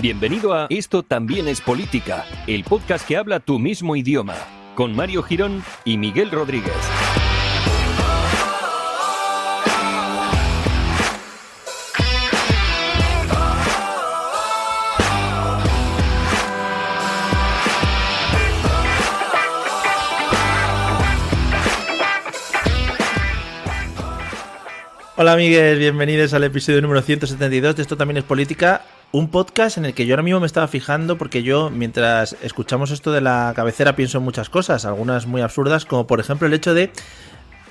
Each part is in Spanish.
Bienvenido a Esto también es política, el podcast que habla tu mismo idioma, con Mario Girón y Miguel Rodríguez. Hola Miguel, bienvenidos al episodio número 172 de Esto también es política, un podcast en el que yo ahora mismo me estaba fijando porque yo mientras escuchamos esto de la cabecera pienso en muchas cosas, algunas muy absurdas, como por ejemplo el hecho de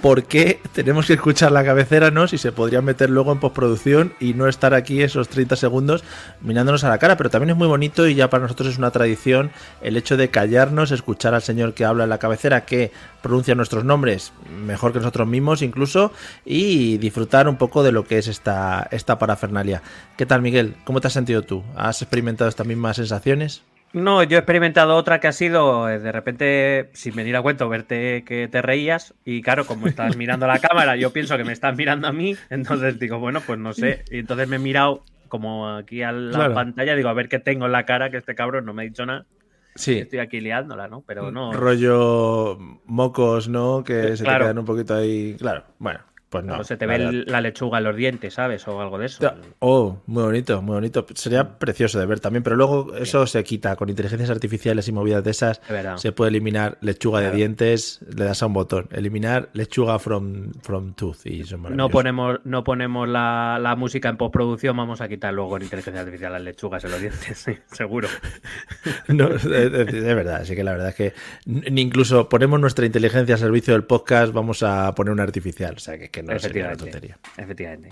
por qué tenemos que escuchar la cabecera, ¿no? Si se podría meter luego en postproducción y no estar aquí esos 30 segundos mirándonos a la cara. Pero también es muy bonito y ya para nosotros es una tradición el hecho de callarnos, escuchar al señor que habla en la cabecera, que pronuncia nuestros nombres mejor que nosotros mismos incluso, y disfrutar un poco de lo que es esta, esta parafernalia. ¿Qué tal, Miguel? ¿Cómo te has sentido tú? ¿Has experimentado estas mismas sensaciones? No, yo he experimentado otra que ha sido eh, de repente, sin venir a cuento, verte que te reías y claro, como estás mirando la cámara, yo pienso que me estás mirando a mí, entonces digo, bueno, pues no sé, y entonces me he mirado como aquí a la Claro. pantalla, digo, a ver qué tengo en la cara, que este cabrón no me ha dicho nada, Sí. estoy aquí liándola, ¿no? Pero no, Rollo mocos, ¿no? Que se Claro. te quedan un poquito ahí. Claro, bueno, pues no. se te ve verdad. la lechuga en los dientes, ¿sabes? O algo de eso. Oh, muy bonito, muy bonito. Sería precioso de ver también, pero luego eso se quita con inteligencias artificiales y movidas de esas. Se puede eliminar lechuga de dientes, le das a un botón, eliminar lechuga from, from tooth y eso es No ponemos, no ponemos la, la música en postproducción, vamos a quitar luego en inteligencia artificial las lechugas en los dientes, seguro. No, es, es- es verdad, así que la verdad es que ni incluso ponemos nuestra inteligencia al servicio del podcast, vamos a poner una artificial, o sea que, que no sería una efectivamente. tontería. Efectivamente.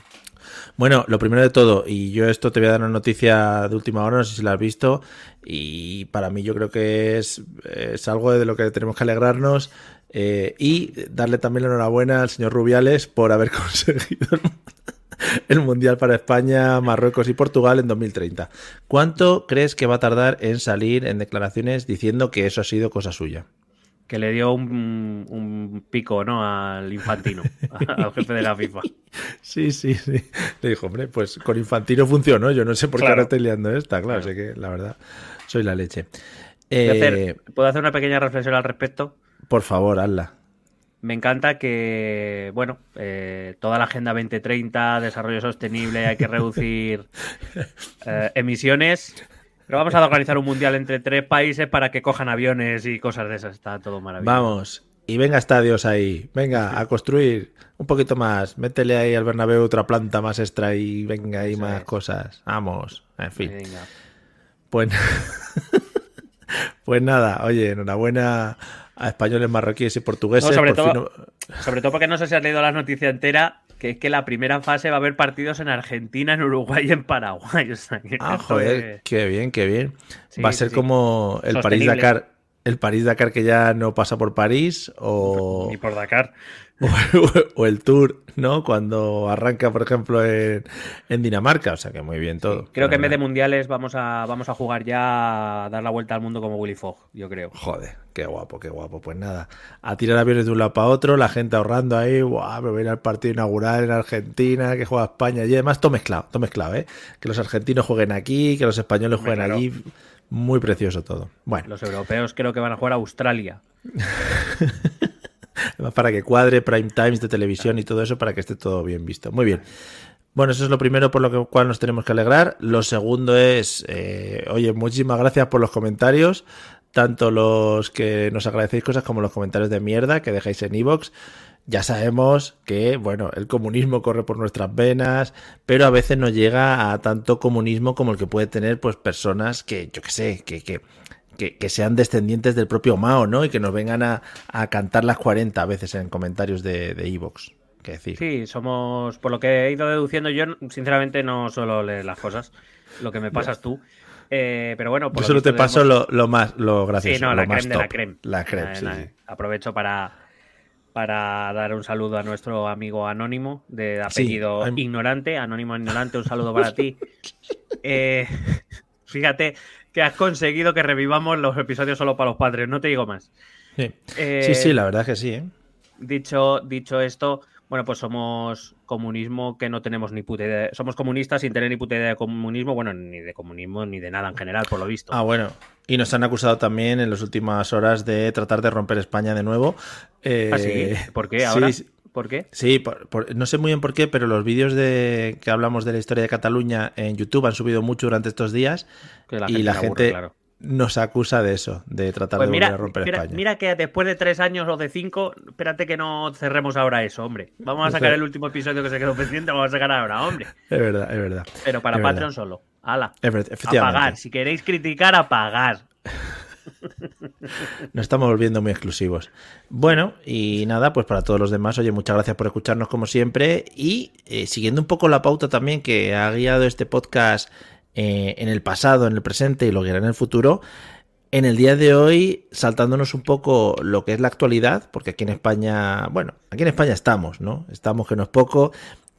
Bueno, lo primero de todo, y yo esto te voy a dar una noticia de última hora, no sé si la has visto, y para mí yo creo que es, es algo de lo que tenemos que alegrarnos eh, y darle también la enhorabuena al señor Rubiales por haber conseguido el Mundial para España, Marruecos y Portugal en 2030. ¿Cuánto crees que va a tardar en salir en declaraciones diciendo que eso ha sido cosa suya? Que le dio un, un pico, ¿no? Al infantino, al jefe de la FIFA. Sí, sí, sí. Le dijo, hombre, pues con Infantino funcionó. Yo no sé por qué ahora estoy liando esta. Claro, sé que la verdad soy la leche. Eh, hacer- ¿Puedo hacer una pequeña reflexión al respecto? por favor, hazla. Me encanta que, bueno, eh, toda la Agenda 2030, desarrollo sostenible, hay que reducir eh, emisiones. Pero vamos a organizar un mundial entre tres países para que cojan aviones y cosas de esas. Está todo maravilloso. Vamos. Y venga estadios ahí. Venga, a construir un poquito más. Métele ahí al Bernabéu otra planta más extra y venga ahí más cosas. Vamos. En fin. Venga. Pues, pues nada, oye, enhorabuena a españoles, marroquíes y portugueses. No, sobre por todo- fin- Sobre todo porque no sé si has leído la noticia entera, que es que la primera fase va a haber partidos en Argentina, en Uruguay y en Paraguay. O sea, que Ah, joder, qué bien, qué bien. Sí, Va a ser sí. como el. París-Dakar. El París-Dakar que ya no pasa por París o, Ni por Dakar. o, o el Tour, ¿no? Cuando arranca, por ejemplo, en, en Dinamarca. O sea que muy bien todo. Creo que en vez de mundiales vamos a, vamos a jugar ya a dar la vuelta al mundo como Willy Fogg, yo creo. Joder, qué guapo, qué guapo. Pues nada, a tirar aviones de un lado para otro, la gente ahorrando ahí, guau, me voy a ir al partido inaugural en Argentina, que juega España y además todo mezclado, todo mezclado, ¿eh? Que los argentinos jueguen aquí, que los españoles jueguen claro. Muy precioso todo. Bueno, Los europeos creo que van a jugar a Australia. para que cuadre prime times de televisión y todo eso para que esté todo bien visto. Muy bien. Bueno, eso es lo primero por lo que- cual nos tenemos que alegrar. Lo segundo es, eh, oye, muchísimas gracias por los comentarios, tanto los que nos agradecéis cosas como los comentarios de mierda que dejáis en iVoox. Ya sabemos que, bueno, el comunismo corre por nuestras venas, pero a veces no llega a tanto comunismo como el que puede tener, pues, personas que, yo qué sé, que, que, que, que sean descendientes del propio Mao, ¿no? Y que nos vengan a, a cantar las 40 veces en comentarios de de iVoox. que decir. Sí, somos, por lo que he ido deduciendo, yo sinceramente no suelo leer las cosas, lo que me pasas tú. Eh, pero bueno, por Yo lo solo te paso lo, lo más, lo gracioso. Sí, no, la creme de la creme. La creme, Eh, sí, nada, sí. Aprovecho para, para dar un saludo a nuestro amigo Anónimo, de apellido Ignorante. Anónimo Ignorante, un saludo para ti. Eh, fíjate que has conseguido que revivamos los episodios solo para los padres, no te digo más. Sí. Eh, sí, sí, la verdad es que sí. ¿eh? Dicho, dicho esto, bueno, pues somos comunismo que no tenemos ni puta idea. Somos comunistas sin tener ni puta idea de comunismo, bueno, ni de comunismo ni de nada en general, por lo visto. Ah, bueno. Y nos han acusado también en las últimas horas de tratar de romper España de nuevo. Eh, ¿Ah, sí? ¿Por qué ahora? sí. ¿Por qué? Sí, por- por- no sé muy bien por qué, pero los vídeos de que hablamos de la historia de Cataluña en YouTube han subido mucho durante estos días Que la y la aburre, gente claro. nos acusa de eso, de tratar Pues de mira, volver a romper mira, España. mira que después de tres años o de cinco, espérate que no cerremos ahora eso, hombre. Vamos a sacar el último episodio que se quedó pendiente, vamos a sacar ahora, hombre. Es verdad, es verdad. Pero para Patreon verdad. solo. Hala. Es verdad, A efectivamente. pagar. Si queréis criticar, a pagar. Nos estamos volviendo muy exclusivos. Bueno, y nada, pues para todos los demás, oye, muchas gracias por escucharnos como siempre. Y eh, siguiendo un poco la pauta también que ha guiado este podcast eh, en el pasado, en el presente y lo guiará en el futuro. En el día de hoy, saltándonos un poco lo que es la actualidad, porque aquí en España, bueno, aquí en España estamos, ¿no? Estamos que no es poco.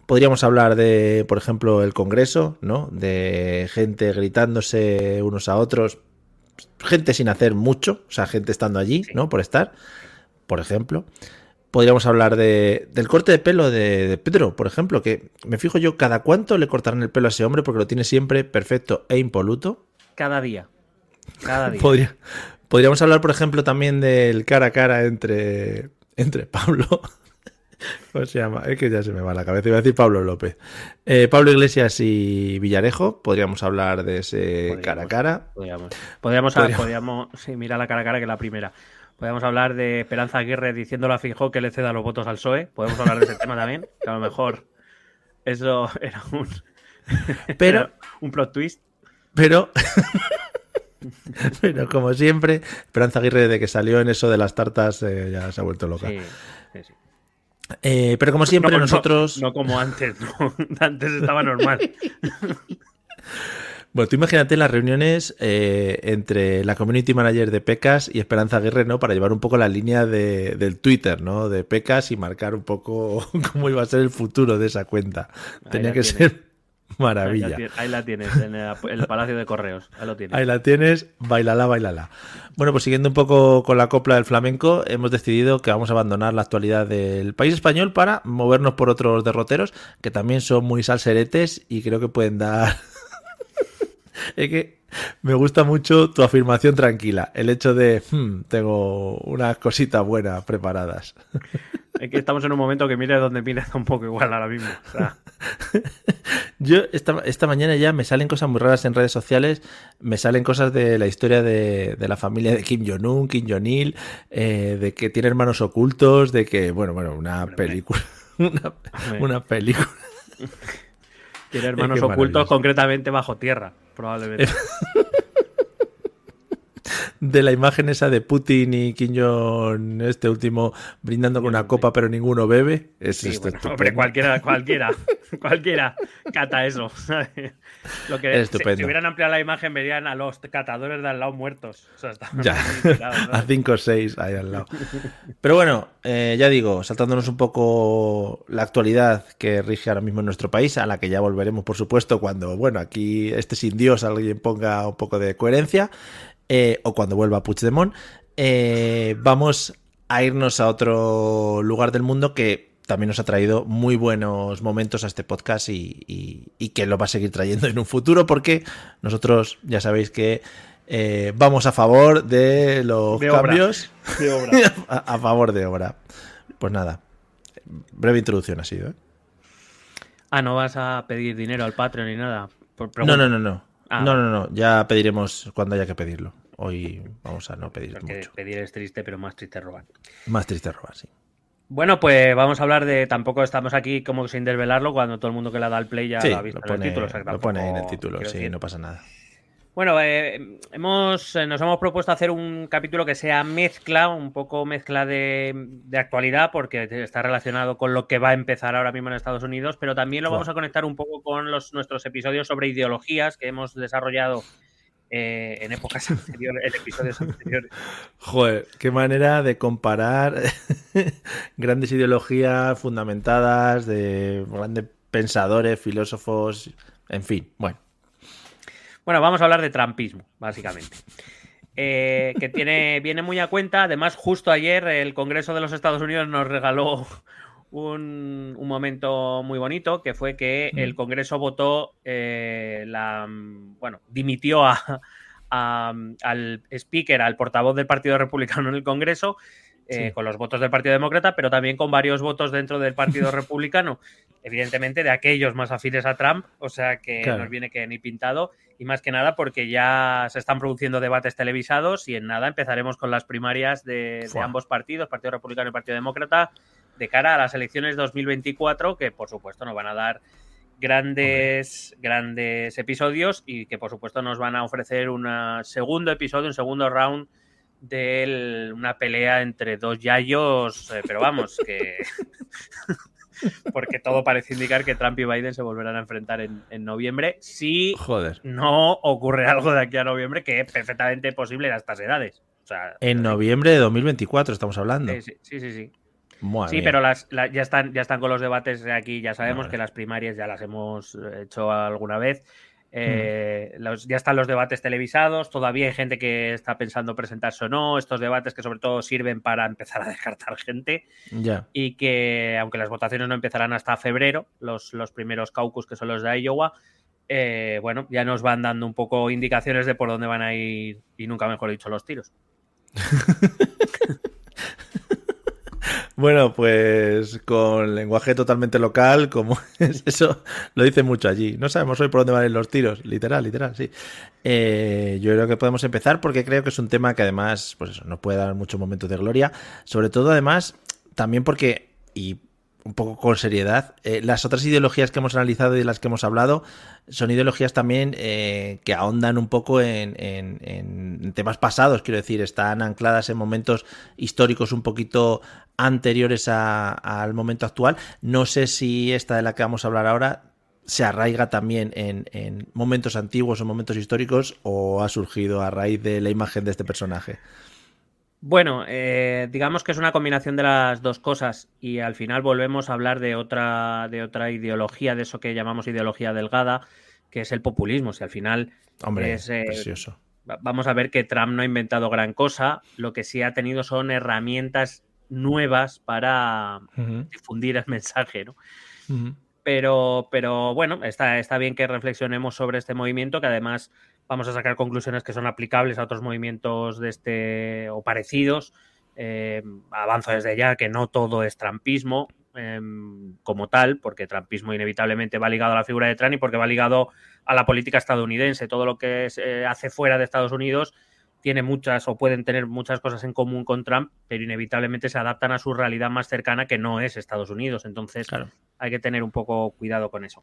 Podríamos hablar de, por ejemplo, el Congreso, ¿no? De gente gritándose unos a otros, gente sin hacer mucho, o sea, gente estando allí, ¿no? Por estar, por ejemplo. Podríamos hablar de, del corte de pelo de, de Pedro, por ejemplo, que me fijo yo cada cuánto le cortarán el pelo a ese hombre porque lo tiene siempre perfecto e impoluto. Cada día. Cada día. Podría- podríamos hablar, por ejemplo, también del cara a cara entre, entre Pablo. ¿Cómo se llama? Es que ya se me va la cabeza. Iba a decir Pablo López. Eh, Pablo Iglesias y Villarejo. Podríamos hablar de ese Podríamos. cara a cara. Podríamos. Podríamos, Podríamos. podríamos- sí, mira la cara a cara que la primera. Podríamos hablar de Esperanza Aguirre diciéndole a Fijó que le ceda los votos al PSOE. Podemos hablar de ese tema también, que a lo mejor eso era un, Pero, era un plot twist. pero, pero como siempre, Esperanza Aguirre, de que salió en eso de las tartas, eh, ya se ha vuelto loca. Sí, sí, sí. Eh, pero como siempre, No, no, nosotros. No, como antes, no. Antes estaba normal. Bueno, tú imagínate las reuniones eh, entre la community manager de Pecas y Esperanza Aguirre, ¿no? Para llevar un poco la línea de- del Twitter, ¿no? De Pecas y marcar un poco cómo iba a ser el futuro de esa cuenta. Tenía que ser Ahí la, maravilla. ahí la tienes, en el, el Palacio de Correos. Ahí lo tienes. Ahí la tienes, bailala, bailala. Bueno, pues siguiendo un poco con la copla del flamenco, hemos decidido que vamos a abandonar la actualidad del país español para movernos por otros derroteros que también son muy salseretes y creo que pueden dar. es que me gusta mucho tu afirmación tranquila, el hecho de "Hmm, tengo unas cositas buenas preparadas. Es que estamos en un momento que mire donde está un poco igual ahora mismo. O sea, Yo esta, esta mañana ya me salen cosas muy raras en redes sociales, me salen cosas de la historia de, de la familia de Kim Jong-un, Kim Jong-il, eh, de que tiene hermanos ocultos, de que, bueno, bueno, una Hombre, película, una, una película. tiene hermanos ocultos concretamente bajo tierra, probablemente. De la imagen esa de Putin y Kim Jong, este último, brindando con una copa pero ninguno bebe. Es Sí, bueno, hombre, cualquiera, cualquiera, cualquiera cata eso. Lo que Es si- estupendo. Si, hubieran ampliado la imagen, verían a los catadores de al lado muertos. O sea, estaban Ya, a 5 o 6 ahí al lado. Pero bueno, eh, ya digo, saltándonos un poco la actualidad que rige ahora mismo en nuestro país, a la que ya volveremos, por supuesto, cuando, bueno, aquí este sin Dios alguien ponga un poco de coherencia, eh, o cuando vuelva Puigdemont, eh, vamos a irnos a otro lugar del mundo que también nos ha traído muy buenos momentos a este podcast y, y- y que lo va a seguir trayendo en un futuro porque nosotros ya sabéis que eh, vamos a favor de los De obra. cambios De obra. a, a favor de obra. Pues nada, breve introducción ha sido. ¿eh? Ah, no vas a pedir dinero al Patreon ni nada. Por No, no, no, no. Ah, no, no, no. Ya pediremos cuando haya que pedirlo. Hoy vamos a no pedir mucho. pedir es triste, pero más triste robar. Más triste robar, sí. Bueno, pues vamos a hablar de. Tampoco estamos aquí como sin desvelarlo cuando todo el mundo que le da al play ya Sí, lo ha visto lo en pone, el título. lo pone ahí en el título, sí, decir, no pasa nada. Bueno, eh, hemos, eh, nos hemos propuesto hacer un capítulo que sea mezcla, un poco mezcla de, actualidad, porque está relacionado con lo que va a empezar ahora mismo en Estados Unidos, pero también lo vamos a conectar un poco con los, nuestros episodios sobre ideologías que hemos desarrollado eh, en épocas anteriores, en episodios anteriores. Joder, qué manera de comparar grandes ideologías fundamentadas de grandes pensadores, filósofos, en fin, bueno. Bueno, vamos a hablar de trampismo, básicamente. Eh, que tiene, viene muy a cuenta. Además, justo ayer el Congreso de los Estados Unidos nos regaló un, momento muy bonito, que fue que el Congreso votó, eh, la, bueno, dimitió al speaker, al portavoz del Partido Republicano en el Congreso, eh, con los votos del Partido Demócrata, pero también con varios votos dentro del Partido Republicano, evidentemente de aquellos más afines a Trump, o sea que nos viene que ni pintado, y más que nada porque ya se están produciendo debates televisados y en nada empezaremos con las primarias de, ambos partidos, Partido Republicano y Partido Demócrata, de cara a las elecciones 2024, que por supuesto nos van a dar grandes, grandes episodios y que por supuesto nos van a ofrecer un segundo episodio, un segundo round de una pelea entre dos yayos, eh, pero vamos, que... porque todo parece indicar que Trump y Biden se volverán a enfrentar en, noviembre si no ocurre algo de aquí a noviembre que es perfectamente posible a estas edades. en noviembre de 2024 estamos hablando. Sí, sí, sí. sí. sí pero las, ya, están, ya están con los debates aquí, ya sabemos que las primarias ya las hemos hecho alguna vez. Eh, ya están los debates televisados, todavía hay gente que está pensando presentarse o no, estos debates que sobre todo sirven para empezar a descartar gente y que aunque las votaciones no empezarán hasta febrero, los, los primeros caucus que son los de Iowa, eh, bueno, ya nos van dando un poco indicaciones de por dónde van a ir y nunca mejor dicho los tiros. Bueno, pues con lenguaje totalmente local, como es eso, lo dice mucho allí. No sabemos hoy por dónde van los tiros, literal, literal, sí. Eh, yo creo que podemos empezar porque creo que es un tema que además, pues eso, nos puede dar muchos momentos de gloria. Sobre todo, además, también porque, y un poco con seriedad. Eh, las otras ideologías que hemos analizado y de las que hemos hablado son ideologías también eh, que ahondan un poco en, temas pasados, quiero decir, están ancladas en momentos históricos un poquito anteriores al momento actual. No sé si esta de la que vamos a hablar ahora se arraiga también en momentos antiguos o momentos históricos o ha surgido a raíz de la imagen de este personaje. Bueno, eh, digamos que es una combinación de las dos cosas y al final volvemos a hablar de otra, de otra ideología, de eso que llamamos ideología delgada, que es el populismo. Si al final Hombre, es eh, precioso. Vamos a ver que Trump no ha inventado gran cosa, lo que sí ha tenido son herramientas nuevas para difundir el mensaje, ¿no? Pero, pero bueno, está, está bien que reflexionemos sobre este movimiento, que además vamos a sacar conclusiones que son aplicables a otros movimientos de este o parecidos. Eh, avanzo desde ya que no todo es trampismo em, como tal, porque trampismo inevitablemente va ligado a la figura de Trump y porque va ligado a la política estadounidense. Todo lo que se hace fuera de Estados Unidos tiene muchas o pueden tener muchas cosas en común con Trump, pero inevitablemente se adaptan a su realidad más cercana que no es Estados Unidos. Entonces hay que tener un poco cuidado con eso.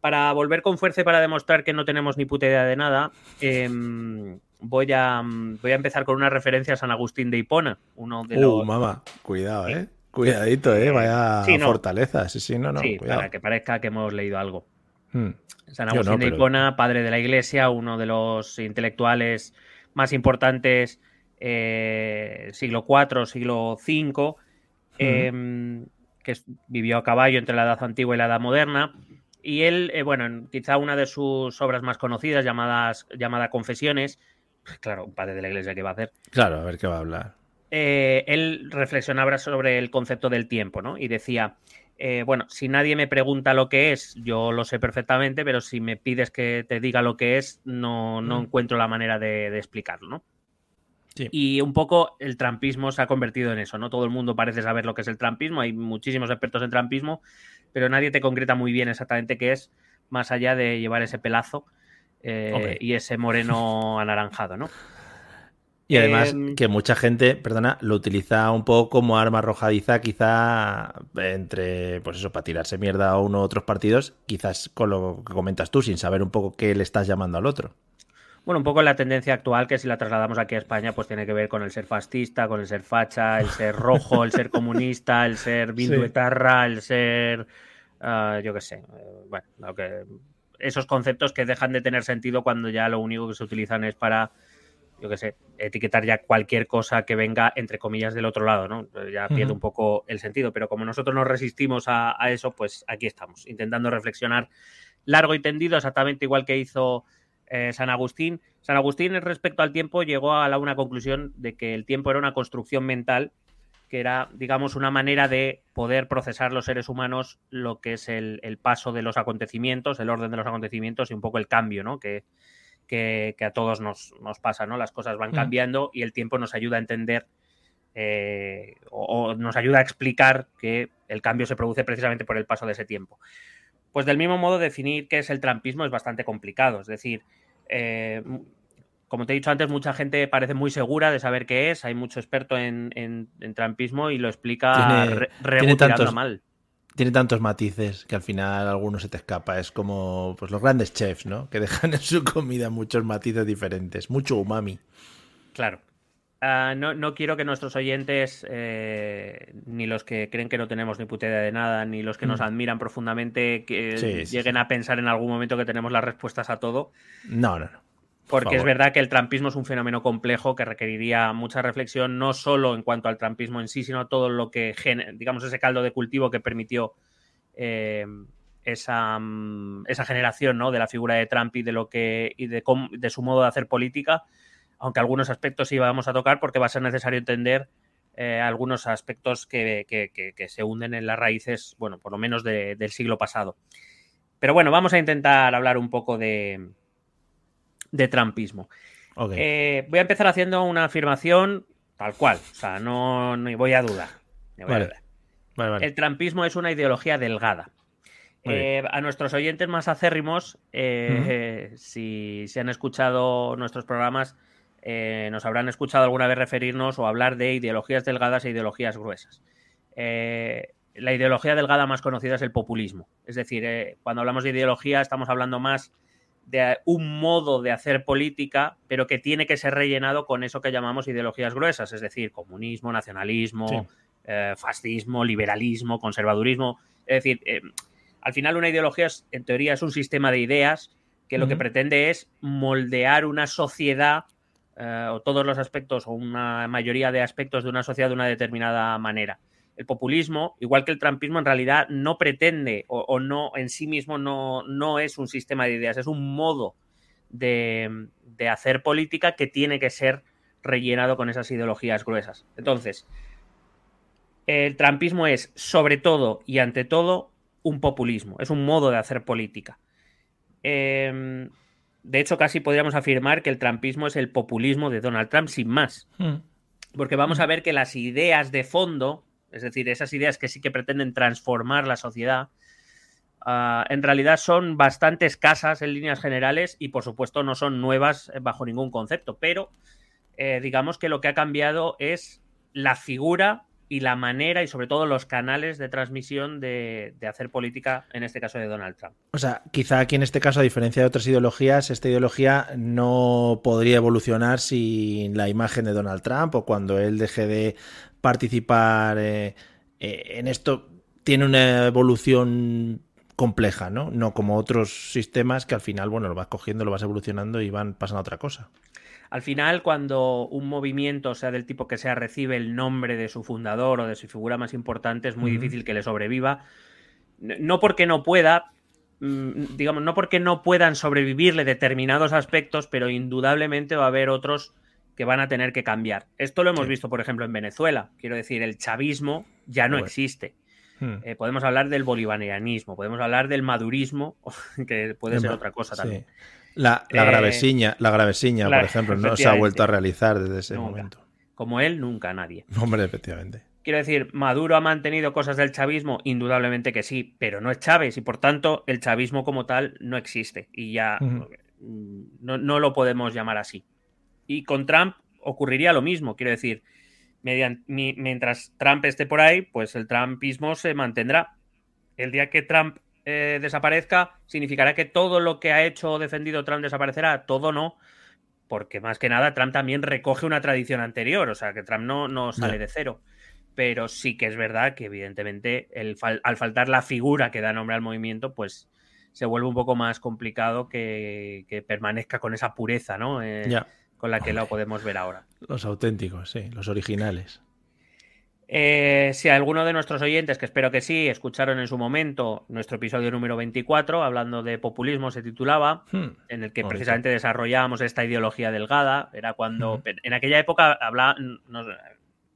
Para volver con fuerza y para demostrar que no tenemos ni puta idea de nada, em, voy, a, voy a empezar con una referencia a San Agustín de Hipona, uno de uh, los... mamá, cuidado, ¿eh? Cuidadito, ¿eh? Vaya fortaleza. Sí, sí, no, no. Sí, para que parezca que hemos leído algo. Hmm. San Agustín de Hipona, padre de la iglesia, uno de los intelectuales más importantes eh, siglo IV, siglo V, em, que vivió a caballo entre la Edad Antigua y la Edad Moderna. Y él, eh, bueno, quizá una de sus obras más conocidas, llamadas, llamada Confesiones, claro, un padre de la iglesia que va a hacer. Claro, a ver qué va a hablar. Eh, él reflexionaba sobre el concepto del tiempo, ¿no? Y decía, bueno, si nadie me pregunta lo que es, yo lo sé perfectamente, pero si me pides que te diga lo que es, no, no mm. encuentro la manera de, explicarlo, ¿no? Y un poco el trampismo se ha convertido en eso, ¿no? Todo el mundo parece saber lo que es el trampismo, hay muchísimos expertos en trampismo, pero nadie te concreta muy bien exactamente qué es, más allá de llevar ese pelazo eh, y ese moreno anaranjado, ¿no? Y además em, que mucha gente, perdona, lo utiliza un poco como arma arrojadiza, quizá entre, pues eso, para tirarse mierda a uno u otros partidos, quizás con lo que comentas tú, sin saber un poco qué le estás llamando al otro. bueno, un poco la tendencia actual que si la trasladamos aquí a España, pues tiene que ver con el ser fascista, con el ser facha, el ser rojo, el ser comunista, el ser binduetarra, el ser, uh, yo qué sé, eh, bueno, lo que, esos conceptos que dejan de tener sentido cuando ya lo único que se utilizan es para, yo qué sé, etiquetar ya cualquier cosa que venga, entre comillas, del otro lado, ¿no? Ya pierde un poco el sentido, pero como nosotros nos resistimos a, a eso, pues aquí estamos, intentando reflexionar largo y tendido, exactamente igual que hizo eh, San Agustín. San Agustín respecto al tiempo llegó a la una conclusión de que el tiempo era una construcción mental, que era, digamos, una manera de poder procesar los seres humanos lo que es el, paso de los acontecimientos, el orden de los acontecimientos y un poco el cambio, ¿no? Que, que, a todos nos, nos, pasa, ¿no? Las cosas van cambiando y el tiempo nos ayuda a entender eh, o, nos ayuda a explicar que el cambio se produce precisamente por el paso de ese tiempo. Pues del mismo modo, definir qué es el trampismo es bastante complicado. Es decir, eh, como te he dicho antes, mucha gente parece muy segura de saber qué es. Hay mucho experto en, trampismo y lo explica tiene, tantos, mal. Tiene tantos matices que al final alguno se te escapa. Es como pues, los grandes chefs, ¿no? Que dejan en su comida muchos matices diferentes. Mucho umami. Claro. Ah, no, quiero que nuestros oyentes, eh, ni los que creen que no tenemos ni puta idea de nada, ni los que nos mm. admiran profundamente, que lleguen a pensar en algún momento que tenemos las respuestas a todo. No, no, no. Porque es verdad que el trampismo es un fenómeno complejo que requeriría mucha reflexión, no solo en cuanto al trampismo en sí, sino todo lo que, digamos, ese caldo de cultivo que permitió eh, esa, mm, esa, generación ¿no? de la figura de Trump y de, lo que, y de, de su modo de hacer política aunque algunos aspectos sí vamos a tocar porque va a ser necesario entender eh, algunos aspectos que, se hunden en las raíces, bueno, por lo menos del siglo pasado. Pero bueno, vamos a intentar hablar un poco de, de trampismo. Eh, voy a empezar haciendo una afirmación tal cual, o sea, no, voy a dudar. El trampismo es una ideología delgada. Eh, a nuestros oyentes más acérrimos, si se han escuchado nuestros programas, eh, nos habrán escuchado alguna vez referirnos o hablar de ideologías delgadas e ideologías gruesas. Eh, la ideología delgada más conocida es el populismo. Es decir, eh, cuando hablamos de ideología estamos hablando más de un modo de hacer política, pero que tiene que ser rellenado con eso que llamamos ideologías gruesas, es decir, comunismo, nacionalismo, fascismo, liberalismo, conservadurismo. Es decir, al final una ideología en teoría es un sistema de ideas que lo que pretende es moldear una sociedad eh, o todos los aspectos o una mayoría de aspectos de una sociedad de una determinada manera. El populismo, igual que el trampismo, en realidad no pretende o, no en sí mismo no, no, es un sistema de ideas, es un modo de, de hacer política que tiene que ser rellenado con esas ideologías gruesas. Entonces, el trampismo es sobre todo y ante todo un populismo, es un modo de hacer política. Eh, de hecho, casi podríamos afirmar que el trumpismo es el populismo de Donald Trump sin más. Hmm. Porque vamos a ver que las ideas de fondo, es decir, esas ideas que sí que pretenden transformar la sociedad, ah, en realidad son bastante escasas en líneas generales y por supuesto no son nuevas bajo ningún concepto. Pero eh, digamos que lo que ha cambiado es la figura y la manera y sobre todo los canales de transmisión de, hacer política, en este caso de Donald Trump. O sea, quizá aquí en este caso, a diferencia de otras ideologías, esta ideología no podría evolucionar sin la imagen de Donald Trump o cuando él deje de participar eh, eh, en esto, tiene una evolución compleja, ¿no? No como otros sistemas que al final, bueno, lo vas cogiendo, lo vas evolucionando y van pasando a otra cosa. Al final, cuando un movimiento, sea del tipo que sea, recibe el nombre de su fundador o de su figura más importante, es muy difícil que le sobreviva. No porque no pueda, mm, digamos, no porque no puedan sobrevivirle determinados aspectos, pero indudablemente va a haber otros que van a tener que cambiar. Esto lo hemos visto, por ejemplo, en Venezuela. Quiero decir, el chavismo ya no existe. Hmm. Eh, podemos hablar del bolivarianismo, podemos hablar del madurismo, que puede ser otra cosa también. La, la, gravesiña, la gravesiña, por ejemplo, no se ha vuelto a realizar desde ese momento. Como él, nunca nadie. Hombre, efectivamente. Quiero decir, ¿Maduro ha mantenido cosas del chavismo? Indudablemente que sí, pero no es Chávez y por tanto el chavismo como tal no existe y ya no, lo podemos llamar así. Y con Trump ocurriría lo mismo, quiero decir, mientras Trump esté por ahí, pues el trumpismo se mantendrá. El día que Trump eh, desaparezca, significará que todo lo que ha hecho o defendido Trump desaparecerá, todo no, porque más que nada Trump también recoge una tradición anterior, o sea que Trump no, no sale de cero. Pero sí que es verdad que evidentemente el al faltar la figura que da nombre al movimiento, pues se vuelve un poco más complicado que, permanezca con esa pureza, ¿no? Eh, con la que lo podemos ver ahora. Los auténticos, sí, los originales. Eh, si alguno de nuestros oyentes, que espero que sí, escucharon en su momento nuestro episodio número 24, hablando de populismo, se titulaba, hmm, en el que precisamente desarrollábamos esta ideología delgada. Era cuando, en aquella época,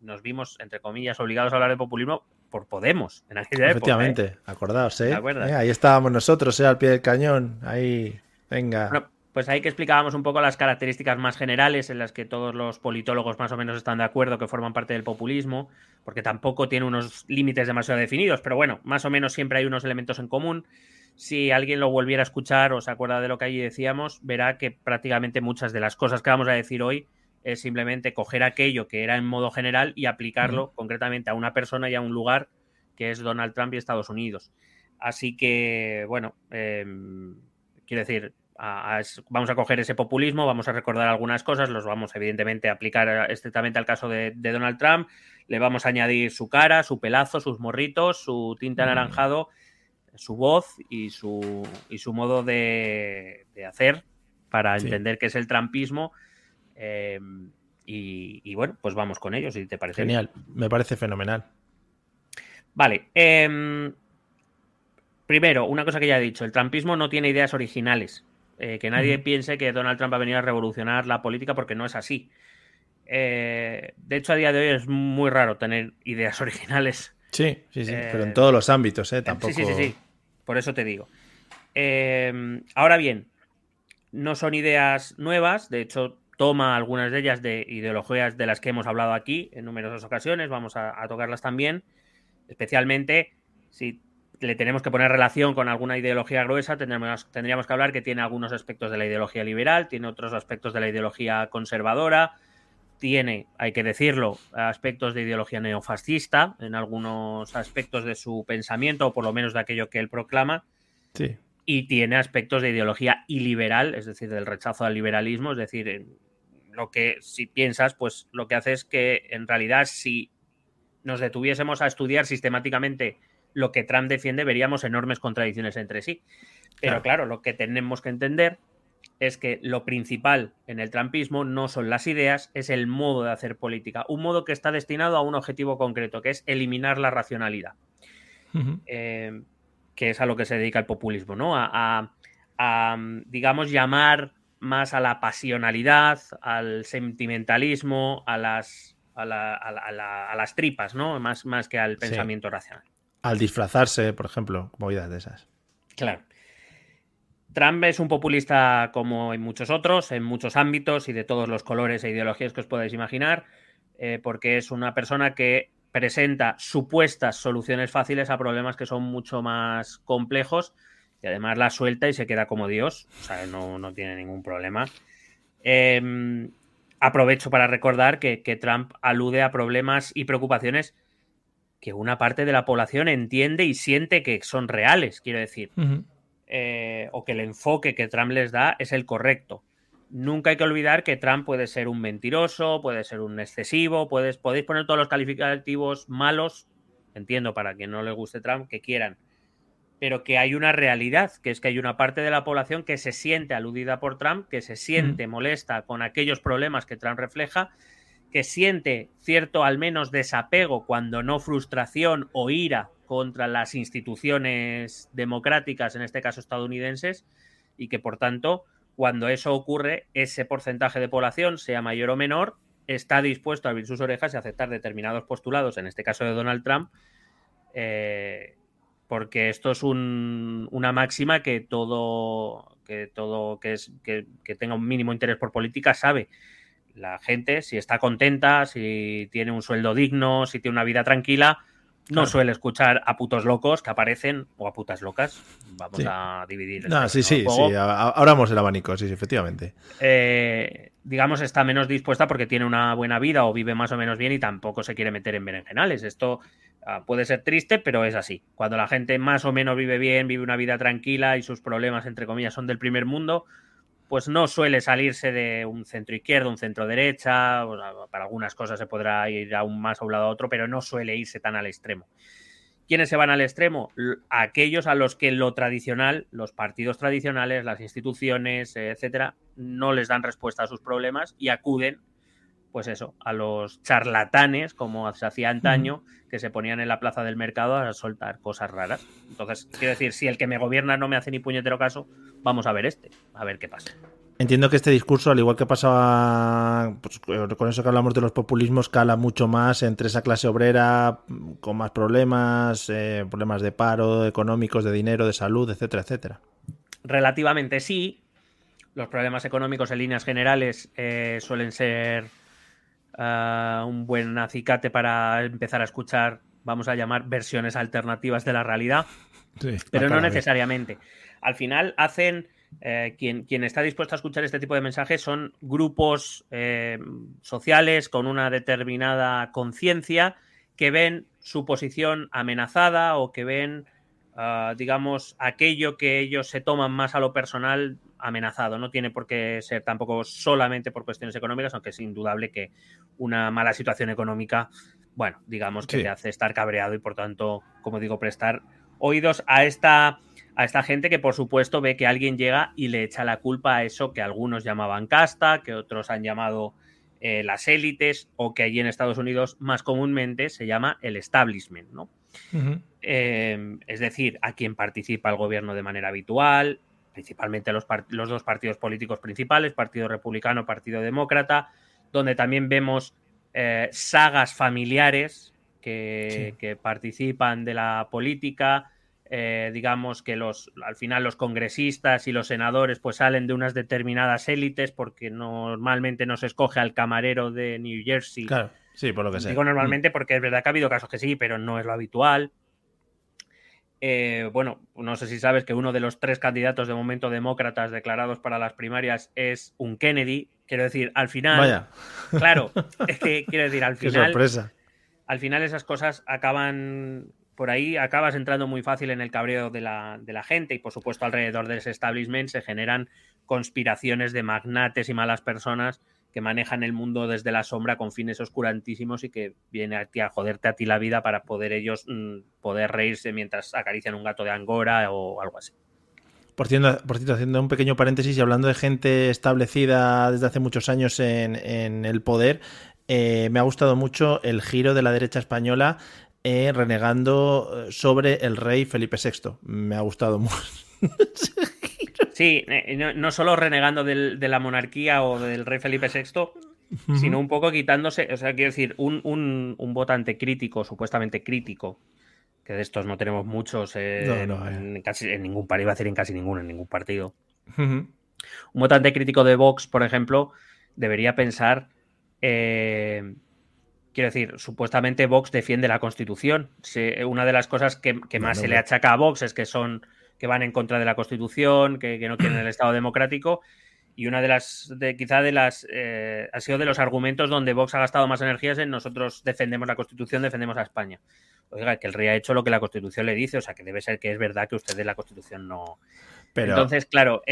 nos, vimos, entre comillas, obligados a hablar de populismo por Podemos, en aquella Efectivamente, época. Efectivamente, acordaos, ¿eh? ¿eh? Ahí estábamos nosotros, ¿eh? Al pie del cañón, ahí, venga pues ahí que explicábamos un poco las características más generales en las que todos los politólogos más o menos están de acuerdo que forman parte del populismo, porque tampoco tiene unos límites demasiado definidos, pero bueno, más o menos siempre hay unos elementos en común. Si alguien lo volviera a escuchar o se acuerda de lo que allí decíamos, verá que prácticamente muchas de las cosas que vamos a decir hoy es simplemente coger aquello que era en modo general y aplicarlo concretamente a una persona y a un lugar que es Donald Trump y Estados Unidos. Así que, bueno, em, quiero decir, vamos a coger ese populismo, vamos a recordar algunas cosas, los vamos evidentemente a aplicar estrictamente al caso de, Donald Trump, le vamos a añadir su cara, su pelazo, sus morritos, su tinta mm. anaranjado, su voz y su, y su modo de, hacer para entender qué es el trampismo. Eh, y, bueno, pues vamos con ellos, si te parece. Genial, me parece fenomenal. Vale. Em, primero, una cosa que ya he dicho, el trampismo no tiene ideas originales. Eh, que nadie piense que Donald Trump va a venir a revolucionar la política porque no es así. Eh, de hecho, a día de hoy es muy raro tener ideas originales. Sí, sí, sí, pero en todos los ámbitos, ¿eh? Tampoco... Sí, sí, sí, sí. Por eso te digo. ahora bien, no son ideas nuevas, de hecho, toma algunas de ellas de ideologías de las que hemos hablado aquí en numerosas ocasiones, vamos a, a tocarlas también, especialmente si le tenemos que poner relación con alguna ideología gruesa, tendríamos, tendríamos que hablar que tiene algunos aspectos de la ideología liberal, tiene otros aspectos de la ideología conservadora, tiene, hay que decirlo, aspectos de ideología neofascista en algunos aspectos de su pensamiento, o por lo menos de aquello que él proclama. Sí. Y tiene aspectos de ideología iliberal, es decir, del rechazo al liberalismo, es decir, lo que si piensas, pues lo que hace es que en realidad si nos detuviésemos a estudiar sistemáticamente lo que Trump defiende veríamos enormes contradicciones entre sí. Pero claro. lo que tenemos que entender es que lo principal en el trumpismo no son las ideas, es el modo de hacer política. Un modo que está destinado a un objetivo concreto, que es eliminar la racionalidad. Eh, que es a lo que se dedica el populismo, ¿no? A, digamos, llamar más a la pasionalidad, al sentimentalismo, a las, a, las tripas, ¿no? Más, más que al pensamiento racional. Al disfrazarse, por ejemplo, movidas de esas. Claro. Trump es un populista como en muchos otros, en muchos ámbitos y de todos los colores e ideologías que os podáis imaginar, eh, porque es una persona que presenta supuestas soluciones fáciles a problemas que son mucho más complejos y además la suelta y se queda como Dios, o sea, no, tiene ningún problema. Em, aprovecho para recordar que, que Trump alude a problemas y preocupaciones que una parte de la población entiende y siente que son reales, quiero decir, eh, o que el enfoque que Trump les da es el correcto. Nunca hay que olvidar que Trump puede ser un mentiroso, puede ser un excesivo, puedes, podéis poner todos los calificativos malos, entiendo para quien no le guste Trump, que quieran, pero que hay una realidad, que es que hay una parte de la población que se siente aludida por Trump, que se siente molesta con aquellos problemas que Trump refleja que siente cierto al menos desapego, cuando no frustración o ira contra las instituciones democráticas, en este caso estadounidenses, y que por tanto, cuando eso ocurre, ese porcentaje de población, sea mayor o menor, está dispuesto a abrir sus orejas y aceptar determinados postulados, en este caso de Donald Trump, eh, porque esto es una máxima que todo que todo que es que, que tenga un mínimo interés por política sabe la gente, si está contenta, si tiene un sueldo digno, si tiene una vida tranquila, no suele escuchar a putos locos que aparecen o a putas locas. Vamos a dividir. No, sí, sí, sí. Abramos el abanico, sí, efectivamente. Eh, digamos, está menos dispuesta porque tiene una buena vida o vive más o menos bien y tampoco se quiere meter en berenjenales. Esto ah, puede ser triste, pero es así. Cuando la gente más o menos vive bien, vive una vida tranquila y sus problemas, entre comillas, son del primer mundo, pues no suele salirse de un centro izquierdo, un centro derecha, para algunas cosas se podrá ir aún más a un lado a otro, pero no suele irse tan al extremo. ¿Quiénes se van al extremo? Aquellos a los que lo tradicional, los partidos tradicionales, las instituciones, etcétera, no les dan respuesta a sus problemas y acuden, pues eso, a los charlatanes, como se hacía antaño, que se ponían en la plaza del mercado a soltar cosas raras. Entonces, quiero decir, si el que me gobierna no me hace ni puñetero caso, vamos a ver este, a ver qué pasa. Entiendo que este discurso, al igual que pasaba pues, con eso que hablamos de los populismos, cala mucho más entre esa clase obrera con más problemas, eh, problemas de paro, económicos, de dinero, de salud, etcétera, etcétera. Relativamente sí. Los problemas económicos en líneas generales eh, suelen ser eh, un buen acicate para empezar a escuchar, vamos a llamar, versiones alternativas de la realidad. pero no necesariamente. Al final hacen eh, quien, quien, está dispuesto a escuchar este tipo de mensajes son grupos eh, sociales con una determinada conciencia que ven su posición amenazada o que ven, ah, digamos, aquello que ellos se toman más a lo personal amenazado. No tiene por qué ser tampoco solamente por cuestiones económicas, aunque es indudable que una mala situación económica, bueno, digamos que te hace estar cabreado y por tanto, como digo, prestar oídos a esta a esta gente que por supuesto ve que alguien llega y le echa la culpa a eso que algunos llamaban casta, que otros han llamado eh, las élites o que allí en Estados Unidos más comúnmente se llama el establishment, ¿no? Em, es decir, a quien participa el gobierno de manera habitual, principalmente los, los dos partidos políticos principales, Partido Republicano, Partido Demócrata, donde también vemos eh, sagas familiares que, que participan de la política, eh, digamos que los al final los congresistas y los senadores pues salen de unas determinadas élites porque normalmente no se escoge al camarero de New Jersey. Claro, sí, por lo que sé. Digo normalmente porque es verdad que ha habido casos que sí, pero no es lo habitual. Eh, bueno, no sé si sabes que uno de los tres candidatos de momento demócratas declarados para las primarias es un Kennedy. Quiero decir, al final. Vaya. Claro, es que quiero decir, al final. Qué sorpresa. Al final esas cosas acaban por ahí acabas entrando muy fácil en el cabreo de la, de la, gente y por supuesto alrededor de ese establishment se generan conspiraciones de magnates y malas personas que manejan el mundo desde la sombra con fines oscurantísimos y que viene a a joderte a ti la vida para poder ellos mm, poder reírse mientras acarician un gato de Angora o algo así. Por cierto, por cierto, haciendo un pequeño paréntesis y hablando de gente establecida desde hace muchos años en, en el poder, eh, me ha gustado mucho el giro de la derecha española eh, renegando sobre el rey Felipe VI. Me ha gustado mucho. sí, eh, no, solo renegando de la monarquía o del rey Felipe VI, sino un poco quitándose, o sea, quiero decir, un, votante crítico, supuestamente crítico, que de estos no tenemos muchos en, casi, en ningún partido, iba a decir en casi ninguno, en ningún partido. Un votante crítico de Vox, por ejemplo, debería pensar eh, Quiero decir, supuestamente Vox defiende la Constitución. una de las cosas que, más se le achaca a Vox es que son que van en contra de la Constitución, que, no quieren el Estado democrático. Y una de las, de, quizá de las, eh, ha sido de los argumentos donde Vox ha gastado más energías en nosotros defendemos la Constitución, defendemos a España. Oiga, que el rey ha hecho lo que la Constitución le dice, o sea que debe ser que es verdad que usted de la Constitución no, entonces, claro,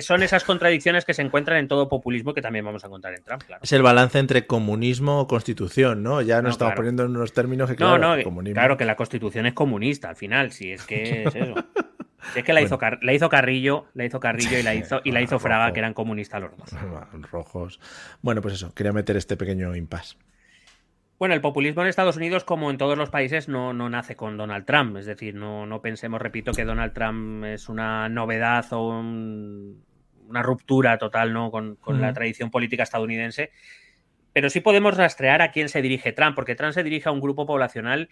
son esas contradicciones que se encuentran en todo populismo que también vamos a encontrar en Trump. Es el balance entre comunismo o constitución, ¿no? Ya nos estamos poniendo en unos términos que, claro, no, no, claro que la constitución es comunista al final, si es que es eso. es que la, hizo la hizo Carrillo, la hizo Carrillo y la hizo, y la hizo Fraga, que eran comunistas los dos. Rojos. Bueno, pues eso, quería meter este pequeño impasse. Bueno, el populismo en Estados Unidos, como en todos los países, no, no nace con Donald Trump. Es decir, no, no pensemos, repito, que Donald Trump es una novedad o una ruptura total ¿no? con, la tradición política estadounidense. Pero sí podemos rastrear a quién se dirige Trump, porque Trump se dirige a un grupo poblacional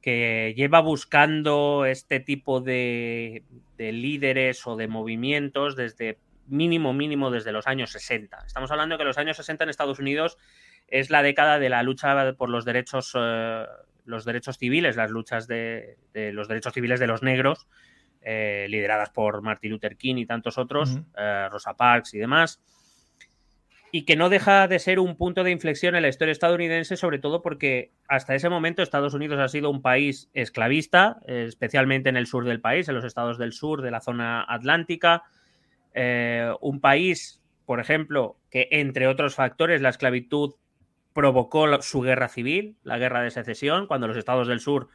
que lleva buscando este tipo de, de líderes o de movimientos desde mínimo, mínimo desde los años 60. Estamos hablando de que los años 60 en Estados Unidos es la década de la lucha por los derechos, eh, los derechos civiles, las luchas de, los derechos civiles de los negros, eh, lideradas por Martin Luther King y tantos otros, eh, Rosa Parks y demás, y que no deja de ser un punto de inflexión en la historia estadounidense, sobre todo porque hasta ese momento Estados Unidos ha sido un país esclavista, especialmente en el sur del país, en los estados del sur de la zona atlántica, un país por ejemplo, que entre otros factores la esclavitud provocó su guerra civil, la guerra de secesión, cuando los estados del sur,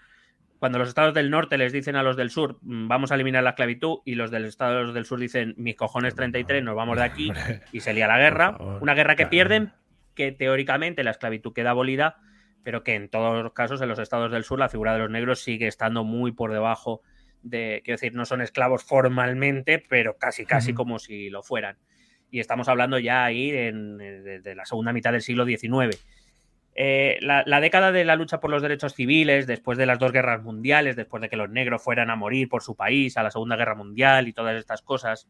cuando los estados del norte les dicen a los del sur, mm, vamos a eliminar la esclavitud, y los del estados del sur dicen, mis cojones 33, nos vamos de aquí, y se lía la guerra. Una guerra que pierden, que teóricamente la esclavitud queda abolida, pero que en todos los casos en los estados del sur la figura de los negros sigue estando muy por debajo de, quiero decir, no son esclavos formalmente, pero casi, casi como si lo fueran. Y estamos hablando ya ahí en, de, la segunda mitad del siglo XIX. Eh, la, década de la lucha por los derechos civiles, después de las dos guerras mundiales, después de que los negros fueran a morir por su país, a la Segunda Guerra Mundial y todas estas cosas,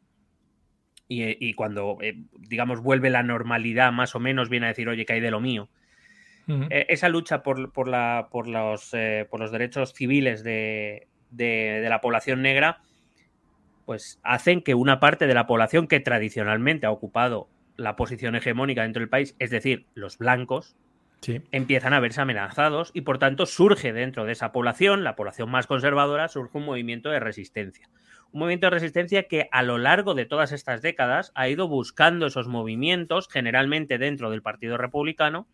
y, cuando, eh, digamos, vuelve la normalidad, más o menos, viene a decir, oye, que hay de lo mío, eh, esa lucha por, la, por, los, eh, por, los, derechos civiles de, la población negra, pues hacen que una parte de la población que tradicionalmente ha ocupado la posición hegemónica dentro del país, es decir, los blancos, empiezan a verse amenazados y por tanto surge dentro de esa población, la población más conservadora, surge un movimiento de resistencia. Un movimiento de resistencia que a lo largo de todas estas décadas ha ido buscando esos movimientos, generalmente dentro del Partido Republicano,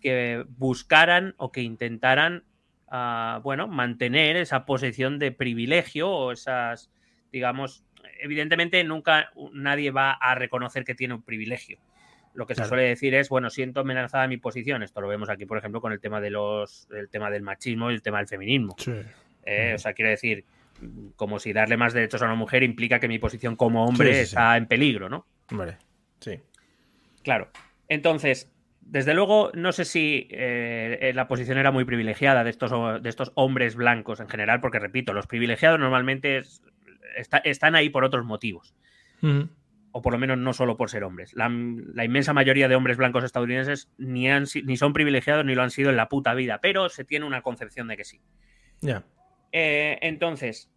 que buscaran o que intentaran, ah, bueno, mantener esa posición de privilegio o esas, digamos, evidentemente nunca nadie va a reconocer que tiene un privilegio. Lo que se suele decir es, bueno, siento amenazada mi posición. Esto lo vemos aquí, por ejemplo, con el tema de los, el tema del machismo y el tema del feminismo. Eh, o sea, quiero decir, como si darle más derechos a una mujer implica que mi posición como hombre está en peligro, ¿no? Vale, sí. Claro. Entonces, desde luego, no sé si eh, eh, la posición era muy privilegiada de estos, de estos hombres blancos en general, porque repito, los privilegiados normalmente están ahí por otros motivos. O por lo menos no solo por ser hombres. La, inmensa mayoría de hombres blancos estadounidenses ni, han, ni son privilegiados ni lo han sido en la puta vida, pero se tiene una concepción de que sí. Eh, entonces,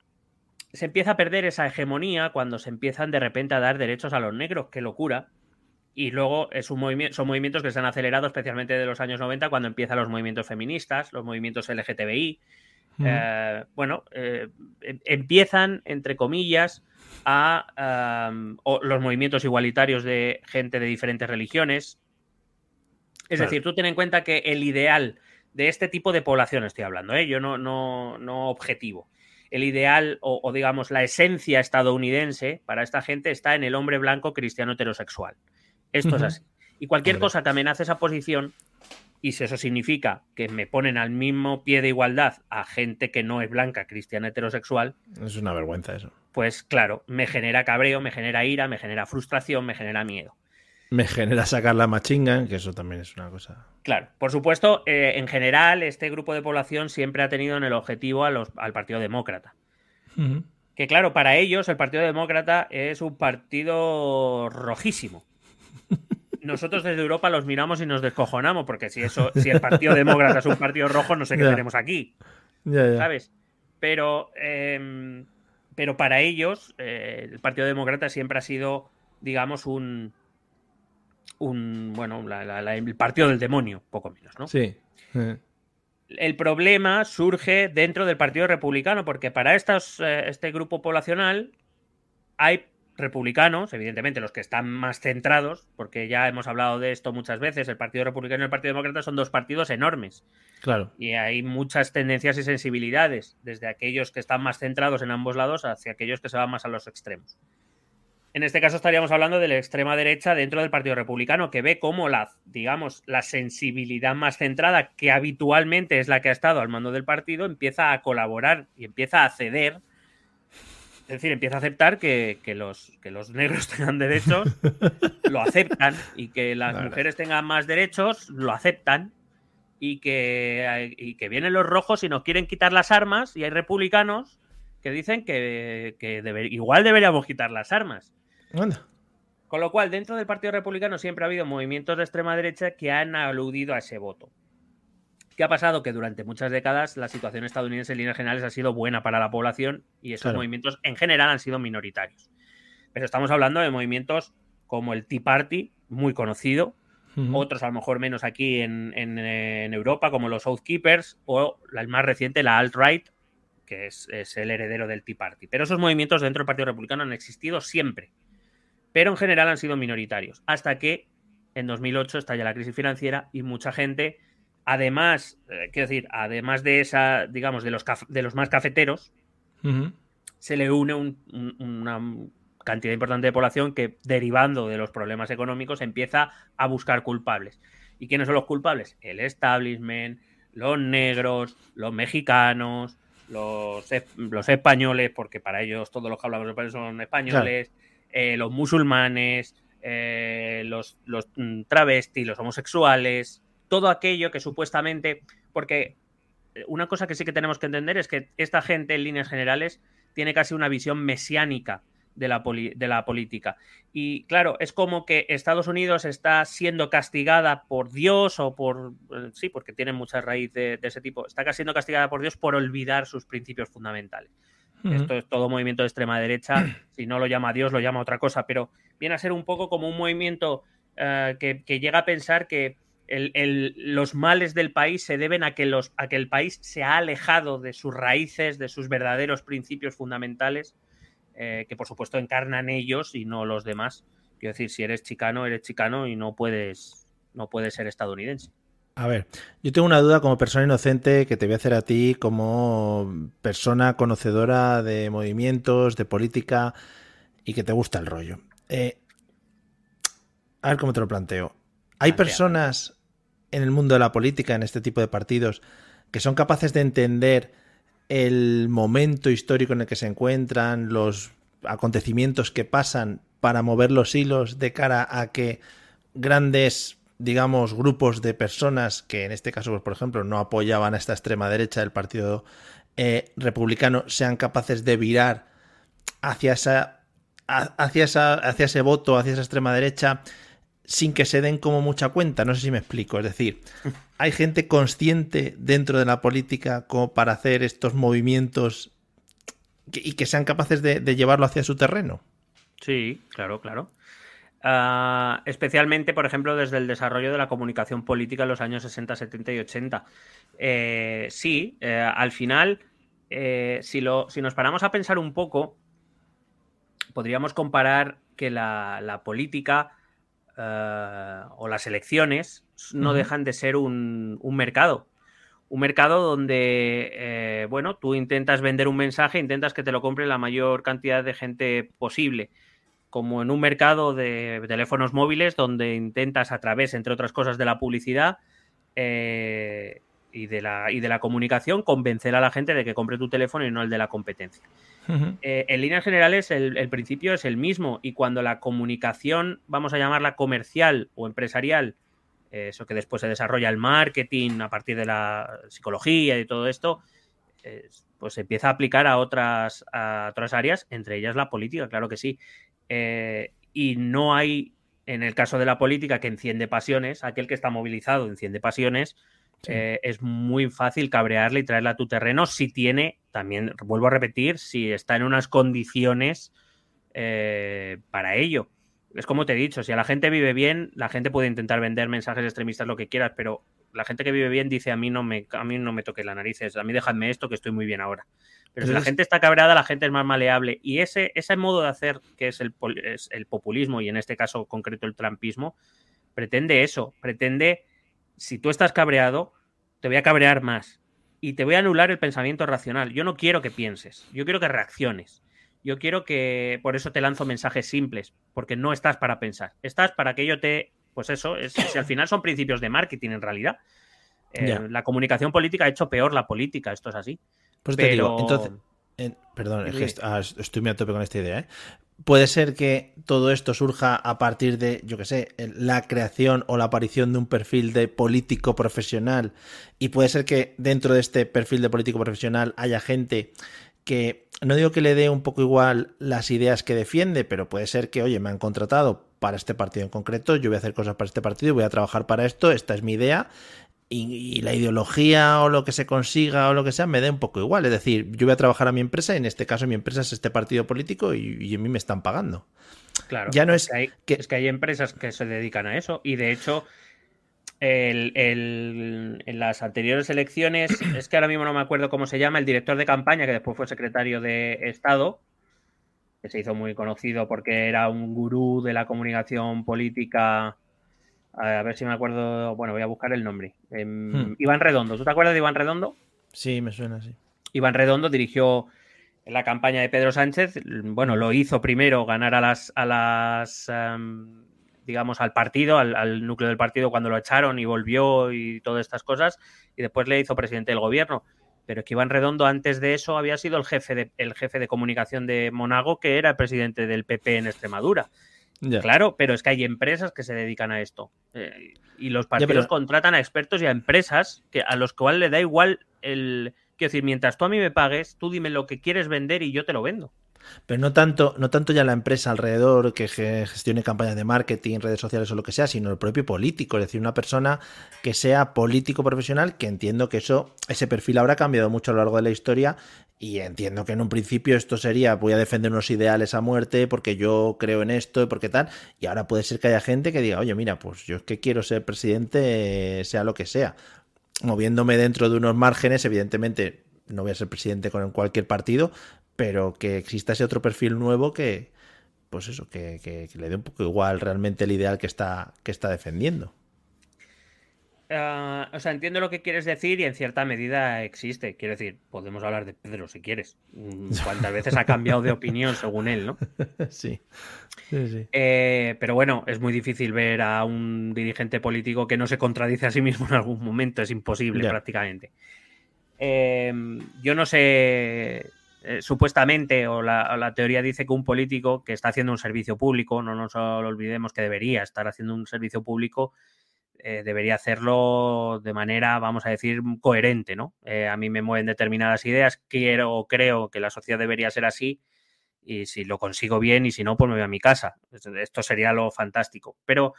se empieza a perder esa hegemonía cuando se empiezan de repente a dar derechos a los negros. Qué locura y luego es un son movimientos que se han acelerado especialmente de los años 90 cuando empiezan los movimientos feministas, los movimientos LGTBI. Eh, bueno, eh, em, empiezan, entre comillas, a los movimientos igualitarios de gente de diferentes religiones. Es decir, tú ten en cuenta que el ideal de este tipo de población estoy hablando, ¿eh? yo no, no, no objetivo. El ideal o, o, digamos la esencia estadounidense para esta gente está en el hombre blanco cristiano heterosexual. Esto es así. Y cualquier cosa que amenace esa posición, y si eso significa que me ponen al mismo pie de igualdad a gente que no es blanca, cristiana, heterosexual. Es una vergüenza eso. Pues claro, me genera cabreo, me genera ira, me genera frustración, me genera miedo. Me genera sacar la machinga, que eso también es una cosa. Claro, por supuesto, eh, en general, este grupo de población siempre ha tenido en el objetivo al Partido Demócrata. Que claro, para ellos el Partido Demócrata es un partido rojísimo nosotros desde Europa los miramos y nos descojonamos, porque si eso, si el Partido Demócrata es un partido rojo, no sé qué tenemos aquí. ¿Sabes? Pero, em, pero para ellos, eh, el Partido Demócrata siempre ha sido, digamos, un. un bueno, el partido del demonio, poco menos, ¿no? Sí. El problema surge dentro del Partido Republicano, porque para eh, este grupo poblacional hay republicanos, evidentemente los que están más centrados, porque ya hemos hablado de esto muchas veces, el Partido Republicano y el Partido Demócrata son dos partidos enormes. Claro. Y hay muchas tendencias y sensibilidades, desde aquellos que están más centrados en ambos lados hacia aquellos que se van más a los extremos. En este caso estaríamos hablando de la extrema derecha dentro del Partido Republicano, que ve cómo la, digamos, la sensibilidad más centrada, que habitualmente es la que ha estado al mando del partido, empieza a colaborar y empieza a ceder es decir, empieza a aceptar que, los, que los negros tengan derechos, lo aceptan, y que las mujeres tengan más derechos, lo aceptan, y que, que vienen los rojos y nos quieren quitar las armas, y hay republicanos que dicen que, igual deberíamos quitar las armas. Con lo cual, dentro del Partido Republicano siempre ha habido movimientos de extrema derecha que han aludido a ese voto. ¿Qué ha pasado? Que durante muchas décadas la situación estadounidense en líneas generales ha sido buena para la población y esos movimientos en general han sido minoritarios. Pero estamos hablando de movimientos como el Tea Party, muy conocido, otros a lo mejor menos aquí en, Europa, como los Keepers, o el más reciente, la Alt-Right, que es, el heredero del Tea Party. Pero esos movimientos dentro del Partido Republicano han existido siempre. pero en general han sido minoritarios, hasta que en 2008 estalla la crisis financiera y mucha gente, además, eh, quiero decir, además de esa, digamos, de los, de los más cafeteros, se le une una cantidad importante de población que, derivando de los problemas económicos, empieza a buscar culpables. ¿Y quiénes son los culpables? El establishment, los negros, los mexicanos, los, los españoles, porque para ellos todos los que hablamos español son españoles, eh, los musulmanes, eh, los, los mm, travestis, los homosexuales, todo aquello que supuestamente, porque una cosa que sí que tenemos que entender es que esta gente en líneas generales tiene casi una visión mesiánica de la, de la, política. Y claro, es como que Estados Unidos está siendo castigada por Dios o por... Eh, sí, porque tiene mucha raíz de, ese tipo. Está siendo castigada por Dios por olvidar sus principios fundamentales. Esto es todo movimiento de extrema derecha. Si no lo llama Dios, lo llama otra cosa. Pero viene a ser un poco como un movimiento eh, que, llega a pensar que los males del país se deben a que, los, a que el país se ha alejado de sus raíces, de sus verdaderos principios fundamentales eh, que por supuesto encarnan ellos y no los demás. Quiero decir, si eres chicano, eres chicano y no puedes, no puedes ser estadounidense. A ver, yo tengo una duda como persona inocente que te voy a hacer a ti como persona conocedora de movimientos, de política y que te gusta el rollo. Eh, a ver cómo te lo planteo. Hay personas en el mundo de la política, en este tipo de partidos, que son capaces de entender el momento histórico en el que se encuentran, los acontecimientos que pasan para mover los hilos de cara a que grandes, digamos, grupos de personas que en este caso, por ejemplo, no apoyaban a esta extrema derecha del Partido eh, Republicano, sean capaces de virar hacia esa, hacia esa, hacia ese voto, hacia esa extrema derecha sin que se den como mucha cuenta. No sé si me explico. Es decir, hay gente consciente dentro de la política como para hacer estos movimientos y que sean capaces de, llevarlo hacia su terreno. Sí, claro, claro. Ah, especialmente, por ejemplo, desde el desarrollo de la comunicación política en los años 60, 70 y 80. Eh, sí, eh, al final, eh, si, lo, si nos paramos a pensar un poco, podríamos comparar que la, la política eh, o las elecciones no dejan de ser un, mercado. Un mercado donde, eh, bueno, tú intentas vender un mensaje, intentas que te lo compre la mayor cantidad de gente posible. Como en un mercado de teléfonos móviles donde intentas a través, entre otras cosas, de la publicidad eh, y, de la, y de la comunicación, convencer a la gente de que compre tu teléfono y no el de la competencia. Eh, en líneas generales, el, principio es el mismo y cuando la comunicación, vamos a llamarla comercial o empresarial, eh, eso que después se desarrolla el marketing a partir de la psicología y todo esto, pues se empieza a aplicar a otras, a otras áreas, entre ellas la política, claro que sí. Eh, y no hay, en el caso de la política, que enciende pasiones, aquel que está movilizado enciende pasiones, eh, es muy fácil cabrearle y traerla a tu terreno si tiene, también vuelvo a repetir, si está en unas condiciones eh, para ello. Es como te he dicho, si a la gente vive bien, la gente puede intentar vender mensajes extremistas, lo que quieras, pero la gente que vive bien dice a mí no me, a mí no me toque las narices, a mí déjame esto que estoy muy bien ahora. Pero si la gente está cabreada, la gente es más maleable. Y ese, ese modo de hacer, que es el, es el populismo, y en este caso concreto el trampismo, pretende eso, pretende si tú estás cabreado, te voy a cabrear más y te voy a anular el pensamiento racional. Yo no quiero que pienses, yo quiero que reacciones. Yo quiero que, por eso te lanzo mensajes simples, porque no estás para pensar, estás para que yo te, pues eso, es, si al final son principios de marketing en realidad. Eh, la comunicación política ha hecho peor la política, esto es así. Pues te digo, entonces, perdón, ah, estoy muy a tope con esta idea, ¿eh? Puede ser que todo esto surja a partir de, yo qué sé, la creación o la aparición de un perfil de político profesional. Y puede ser que dentro de este perfil de político profesional haya gente que, no digo que le dé un poco igual las ideas que defiende, pero puede ser que, oye, me han contratado para este partido en concreto, yo voy a hacer cosas para este partido, voy a trabajar para esto, esta es mi idea y, la ideología o lo que se consiga o lo que sea me dé un poco igual. Es decir, yo voy a trabajar a mi empresa y en este caso mi empresa es este partido político y, a mí me están pagando. Claro. Ya no es, que hay, es que hay empresas que se dedican a eso y de hecho en las anteriores elecciones, es que ahora mismo no me acuerdo cómo se llama, el director de campaña que después fue secretario de Estado, que se hizo muy conocido porque era un gurú de la comunicación política. A ver si me acuerdo. Bueno, voy a buscar el nombre. Em, hmm. Iván Redondo. ¿Tú te acuerdas de Iván Redondo? Sí, me suena así. Iván Redondo dirigió la campaña de Pedro Sánchez. Bueno, lo hizo primero ganar a las, a las em, digamos, al partido, al, núcleo del partido cuando lo echaron y volvió y todas estas cosas, y después le hizo presidente del gobierno. Pero es que Iván Redondo antes de eso había sido el jefe de, el jefe de comunicación de Monago, que era el presidente del PP en Extremadura. Claro, pero es que hay empresas que se dedican a esto. Eh, y los partidos contratan a expertos y a empresas que, a los cuales le da igual el... Quiero decir, mientras tú a mí me pagues, tú dime lo que quieres vender y yo te lo vendo. Pero no tanto, no tanto ya la empresa alrededor que gestione campañas de marketing, redes sociales o lo que sea, sino el propio político, es decir, una persona que sea político profesional, que entiendo que eso, ese perfil habrá cambiado mucho a lo largo de la historia y entiendo que en un principio esto sería voy a defender unos ideales a muerte porque yo creo en esto y porque tal, y ahora puede ser que haya gente que diga, oye, mira, pues yo es que quiero ser presidente, sea lo que sea. Moviéndome dentro de unos márgenes, evidentemente no voy a ser presidente con cualquier partido, pero que exista ese otro perfil nuevo que, pues eso, que, le dé un poco igual realmente el ideal que está, que está defendiendo. Ah, o sea, entiendo lo que quieres decir y en cierta medida existe. Quiero decir, podemos hablar de Pedro si quieres. Mm, cuántas veces ha cambiado de opinión según él, ¿no? Sí. Eh, pero bueno, es muy difícil ver a un dirigente político que no se contradice a sí mismo en algún momento. Es imposible prácticamente. Eh, yo no sé eh, supuestamente, o la, teoría dice que un político que está haciendo un servicio público, no nos olvidemos que debería estar haciendo un servicio público, eh, debería hacerlo de manera, vamos a decir, coherente, ¿no? Eh, a mí me mueven determinadas ideas, quiero o creo que la sociedad debería ser así, y si lo consigo bien, y si no, pues me voy a mi casa. Esto sería lo fantástico. Pero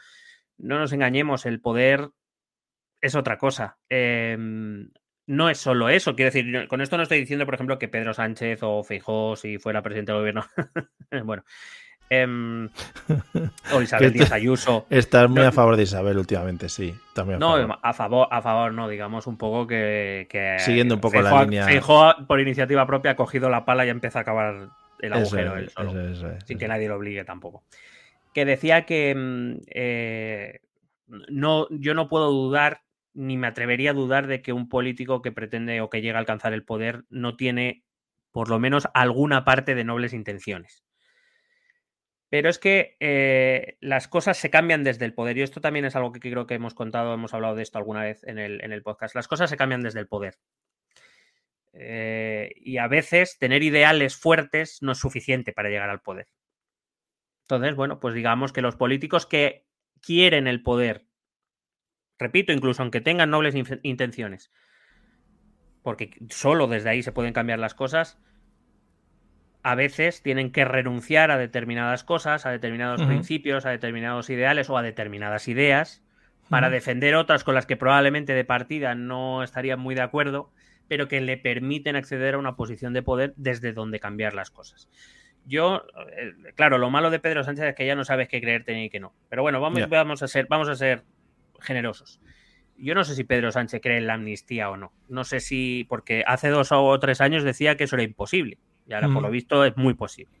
no nos engañemos, el poder es otra cosa. Em, no es solo eso. Quiero decir, con esto no estoy diciendo, por ejemplo, que Pedro Sánchez o Feijóo, si fuera presidente del gobierno, bueno, em, o Isabel Díaz Ayuso. Estás muy a favor de Isabel últimamente, sí. También no, a favor, a favor, no, digamos un poco que. Siguiendo un poco la línea. Por iniciativa propia, ha cogido la pala y empieza a acabar el agujero sin que nadie lo obligue tampoco. Que decía que mm, eh, no, yo no puedo dudar ni me atrevería a dudar de que un político que pretende o que llega a alcanzar el poder no tiene por lo menos alguna parte de nobles intenciones. Pero es que eh, las cosas se cambian desde el poder y esto también es algo que creo que hemos contado, hemos hablado de esto alguna vez en el, en el podcast. Las cosas se cambian desde el poder. Eh, y a veces tener ideales fuertes no es suficiente para llegar al poder. Entonces, bueno, pues digamos que los políticos que quieren el poder Repito, incluso aunque tengan nobles intenciones, porque solo desde ahí se pueden cambiar las cosas, a veces tienen que renunciar a determinadas cosas, a determinados principios, a determinados ideales o a determinadas ideas para defender otras con las que probablemente de partida no estarían muy de acuerdo, pero que le permiten acceder a una posición de poder desde donde cambiar las cosas. Yo, eh, claro, lo malo de Pedro Sánchez es que ya no sabes qué creerte ni qué no. Pero bueno, vamos, vamos a ser, vamos a ser generosos. Yo no sé si Pedro Sánchez cree en la amnistía o no. No sé si, porque hace dos o tres años decía que eso era imposible. Y ahora, por lo visto, es muy posible.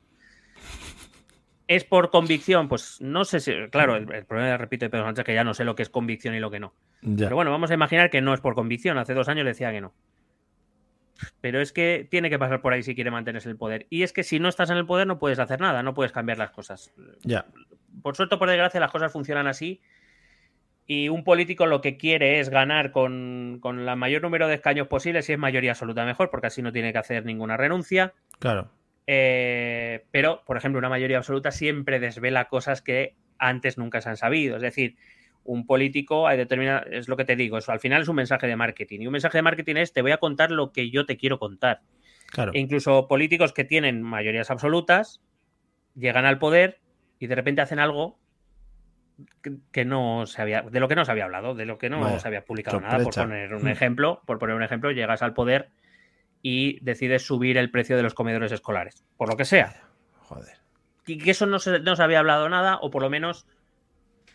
¿Es por convicción? Pues no sé si. Claro, el, problema, repito, de Pedro Sánchez es que ya no sé lo que es convicción y lo que no. Pero bueno, vamos a imaginar que no es por convicción. Hace dos años decía que no. Pero es que tiene que pasar por ahí si quiere mantenerse el poder. Y es que si no estás en el poder no puedes hacer nada, no puedes cambiar las cosas. Ya. Por suerte o por desgracia, las cosas funcionan así y un político lo que quiere es ganar con, con la mayor número de escaños posible, si es mayoría absoluta mejor, porque así no tiene que hacer ninguna renuncia. Claro. Eh, pero, por ejemplo, una mayoría absoluta siempre desvela cosas que antes nunca se han sabido. Es decir, un político es lo que te digo, eso al final es un mensaje de marketing. Y un mensaje de marketing es te voy a contar lo que yo te quiero contar. Claro. E incluso políticos que tienen mayorías absolutas llegan al poder y de repente hacen algo que, no se había, de lo que no se había hablado, de lo que no se había publicado nada. Por poner un hmm. ejemplo, por poner un ejemplo, llegas al poder y decides subir el precio de los comedores escolares, por lo que sea. Joder. Y que eso no se, no se había hablado nada, o por lo menos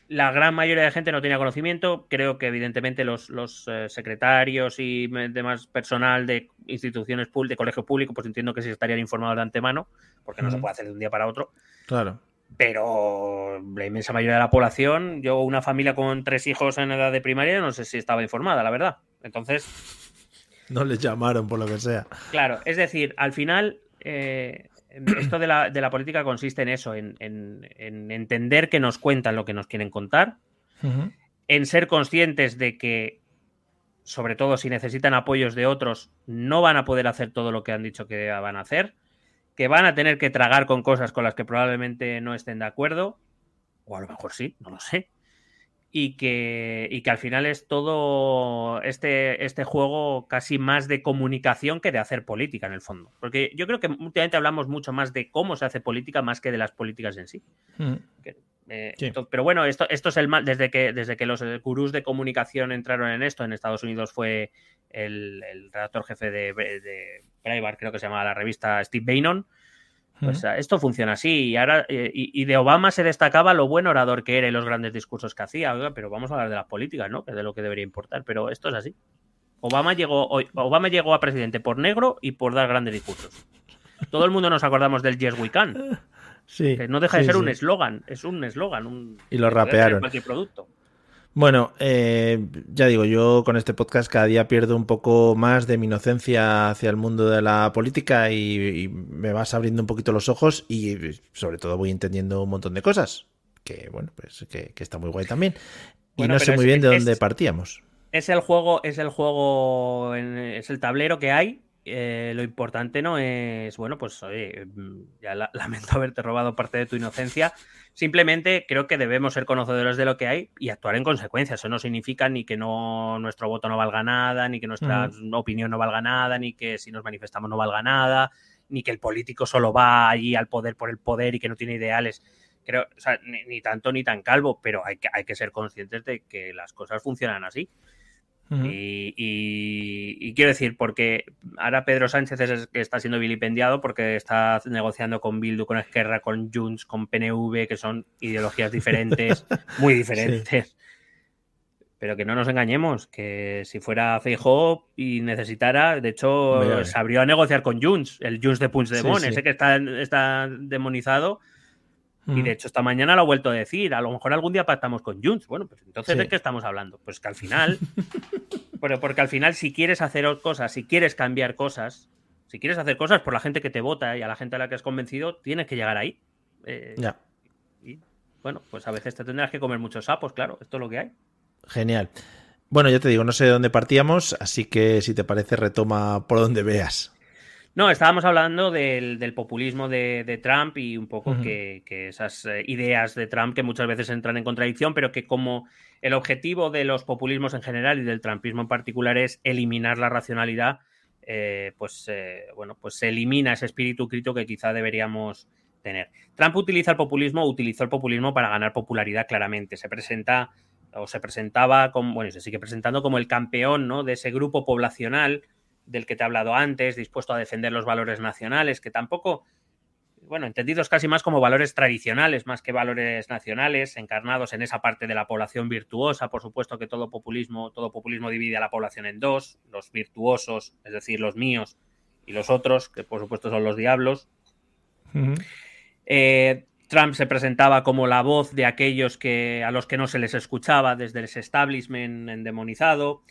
la gran mayoría de gente no tenía conocimiento. Creo que evidentemente los, los eh, secretarios y demás personal de instituciones públicas, de colegio público, pues entiendo que sí estarían informados de antemano, porque no se puede hacer de un día para otro. Claro. Pero la inmensa mayoría de la población, yo una familia con tres hijos en edad de primaria, no sé si estaba informada, la verdad. Entonces... No les llamaron por lo que sea. Claro, es decir, al final eh, esto de la, de la, política consiste en eso, en, entender que nos cuentan lo que nos quieren contar, en ser conscientes de que, sobre todo si necesitan apoyos de otros, no van a poder hacer todo lo que han dicho que van a hacer, que van a tener que tragar con cosas con las que probablemente no estén de acuerdo, o a lo mejor sí, no lo sé, y que, y que al final es todo este, este juego casi más de comunicación que de hacer política en el fondo. Porque yo creo que últimamente hablamos mucho más de cómo se hace política más que de las políticas en sí. Mm. Eh, pero bueno, esto, esto es el mal. Desde que, desde que los gurús de comunicación entraron en esto, en Estados Unidos fue el, redactor jefe de, de Creo que se llamaba la revista Steve Bannon pues esto funciona así. Y, ahora, eh, y, de Obama se destacaba lo buen orador que era y los grandes discursos que hacía. pero vamos a hablar de las políticas, ¿no? Que es de lo que debería importar. Pero esto es así. Obama llegó, Obama llegó a presidente por negro y por dar grandes discursos. Todo el mundo nos acordamos del Yes We Can. Sí, que no deja de ser un eslogan, es un eslogan. Y lo rapearon. Cualquier producto. Bueno, eh, ya digo, yo con este podcast cada día pierdo un poco más de mi inocencia hacia el mundo de la política y, me vas abriendo un poquito los ojos y sobre todo voy entendiendo un montón de cosas, que bueno, pues que, está muy guay también. y no sé muy bien de dónde partíamos. Es el juego, es el juego, es el tablero que hay eh, lo importante no es, bueno, pues oye, mm, ya lamento haberte robado parte de tu inocencia. Simplemente creo que debemos ser conocedores de lo que hay y actuar en consecuencia. Eso no significa ni que no nuestro voto no valga nada, ni que nuestra opinión no valga nada, ni que si nos manifestamos no valga nada, ni que el político solo va allí al poder por el poder y que no tiene ideales. Creo, ni, ni tanto ni tan calvo, pero hay que, hay que ser conscientes de que las cosas funcionan así y, quiero decir, porque ahora Pedro Sánchez es el que está siendo vilipendiado porque está negociando con Bildu, con Esquerra, con Junts, con PNV, que son ideologías diferentes, muy diferentes. Pero que no nos engañemos, que si fuera Feijóo y necesitara, de hecho, se abrió a negociar con Junts, el Junts de Puigdemont, ese que está, está demonizado y de hecho, esta mañana lo ha vuelto a decir. A lo mejor algún día pactamos con Junts. Bueno, pues entonces ¿de qué estamos hablando? Pues que al final. pero porque al final, si quieres hacer cosas, si quieres cambiar cosas, si quieres hacer cosas por la gente que te vota y a la gente a la que has convencido, tienes que llegar ahí. Eh, ya. Y bueno, pues a veces te tendrás que comer muchos sapos, claro. Esto es lo que hay. Genial. Bueno, ya te digo, no sé de dónde partíamos, así que si te parece, retoma por donde veas. No, estábamos hablando del, populismo de, Trump y un poco que, esas eh, ideas de Trump que muchas veces entran en contradicción, pero que como el objetivo de los populismos en general y del trumpismo en particular es eliminar la racionalidad, eh, pues eh, bueno, pues se elimina ese espíritu crítico que quizá deberíamos tener. Trump utiliza el populismo, utilizó el populismo para ganar popularidad claramente. Se presenta o se presentaba como, bueno, se sigue presentando como el campeón ¿no? de ese grupo poblacional del que te he hablado antes, dispuesto a defender los valores nacionales, que tampoco, bueno, entendidos casi más como valores tradicionales, más que valores nacionales, encarnados en esa parte de la población virtuosa. Por supuesto que todo populismo, todo populismo divide a la población en dos, los virtuosos, es decir, los míos, y los otros, que por supuesto son los diablos. Eh, Trump se presentaba como la voz de aquellos que, a los que no se les escuchaba desde el establishment endemonizado.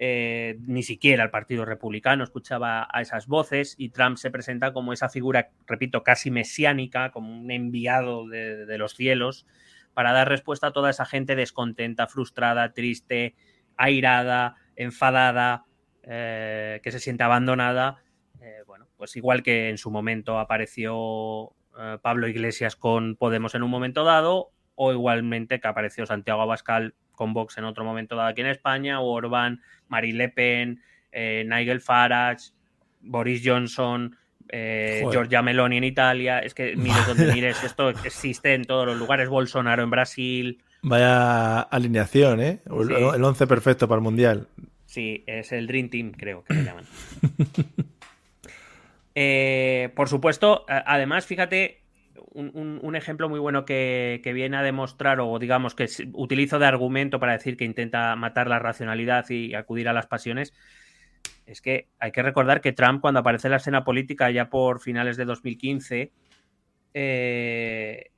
Eh, ni siquiera el Partido Republicano escuchaba a esas voces y Trump se presenta como esa figura, repito, casi mesiánica, como un enviado de, los cielos, para dar respuesta a toda esa gente descontenta, frustrada, triste, airada, enfadada, eh, que se siente abandonada. Eh, bueno, pues igual que en su momento apareció Pablo Iglesias con Podemos en un momento dado, o igualmente que apareció Santiago Abascal con Vox en otro momento dado aquí en España, o Orbán, Marie Le Pen, eh, Nigel Farage, Boris Johnson, eh, Giorgia Meloni en Italia. Es que mires donde mires, esto existe en todos los lugares. Bolsonaro en Brasil. Vaya alineación, ¿eh? El 11 perfecto para el Mundial. Sí, es el Dream Team, creo que le llaman. Eh, por supuesto, además, fíjate, un, ejemplo muy bueno que, viene a demostrar, o digamos que utilizo de argumento para decir que intenta matar la racionalidad y acudir a las pasiones, es que hay que recordar que Trump, cuando aparece en la escena política ya por finales de 2015, eh,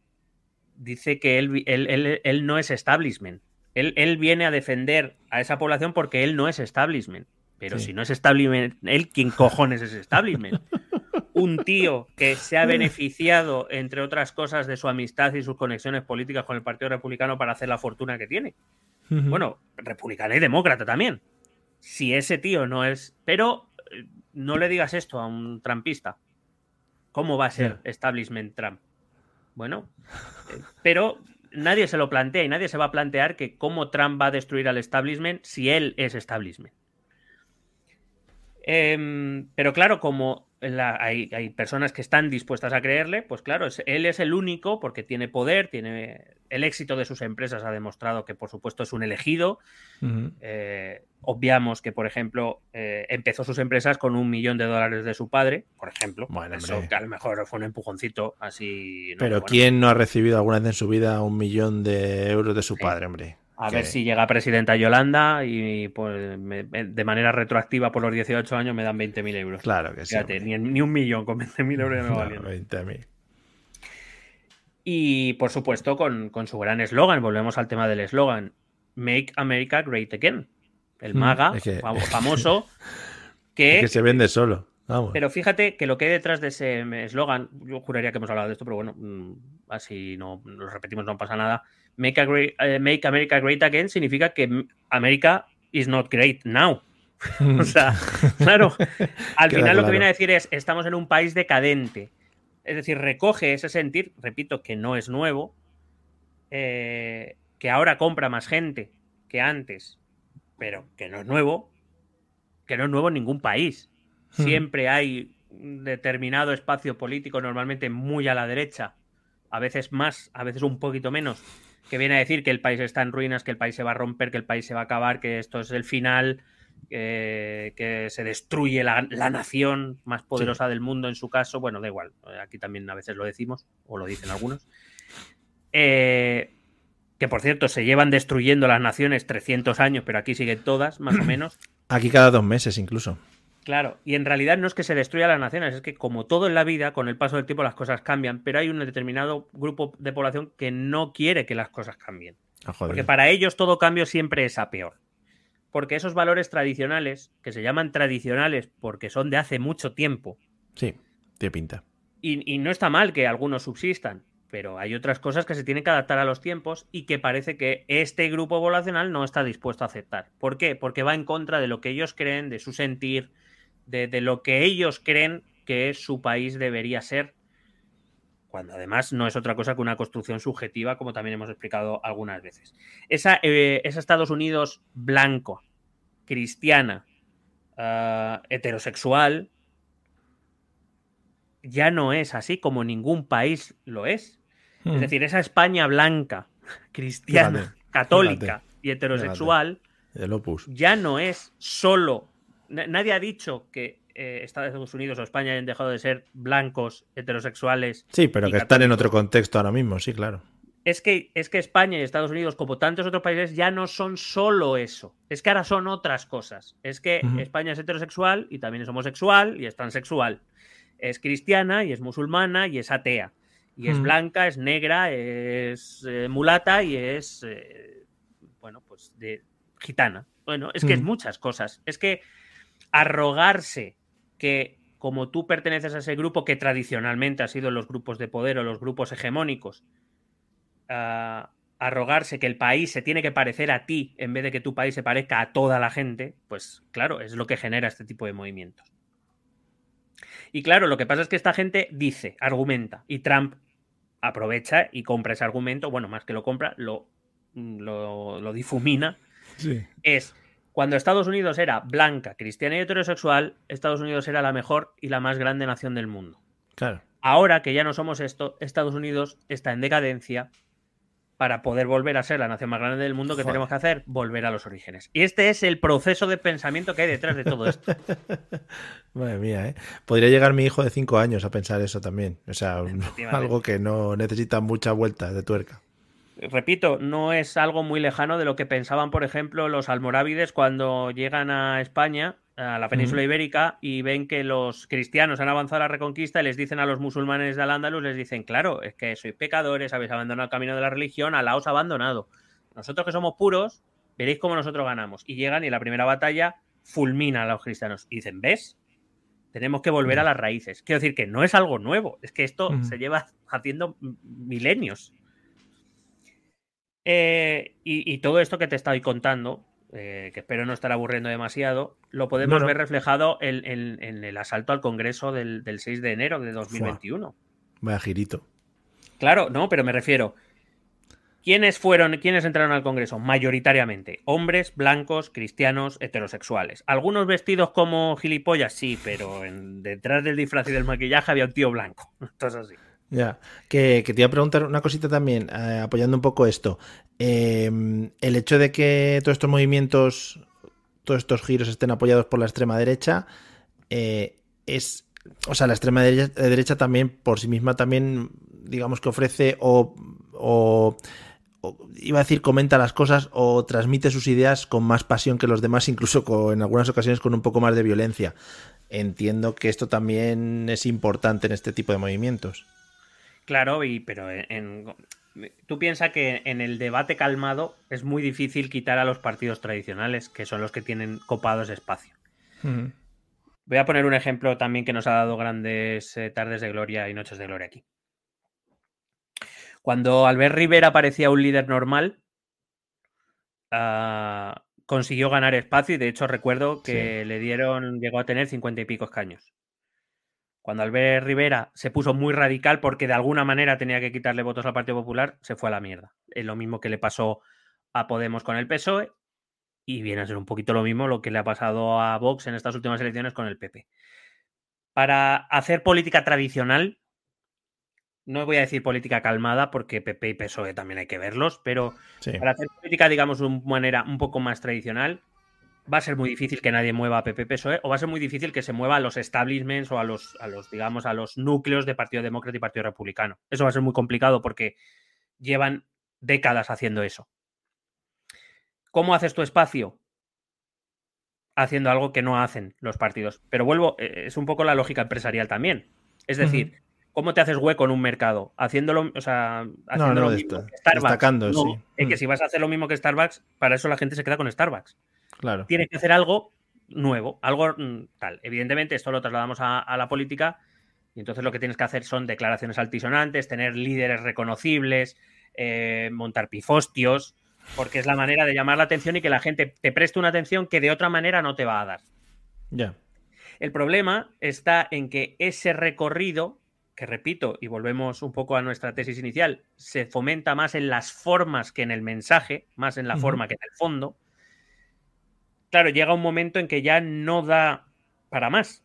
dice que él, él, no es establishment. Él, viene a defender a esa población porque él no es establishment. Pero si no es establishment, él, ¿quién cojones es establishment? Un tío que se ha beneficiado, entre otras cosas, de su amistad y sus conexiones políticas con el Partido Republicano para hacer la fortuna que tiene. Bueno, republicana y demócrata también. Si ese tío no es. Pero eh, no le digas esto a un trampista. ¿Cómo va a ser establishment Trump? Bueno, eh, pero nadie se lo plantea y nadie se va a plantear que cómo Trump va a destruir al establishment si él es establishment. Em, pero claro, como hay, hay, personas que están dispuestas a creerle, pues claro, él es el único porque tiene poder, tiene el éxito de sus empresas ha demostrado que por supuesto es un elegido. Eh, obviamos que, por ejemplo, eh, empezó sus empresas con un millón de dólares de su padre, por ejemplo. Bueno, Eso que a lo mejor fue un empujoncito así. Pero ¿quién no ha recibido alguna vez en su vida un millón de euros de su padre, hombre? A ver si llega presidenta Yolanda y pues de manera retroactiva por los 18 años me dan 20.000 euros. Claro que sí. Fíjate, ni, un millón con 20.000 euros no, no 20.000. Y por supuesto con, su gran eslogan, volvemos al tema del eslogan, Make America Great Again. El mm, MAGA, famoso, que, que se vende solo. Pero fíjate que lo que hay detrás de ese eslogan, yo juraría que hemos hablado de esto, pero bueno, mm, así no lo repetimos, no pasa nada. Eh, make, America Great Again significa que America is not great now. o sea, claro, al final lo que viene a decir es, estamos en un país decadente. Es decir, recoge ese sentir, repito, que no es nuevo, eh, que ahora compra más gente que antes, pero que no es nuevo, que no es nuevo en ningún país. Hmm. Siempre hay un determinado espacio político, normalmente muy a la derecha, a veces más, a veces un poquito menos, que viene a decir que el país está en ruinas, que el país se va a romper, que el país se va a acabar, que esto es el final, que se destruye la, nación más poderosa del mundo en su caso. Bueno, da igual, aquí también a veces lo decimos, o lo dicen algunos. Eh, que por cierto, se llevan destruyendo las naciones 300 años, pero aquí siguen todas, más o menos. Aquí cada dos meses incluso. Claro, y en realidad no es que se destruya las naciones, es que como todo en la vida, con el paso del tiempo las cosas cambian, pero hay un determinado grupo de población que no quiere que las cosas cambien. Ah, porque para ellos todo cambio siempre es a peor. Porque esos valores tradicionales, que se llaman tradicionales porque son de hace mucho tiempo. Sí, te pinta. Y, y no está mal que algunos subsistan, pero hay otras cosas que se tienen que adaptar a los tiempos y que parece que este grupo poblacional no está dispuesto a aceptar. ¿Por qué? Porque va en contra de lo que ellos creen, de su sentir, de, lo que ellos creen que su país debería ser, cuando además no es otra cosa que una construcción subjetiva, como también hemos explicado algunas veces. Esa, eh, Estados Unidos blanco, cristiana, ah, heterosexual, ya no es así como ningún país lo es. Es hmm. decir, esa España blanca, cristiana, católica y heterosexual ya no es solo nadie ha dicho que eh, Estados Unidos o España hayan dejado de ser blancos, heterosexuales. Sí, pero que están en otro contexto ahora mismo, sí, claro. Es que, es que España y Estados Unidos, como tantos otros países, ya no son solo eso. Es que ahora son otras cosas. Es que España es heterosexual y también es homosexual y es transexual. Es cristiana y es musulmana y es atea. Y es blanca, es negra, es eh, mulata y es, eh, bueno, pues de gitana. Bueno, es que es muchas cosas. Es que arrogarse que como tú perteneces a ese grupo que tradicionalmente ha sido los grupos de poder o los grupos hegemónicos, ah, arrogarse que el país se tiene que parecer a ti en vez de que tu país se parezca a toda la gente, pues claro, es lo que genera este tipo de movimientos. Y claro, lo que pasa es que esta gente dice, argumenta, y Trump aprovecha y compra ese argumento, bueno, más que lo compra, lo, lo, difumina. Es cuando Estados Unidos era blanca, cristiana y heterosexual, Estados Unidos era la mejor y la más grande nación del mundo. Claro. Ahora que ya no somos esto, Estados Unidos está en decadencia para poder volver a ser la nación más grande del mundo, ¿qué tenemos que hacer? Volver a los orígenes. Y este es el proceso de pensamiento que hay detrás de todo esto. Madre mía, ¿eh? Podría llegar mi hijo de cinco años a pensar eso también. O sea, algo que no necesita mucha vuelta de tuerca. Repito, no es algo muy lejano de lo que pensaban, por ejemplo, los almorávides cuando llegan a España a la península ibérica y ven que los cristianos han avanzado a la reconquista y les dicen a los musulmanes de Al-Ándalus, les dicen, claro, es que sois pecadores, habéis abandonado el camino de la religión, Alá os ha abandonado. Nosotros que somos puros, veréis cómo nosotros ganamos. Y llegan y en la primera batalla fulminan a los cristianos. Y dicen, ¿ves? Tenemos que volver a las raíces. Quiero decir que no es algo nuevo, es que esto se lleva haciendo milenios. Eh, y, y, todo esto que te estoy contando eh, que espero no estar aburriendo demasiado, lo podemos ver reflejado en, el asalto al Congreso del, 6 de enero de 2021. Vaya girito. Claro, no, pero me refiero. ¿Quiénes fueron, quiénes entraron al Congreso? Mayoritariamente, hombres, blancos, cristianos, heterosexuales. Algunos vestidos como gilipollas, sí, pero detrás del disfraz y del maquillaje había un tío blanco. Esto es así. Ya, que, te iba a preguntar una cosita también, eh, apoyando un poco esto. Em, el hecho de que todos estos movimientos, todos estos giros estén apoyados por la extrema derecha, eh, es. O sea, la extrema derecha, también, por sí misma, también, digamos que ofrece o, o, iba a decir, comenta las cosas o transmite sus ideas con más pasión que los demás, incluso en algunas ocasiones con un poco más de violencia. Entiendo que esto también es importante en este tipo de movimientos. Claro, y, pero en, tú piensas que en el debate calmado es muy difícil quitar a los partidos tradicionales, que son los que tienen copado ese espacio. Voy a poner un ejemplo también que nos ha dado grandes eh, tardes de gloria y noches de gloria aquí. Cuando Albert Rivera parecía un líder normal, ah, consiguió ganar espacio y de hecho recuerdo que le dieron, llegó a tener cincuenta y pico escaños. Cuando Albert Rivera se puso muy radical porque de alguna manera tenía que quitarle votos al Partido Popular, se fue a la mierda. Es lo mismo que le pasó a Podemos con el PSOE y viene a ser un poquito lo mismo lo que le ha pasado a Vox en estas últimas elecciones con el PP. Para hacer política tradicional, no voy a decir política calmada porque PP y PSOE también hay que verlos, pero para hacer política, digamos, de una manera un poco más tradicional, va a ser muy difícil que nadie mueva a PP PSOE o va a ser muy difícil que se mueva a los establishments o a los, a los, digamos, a los núcleos de Partido Demócrata y Partido Republicano. Eso va a ser muy complicado porque llevan décadas haciendo eso. ¿Cómo haces tu espacio? Haciendo algo que no hacen los partidos. Pero vuelvo, eh, es un poco la lógica empresarial también. Es decir, ¿cómo te haces hueco en un mercado? Haciéndolo, o sea, haciendo lo mismo que Starbucks. Es que mm. si vas a hacer lo mismo que Starbucks, para eso la gente se queda con Starbucks. Claro. Tienes que hacer algo nuevo, algo mm, tal. Evidentemente, esto lo trasladamos a, la política y entonces lo que tienes que hacer son declaraciones altisonantes, tener líderes reconocibles, eh, montar pifostios, porque es la manera de llamar la atención y que la gente te preste una atención que de otra manera no te va a dar. Ya. El problema está en que ese recorrido, que repito, y volvemos un poco a nuestra tesis inicial, se fomenta más en las formas que en el mensaje, más en la forma que en el fondo claro, llega un momento en que ya no da para más.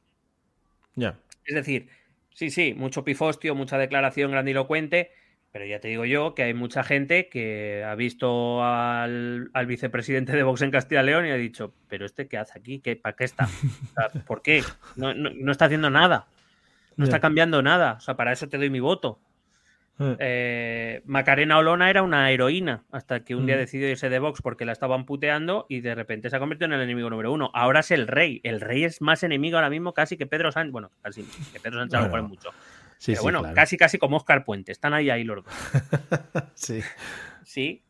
Ya. Es decir, sí, sí, mucho pifostio, mucha declaración grandilocuente, pero ya te digo yo que hay mucha gente que ha visto al, vicepresidente de Vox en Castilla y León y ha dicho, pero este qué hace aquí, ¿Qué, ¿para qué está? ¿Por qué? No, está haciendo nada, no está cambiando nada, o sea, para eso te doy mi voto. Eh. Eh, Macarena Olona era una heroína hasta que un día mm. decidió irse de Vox porque la estaban puteando y de repente se ha convertido en el enemigo número uno. Ahora es el rey. El rey es más enemigo ahora mismo casi que Pedro Sánchez. Bueno, casi que Pedro Sánchez lo pone mucho. Pero bueno, casi casi como Oscar Puente. Están ahí, ahí los dos. sí. Sí.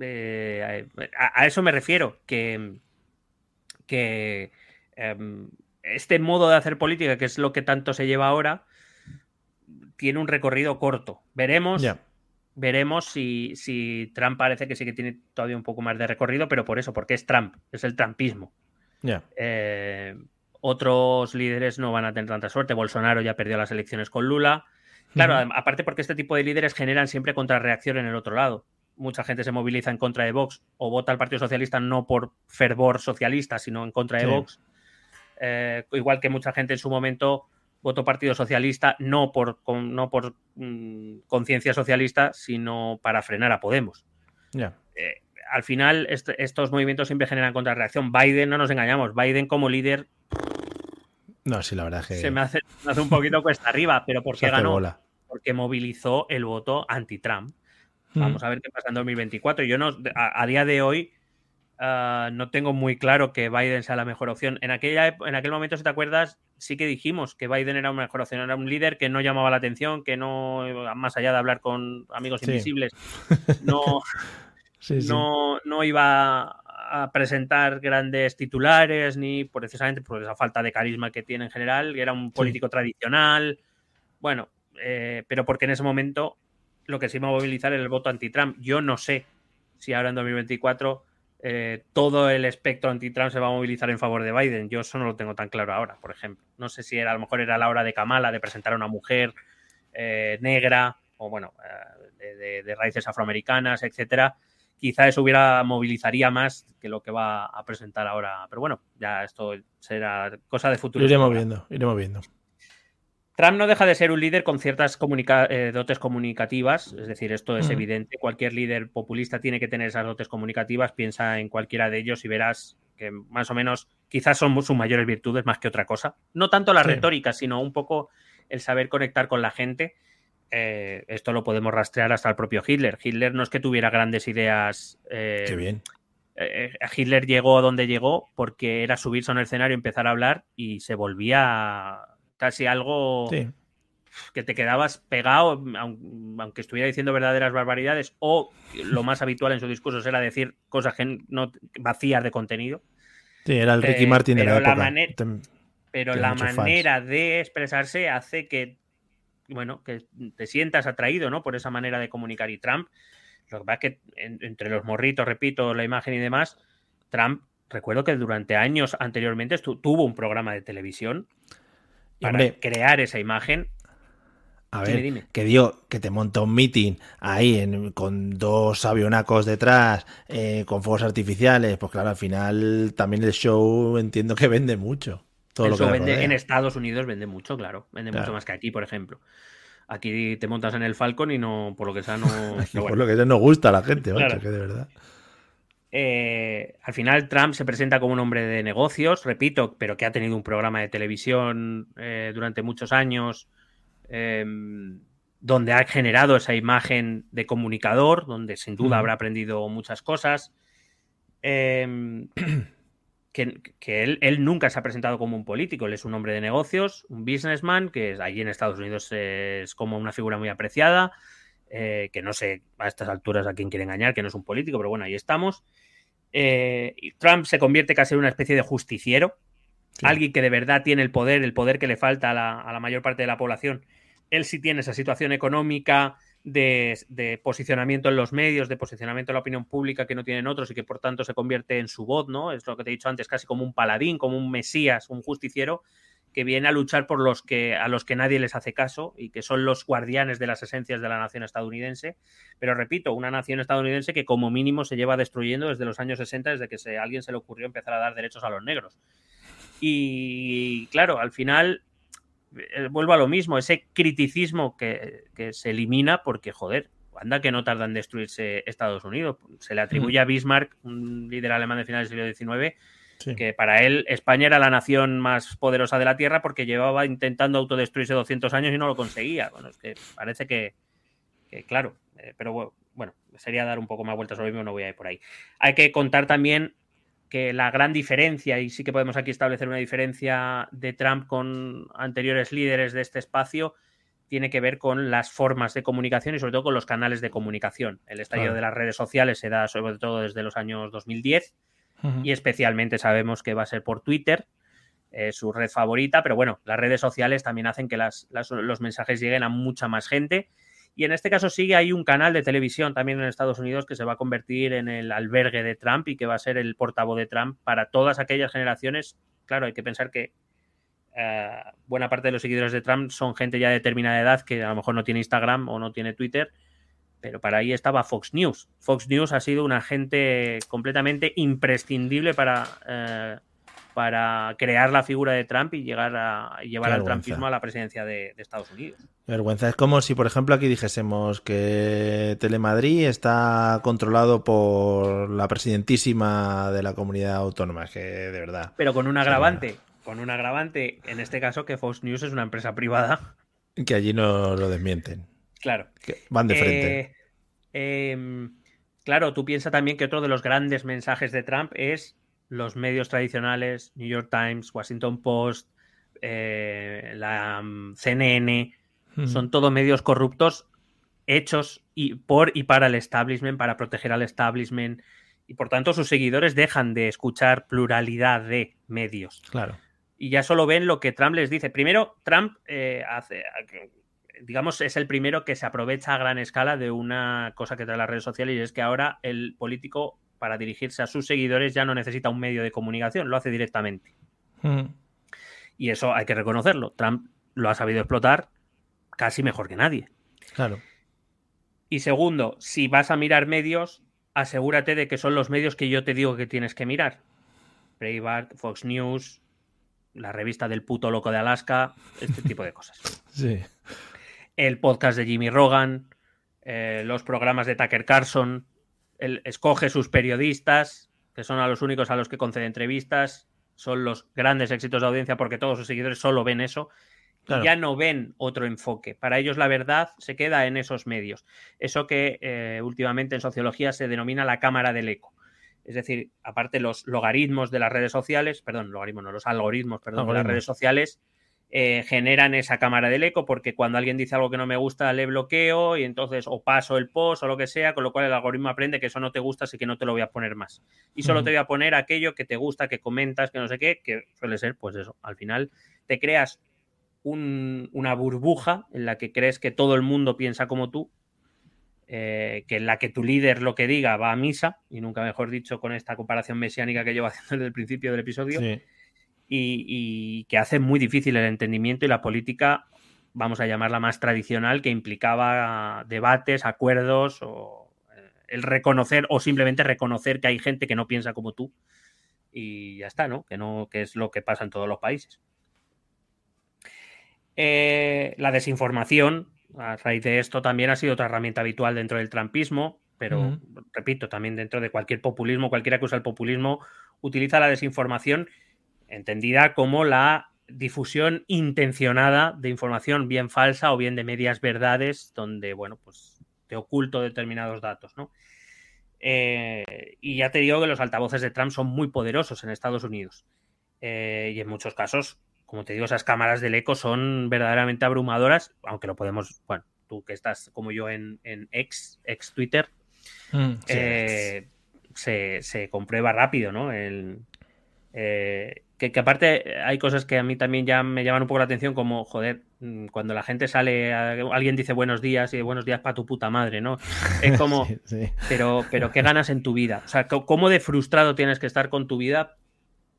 Eh, a, eso me refiero. Que. Que. Em, este modo de hacer política, que es lo que tanto se lleva ahora, tiene un recorrido corto. Veremos. Veremos si, si, Trump parece que sí que tiene todavía un poco más de recorrido, pero por eso, porque es Trump, es el trumpismo. Eh, otros líderes no van a tener tanta suerte. Bolsonaro ya perdió las elecciones con Lula. Claro, aparte porque este tipo de líderes generan siempre contrarreacción en el otro lado. Mucha gente se moviliza en contra de Vox o vota al Partido Socialista no por fervor socialista, sino en contra de Vox. Eh, igual que mucha gente en su momento voto Partido Socialista, no por, no por mm, conciencia socialista, sino para frenar a Podemos. Eh, al final, estos movimientos siempre generan contrarreacción. Biden, no nos engañamos, Biden como líder. No, sí, la verdad que. Se me hace, un poquito cuesta arriba, pero ¿por qué ganó? Porque movilizó el voto anti-Trump. Mm. Vamos a ver qué pasa en 2024. Yo no, a día de hoy, Ah, no tengo muy claro que Biden sea la mejor opción. En, aquella, en aquel momento, si te acuerdas, sí que dijimos que Biden era una mejor opción. Era un líder que no llamaba la atención, que no, más allá de hablar con amigos invisibles, no, no, iba a presentar grandes titulares, ni precisamente por esa falta de carisma que tiene en general, era un político tradicional. Bueno, eh, pero porque en ese momento lo que se iba a movilizar era el voto anti-Trump. Yo no sé si ahora en 2024 eh, todo el espectro anti-Trump se va a movilizar en favor de Biden. Yo eso no lo tengo tan claro ahora, por ejemplo. No sé si era, a lo mejor era la hora de Kamala de presentar a una mujer eh, negra o, bueno, eh, de, raíces afroamericanas, etcétera. Quizá eso hubiera movilizaría más que lo que va a presentar ahora. Pero bueno, ya esto será cosa de futuro. iremos viendo, iremos viendo. Trump no deja de ser un líder con ciertas eh, dotes comunicativas, es decir, esto es evidente. Cualquier líder populista tiene que tener esas dotes comunicativas. Piensa en cualquiera de ellos y verás que más o menos quizás son sus mayores virtudes más que otra cosa. No tanto la retórica, sino un poco el saber conectar con la gente. Eh, esto lo podemos rastrear hasta el propio Hitler. Hitler no es que tuviera grandes ideas. Eh, Qué bien. Hitler llegó a donde llegó porque era subirse a un escenario, empezar a hablar y se volvía casi algo que te quedabas pegado, aunque estuviera diciendo verdaderas barbaridades, o lo más habitual en sus discursos era decir cosas no, vacías de contenido. Sí, era el Ricky eh, Martin de la época. pero la manera de expresarse hace que, bueno, que te sientas atraído, ¿no? Por esa manera de comunicar. Y Trump, lo que pasa es que entre los morritos, repito, la imagen y demás, Trump, recuerdo que durante años anteriormente tuvo un programa de televisión para crear esa imagen. A ver, que dio, que te monta un meeting ahí con dos avionacos detrás, eh, con fuegos artificiales, pues claro, al final también el show entiendo que vende mucho. Todo lo que vende, en Estados Unidos vende mucho, claro, vende mucho más que aquí, por ejemplo. Aquí te montas en el Falcon y no, por lo que sea, no. por lo que sea, no gusta a la gente, que de verdad. Eh, al final Trump se presenta como un hombre de negocios, repito, pero que ha tenido un programa de televisión eh, durante muchos años em, donde ha generado esa imagen de comunicador, donde sin duda habrá aprendido muchas cosas. Em, que, él, nunca se ha presentado como un político, él es un hombre de negocios, un businessman, que allí en Estados Unidos es como una figura muy apreciada. Eh, que no sé a estas alturas a quién quiere engañar, que no es un político, pero bueno, ahí estamos. Eh, Trump se convierte casi en una especie de justiciero, alguien que de verdad tiene el poder, el poder que le falta a la, mayor parte de la población. Él sí tiene esa situación económica de, posicionamiento en los medios, de posicionamiento en la opinión pública que no tienen otros y que por tanto se convierte en su voz, ¿no? Es lo que te he dicho antes, casi como un paladín, como un mesías, un justiciero que viene a luchar por los que a los que nadie les hace caso y que son los guardianes de las esencias de la nación estadounidense. Pero repito, una nación estadounidense que como mínimo se lleva destruyendo desde los años 60, desde que se, a alguien se le ocurrió empezar a dar derechos a los negros. Y claro, al final eh, vuelvo a lo mismo, ese criticismo que, que, se elimina porque, joder, anda que no tarda en destruirse Estados Unidos. Se le atribuye a Bismarck, un líder alemán de finales del siglo XIX, que para él España era la nación más poderosa de la Tierra porque llevaba intentando autodestruirse 200 años y no lo conseguía. Bueno, es que parece que, claro, eh, pero bueno, sería dar un poco más vueltas sobre mismo, no voy a ir por ahí. Hay que contar también que la gran diferencia, y sí que podemos aquí establecer una diferencia de Trump con anteriores líderes de este espacio, tiene que ver con las formas de comunicación y sobre todo con los canales de comunicación. El estallido de las redes sociales se da sobre todo desde los años 2010 y especialmente sabemos que va a ser por Twitter, eh, su red favorita, pero bueno, las redes sociales también hacen que los mensajes lleguen a mucha más gente. Y en este caso sí hay un canal de televisión también en Estados Unidos que se va a convertir en el albergue de Trump y que va a ser el portavoz de Trump para todas aquellas generaciones. Claro, hay que pensar que eh, buena parte de los seguidores de Trump son gente ya de determinada edad que a lo mejor no tiene Instagram o no tiene Twitter pero para ahí estaba Fox News. Fox News ha sido un agente completamente imprescindible para eh, para crear la figura de Trump y llegar a llevar al trumpismo a la presidencia de, Estados Unidos. vergüenza. Es como si, por ejemplo, aquí dijésemos que Telemadrid está controlado por la presidentísima de la comunidad autónoma. que de verdad. Pero con un agravante. Con un agravante, en este caso, que Fox News es una empresa privada. Que allí no lo desmienten. Claro. van de frente. Eh, em, claro, tú piensas también que otro de los grandes mensajes de Trump es los medios tradicionales, New York Times, Washington Post, eh, la mm, CNN, son todos medios corruptos hechos y por y para el establishment, para proteger al establishment, y por tanto sus seguidores dejan de escuchar pluralidad de medios. Claro. Y ya solo ven lo que Trump les dice. Primero, Trump eh, hace, digamos, es el primero que se aprovecha a gran escala de una cosa que trae las redes sociales y es que ahora el político para dirigirse a sus seguidores ya no necesita un medio de comunicación, lo hace directamente. Hmm. Y eso hay que reconocerlo. Trump lo ha sabido explotar casi mejor que nadie. Claro. Y segundo, si vas a mirar medios, asegúrate de que son los medios que yo te digo que tienes que mirar. Breitbart, Fox News, la revista del puto loco de Alaska, este tipo de cosas. Sí. El podcast de Jimmy Rogan, eh, los programas de Tucker Carlson, él escoge sus periodistas, que son a los únicos a los que concede entrevistas, son los grandes éxitos de audiencia porque todos sus seguidores solo ven eso. Y ya no ven otro enfoque. Para ellos la verdad se queda en esos medios. Eso que eh, últimamente en sociología se denomina la cámara del eco. Es decir, aparte los logaritmos de las redes sociales, perdón, logaritmos no, los algoritmos, perdón, de las redes sociales eh, generan esa cámara del eco porque cuando alguien dice algo que no me gusta le bloqueo y entonces o paso el post o lo que sea, con lo cual el algoritmo aprende que eso no te gusta, así que no te lo voy a poner más. Y solo te voy a poner aquello que te gusta, que comentas, que no sé qué, que suele ser pues eso. Al final te creas una burbuja en la que crees que todo el mundo piensa como tú, eh, que en la que tu líder lo que diga va a misa, y nunca mejor dicho con esta comparación mesiánica que llevo haciendo desde el principio del episodio. Sí y, que hace muy difícil el entendimiento y la política, vamos a llamarla más tradicional, que implicaba debates, acuerdos o eh, el reconocer o simplemente reconocer que hay gente que no piensa como tú y ya está, ¿no? Que no, que es lo que pasa en todos los países. Eh, la desinformación, a raíz de esto, también ha sido otra herramienta habitual dentro del trampismo, pero repito, también dentro de cualquier populismo, cualquiera que usa el populismo, utiliza la desinformación entendida como la difusión intencionada de información bien falsa o bien de medias verdades, donde, bueno, pues te oculto determinados datos, ¿no? Eh, y ya te digo que los altavoces de Trump son muy poderosos en Estados Unidos. Eh, y en muchos casos, como te digo, esas cámaras del eco son verdaderamente abrumadoras, aunque lo podemos, bueno, tú que estás como yo en, en ex, ex Twitter, mm, eh, se, se, comprueba rápido, ¿no? El, que, aparte hay cosas que a mí también ya me llaman un poco la atención, como, joder, mm, cuando la gente sale, alguien dice buenos días y buenos días para tu puta madre, ¿no? Es como, Pero, pero ¿qué ganas en tu vida? O sea, ¿cómo de frustrado tienes que estar con tu vida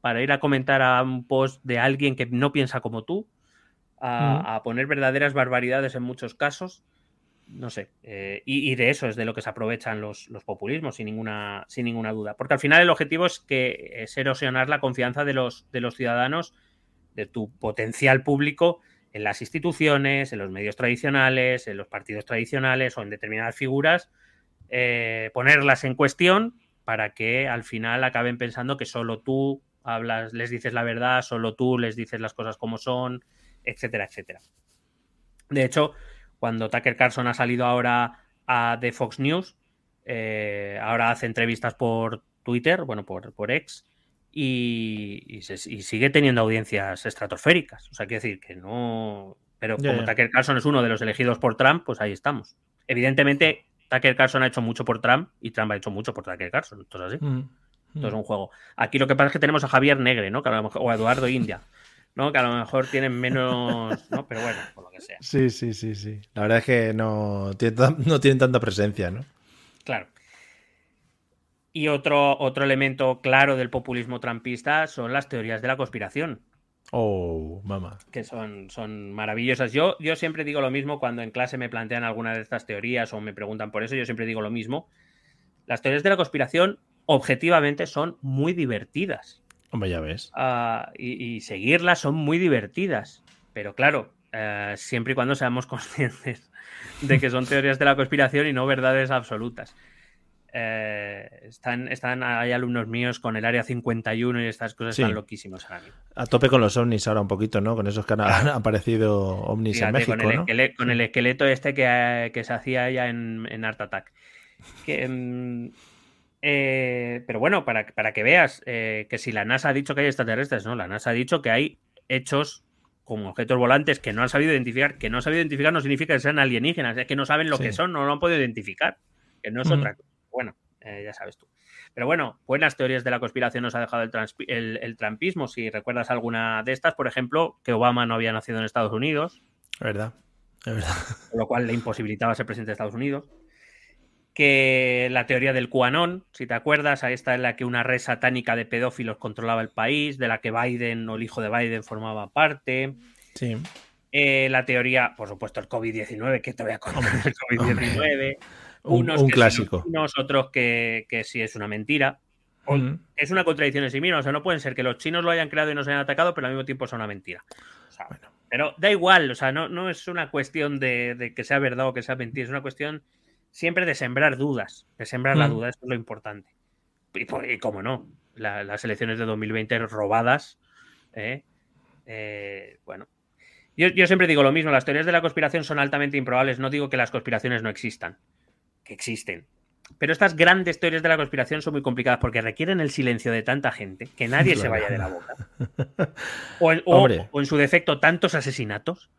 para ir a comentar a un post de alguien que no piensa como tú, a, a poner verdaderas barbaridades en muchos casos? No sé, eh, y, de eso es de lo que se aprovechan los, populismos, sin ninguna, sin ninguna duda. Porque al final el objetivo es que es erosionar la confianza de los, de los ciudadanos, de tu potencial público, en las instituciones, en los medios tradicionales, en los partidos tradicionales o en determinadas figuras, eh, ponerlas en cuestión para que al final acaben pensando que solo tú hablas, les dices la verdad, solo tú les dices las cosas como son, etcétera, etcétera. De hecho, cuando Tucker Carlson ha salido ahora a The Fox News, eh, ahora hace entrevistas por Twitter, bueno, por, por X, y, sigue teniendo audiencias estratosféricas. O sea, quiero decir que no. Pero como Tucker Carlson es uno de los elegidos por Trump, pues ahí estamos. Evidentemente, Tucker Carlson ha hecho mucho por Trump y Trump ha hecho mucho por Tucker Carlson. Entonces, así. Mm, Esto es mm. un juego. Aquí lo que pasa es que tenemos a Javier Negre, ¿no? o a Eduardo India. ¿No? Que a lo mejor tienen menos, ¿no? Pero bueno, por lo que sea. Sí, sí, sí, sí. La verdad es que no, no tienen tanta presencia, ¿no? Claro. Y otro, otro elemento claro del populismo trampista son las teorías de la conspiración. Oh, mamá. Que son, son maravillosas. Yo, yo siempre digo lo mismo cuando en clase me plantean alguna de estas teorías o me preguntan por eso, yo siempre digo lo mismo. Las teorías de la conspiración objetivamente son muy divertidas. Hombre, ya ves. Ah, y, seguirlas son muy divertidas. Pero claro, eh, siempre y cuando seamos conscientes de que son teorías de la conspiración y no verdades absolutas. Eh, están, están, hay alumnos míos con el área 51 y estas cosas están loquísimos ahora mismo. A tope con los ovnis ahora un poquito, ¿no? Con esos que han, aparecido ovnis en México, con el, ¿no? esqueleto, con el esqueleto este que, que se hacía ya en, en Art Attack. Que, mm, eh, pero bueno, para, para que veas eh, que si la NASA ha dicho que hay extraterrestres, ¿no? La NASA ha dicho que hay hechos como objetos volantes que no han sabido identificar. Que no han sabido identificar no significa que sean alienígenas, es que no saben lo que son, no lo han podido identificar. Que no es otra cosa. Bueno, eh, ya sabes tú. Pero bueno, buenas teorías de la conspiración nos ha dejado el, el, trampismo. Si recuerdas alguna de estas, por ejemplo, que Obama no había nacido en Estados Unidos. Es verdad, es verdad. Con lo cual le imposibilitaba ser presidente de Estados Unidos que la teoría del QAnon, si te acuerdas, ahí está en la que una red satánica de pedófilos controlaba el país, de la que Biden o el hijo de Biden formaba parte. Sí. Eh, la teoría, por supuesto, el COVID-19, que te voy a contar del COVID-19. Unos un, clásico. unos otros que, que, sí es una mentira. Es una contradicción en sí misma. O sea, no pueden ser que los chinos lo hayan creado y nos hayan atacado, pero al mismo tiempo son una mentira. Pero da igual, o sea, no, no es una cuestión de, de, que sea verdad o que sea mentira, es una cuestión siempre de sembrar dudas, de sembrar la mm. duda, eso es lo importante. Y, y cómo no, las elecciones de 2020 robadas, ¿eh? Eh, bueno. Yo, yo, siempre digo lo mismo, las teorías de la conspiración son altamente improbables, no digo que las conspiraciones no existan, que existen. Pero estas grandes teorías de la conspiración son muy complicadas porque requieren el silencio de tanta gente que nadie se vaya de la boca. O o en su defecto, tantos asesinatos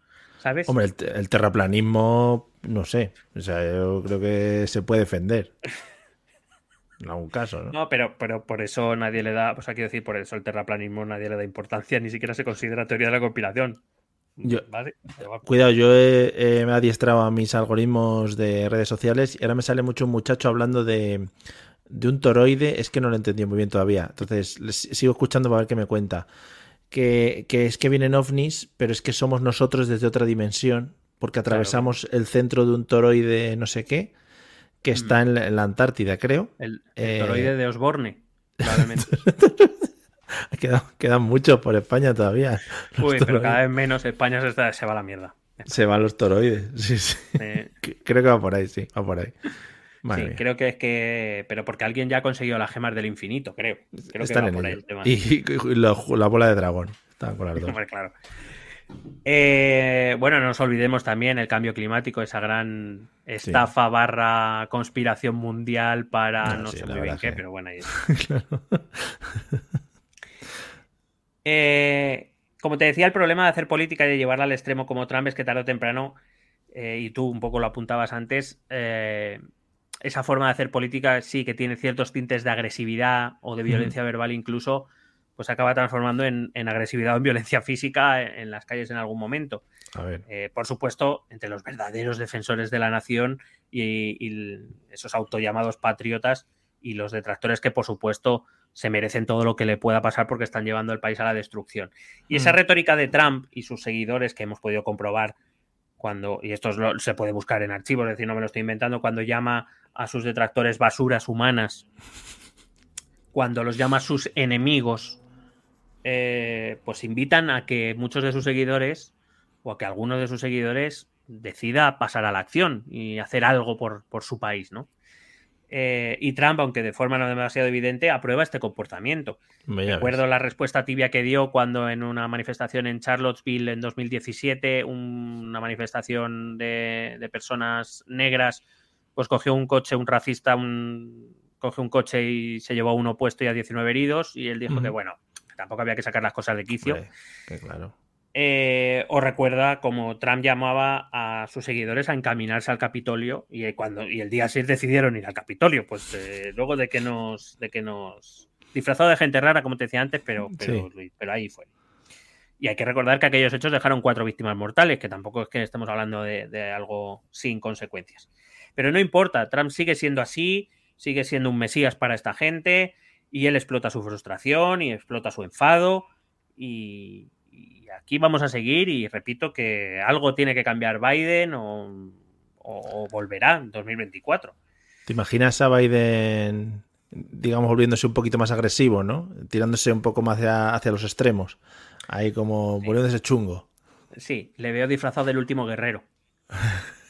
Hombre, el, terraplanismo, no sé. O sea, yo creo que se puede defender. En algún caso, ¿no? No, pero, pero por eso nadie le da, o sea, quiero decir, por eso el terraplanismo nadie le da importancia, ni siquiera se considera teoría de la conspiración. Cuidado, yo he, me he adiestrado a mis algoritmos de redes sociales y ahora me sale mucho un muchacho hablando de, de un toroide, es que no lo entendí muy bien todavía. Entonces, sigo escuchando para ver qué me cuenta que, es que vienen ovnis, pero es que somos nosotros desde otra dimensión, porque atravesamos el centro de un toroide no sé qué, que mm. está en la, Antártida, creo. El, eh, toroide de Osborne, probablemente. quedan, muchos por España todavía. Uy, pero cada vez menos España se, se va a la mierda. Se van los toroides, sí, sí. Creo que va por ahí, sí, va por ahí sí, creo que es que. Pero porque alguien ya ha conseguido las gemas del infinito, creo. creo Están en el tema. Y, la, bola de dragón. Están con las dos. claro. Eh, bueno, no nos olvidemos también el cambio climático, esa gran estafa barra conspiración mundial para no, sé muy bien qué, pero bueno, ahí eh, como te decía, el problema de hacer política y de llevarla al extremo como Trump es que tarde o temprano, eh, y tú un poco lo apuntabas antes, esa forma de hacer política sí que tiene ciertos tintes de agresividad o de violencia verbal incluso, pues acaba transformando en, agresividad o en violencia física en, las calles en algún momento. Eh, por supuesto, entre los verdaderos defensores de la nación y, esos autollamados patriotas y los detractores que, por supuesto, se merecen todo lo que le pueda pasar porque están llevando el país a la destrucción. Y esa retórica de Trump y sus seguidores que hemos podido comprobar cuando, y esto se puede buscar en archivos, es decir, no me lo estoy inventando, cuando llama a sus detractores basuras humanas, cuando los llama sus enemigos, eh, pues invitan a que muchos de sus seguidores, o a que algunos de sus seguidores, decida pasar a la acción y hacer algo por, por su país, ¿no? Eh, y Trump, aunque de forma no demasiado evidente, aprueba este comportamiento. Recuerdo la respuesta tibia que dio cuando en una manifestación en Charlottesville en 2017, una manifestación de, personas negras, pues cogió un coche, un racista, un, cogió un coche y se llevó a uno puesto y a 19 heridos, y él dijo que, bueno, tampoco había que sacar las cosas de quicio. claro. Eh, os recuerda como Trump llamaba a sus seguidores a encaminarse al Capitolio y cuando y el día 6 decidieron ir al Capitolio, pues eh, luego de que nos de que nos disfrazado de gente rara, como te decía antes, pero pero, pero, ahí fue. Y hay que recordar que aquellos hechos dejaron cuatro víctimas mortales, que tampoco es que estemos hablando de, de algo sin consecuencias. Pero no importa, Trump sigue siendo así, sigue siendo un mesías para esta gente y él explota su frustración y explota su enfado y, aquí vamos a seguir y repito que algo tiene que cambiar Biden o, volverá en 2024. ¿Te imaginas a Biden digamos, volviéndose un poquito más agresivo, ¿no? Tirándose un poco más hacia, hacia los extremos. Ahí como volviéndose chungo. Sí, le veo disfrazado del último guerrero.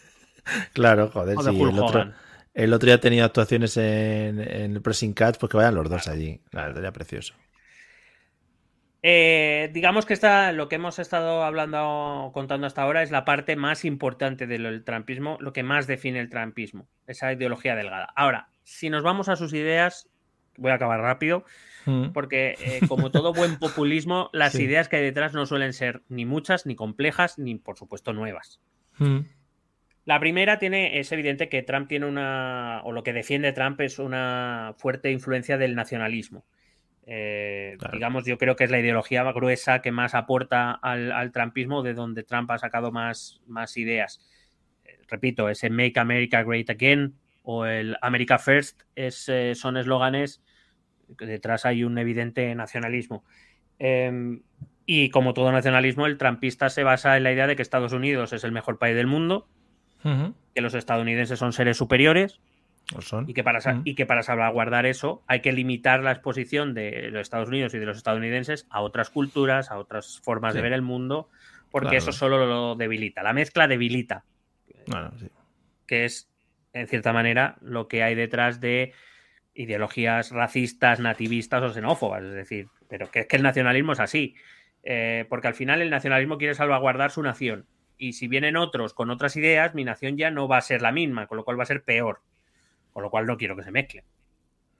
claro, joder, sí. El otro, el otro, ya ha tenido actuaciones en, el Pressing Catch, pues que vayan los dos allí. Claro, sería precioso. Eh, digamos que esta, lo que hemos estado hablando, contando hasta ahora, es la parte más importante del trampismo, lo que más define el trampismo, esa ideología delgada. Ahora, si nos vamos a sus ideas, voy a acabar rápido, mm. porque eh, como todo buen populismo, las ideas que hay detrás no suelen ser ni muchas, ni complejas, ni por supuesto nuevas. Mm. La primera tiene, es evidente que Trump tiene una, o lo que defiende Trump es una fuerte influencia del nacionalismo. Eh, digamos, yo creo que es la ideología gruesa que más aporta al, trumpismo, de donde Trump ha sacado más, más ideas. Eh, repito, ese Make America Great Again o el America First es, eh, son eslóganes que detrás hay un evidente nacionalismo. Em, y como todo nacionalismo, el trumpista se basa en la idea de que Estados Unidos es el mejor país del mundo, que los estadounidenses son seres superiores y, que para, y que para salvaguardar eso hay que limitar la exposición de los Estados Unidos y de los estadounidenses a otras culturas, a otras formas de ver el mundo, porque eso solo lo debilita. La mezcla debilita. Que es, en cierta manera, lo que hay detrás de ideologías racistas, nativistas o xenófobas. Es decir, pero que es que el nacionalismo es así. Eh, porque al final el nacionalismo quiere salvaguardar su nación. Y si vienen otros con otras ideas, mi nación ya no va a ser la misma, con lo cual va a ser peor. Con lo cual no quiero que se mezcle.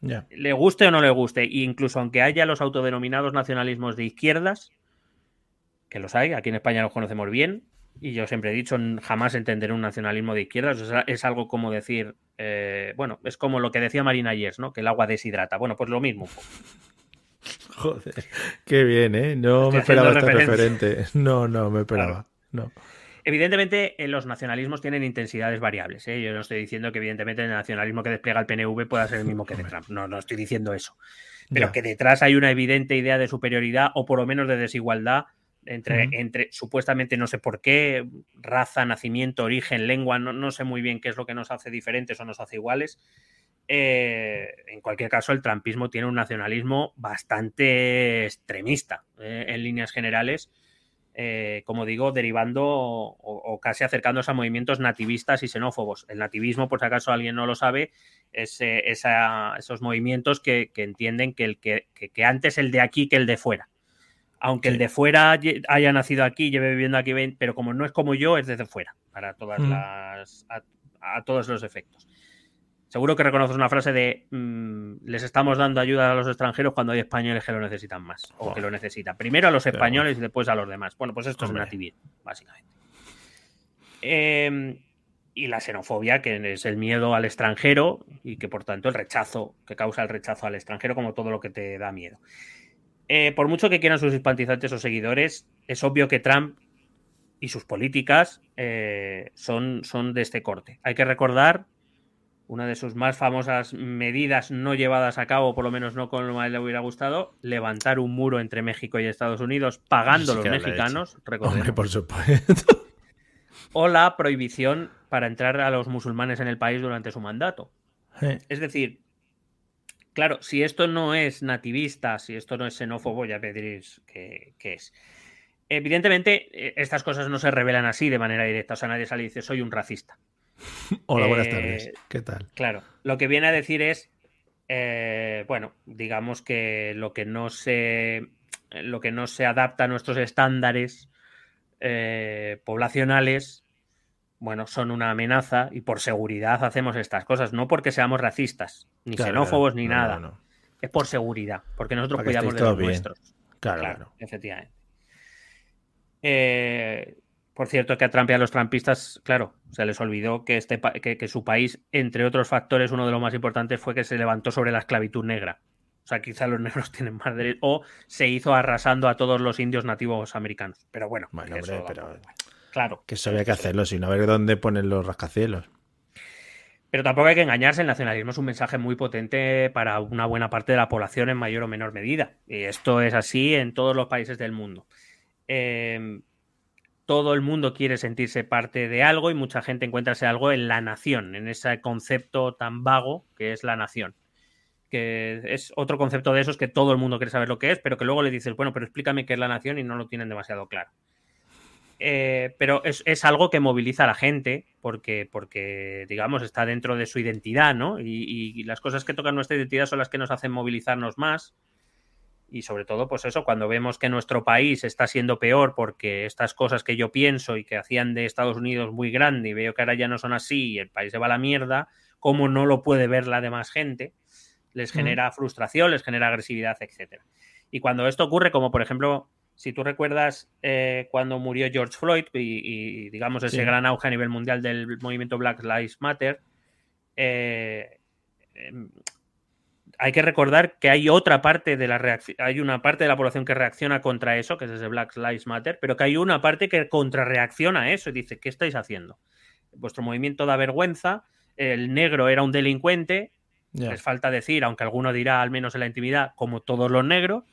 Le guste o no le guste, e incluso aunque haya los autodenominados nacionalismos de izquierdas, que los hay, aquí en España los conocemos bien, y yo siempre he dicho, jamás entenderé un nacionalismo de izquierdas, es algo como decir, eh, bueno, es como lo que decía Marina Yes, ¿no? Que el agua deshidrata. Bueno, pues lo mismo. Joder, qué bien, ¿eh? No me esperaba este referente. No, no, me esperaba. No. Evidentemente, eh, los nacionalismos tienen intensidades variables. ¿eh? Yo no estoy diciendo que, evidentemente, el nacionalismo que despliega el PNV pueda ser el mismo que de Trump. No, no estoy diciendo eso. Pero que detrás hay una evidente idea de superioridad o por lo menos de desigualdad entre, entre supuestamente no sé por qué, raza, nacimiento, origen, lengua, no, sé muy bien qué es lo que nos hace diferentes o nos hace iguales. Eh, en cualquier caso, el trumpismo tiene un nacionalismo bastante extremista en líneas generales eh, como digo, derivando o, casi acercándose a movimientos nativistas y xenófobos. El nativismo, por si acaso alguien no lo sabe, es eh, esos movimientos que, entienden que, el que, antes el de aquí que el de fuera. Aunque el de fuera haya nacido aquí, lleve viviendo aquí, pero como no es como yo, es desde fuera, para todas mm. las, a todos los efectos. Seguro que reconoces una frase de mm, les estamos dando ayuda a los extranjeros cuando hay españoles que lo necesitan más o que lo necesitan. Primero a los españoles y después a los demás. Bueno, pues esto es nativismo, básicamente. Em, y la xenofobia, que es el miedo al extranjero y que por tanto el rechazo, que causa el rechazo al extranjero como todo lo que te da miedo. Eh, por mucho que quieran sus simpatizantes o seguidores, es obvio que Trump y sus políticas eh, son, son de este corte. Hay que recordar una de sus más famosas medidas no llevadas a cabo, por lo menos no con lo más le hubiera gustado, levantar un muro entre México y Estados Unidos pagando los mexicanos, por supuesto. O la prohibición para entrar a los musulmanes en el país durante su mandato. Es decir, claro, si esto no es nativista, si esto no es xenófobo, ya me diréis qué es. Evidentemente, eh, estas cosas no se revelan así de manera directa. O sea, nadie sale y dice, soy un racista. Hola, buenas tardes. Eh, ¿Qué tal? Claro, lo que viene a decir es, eh, bueno, digamos que lo que no se, lo que no se adapta a nuestros estándares eh, poblacionales, bueno, son una amenaza y por seguridad hacemos estas cosas, no porque seamos racistas, ni xenófobos, ni nada. Es por seguridad, porque nosotros cuidamos de los nuestros. Claro, claro, efectivamente. Eh, por cierto, que a Trump y a los trampistas, claro, se les olvidó que, este, que, su país, entre otros factores, uno de los más importantes fue que se levantó sobre la esclavitud negra. O sea, quizá los negros tienen más derecho. O se hizo arrasando a todos los indios nativos americanos. Pero bueno, pero, claro. Que eso había que hacerlo, sino a ver dónde ponen los rascacielos. Pero tampoco hay que engañarse, el nacionalismo es un mensaje muy potente para una buena parte de la población en mayor o menor medida. Y esto es así en todos los países del mundo. Eh, todo el mundo quiere sentirse parte de algo y mucha gente encuentra ese algo en la nación, en ese concepto tan vago que es la nación. que es otro concepto de esos que todo el mundo quiere saber lo que es, pero que luego le dices, bueno, pero explícame qué es la nación y no lo tienen demasiado claro. Eh, pero es, algo que moviliza a la gente porque, porque, digamos, está dentro de su identidad, ¿no? Y, las cosas que tocan nuestra identidad son las que nos hacen movilizarnos más. Y sobre todo, pues eso, cuando vemos que nuestro país está siendo peor porque estas cosas que yo pienso y que hacían de Estados Unidos muy grande y veo que ahora ya no son así y el país se va a la mierda, ¿cómo no lo puede ver la demás gente? les genera frustración, les genera agresividad, etc. Y cuando esto ocurre, como por ejemplo, si tú recuerdas eh, cuando murió George Floyd y, digamos ese gran auge a nivel mundial del movimiento Black Lives Matter, eh, em, hay que recordar que hay otra parte de la reacción, hay una parte de la población que reacciona contra eso, que es ese Black Lives Matter, pero que hay una parte que contrarreacciona a eso y dice, ¿qué estáis haciendo? Vuestro movimiento da vergüenza, el negro era un delincuente, les falta decir, aunque alguno dirá al menos en la intimidad, como todos los negros.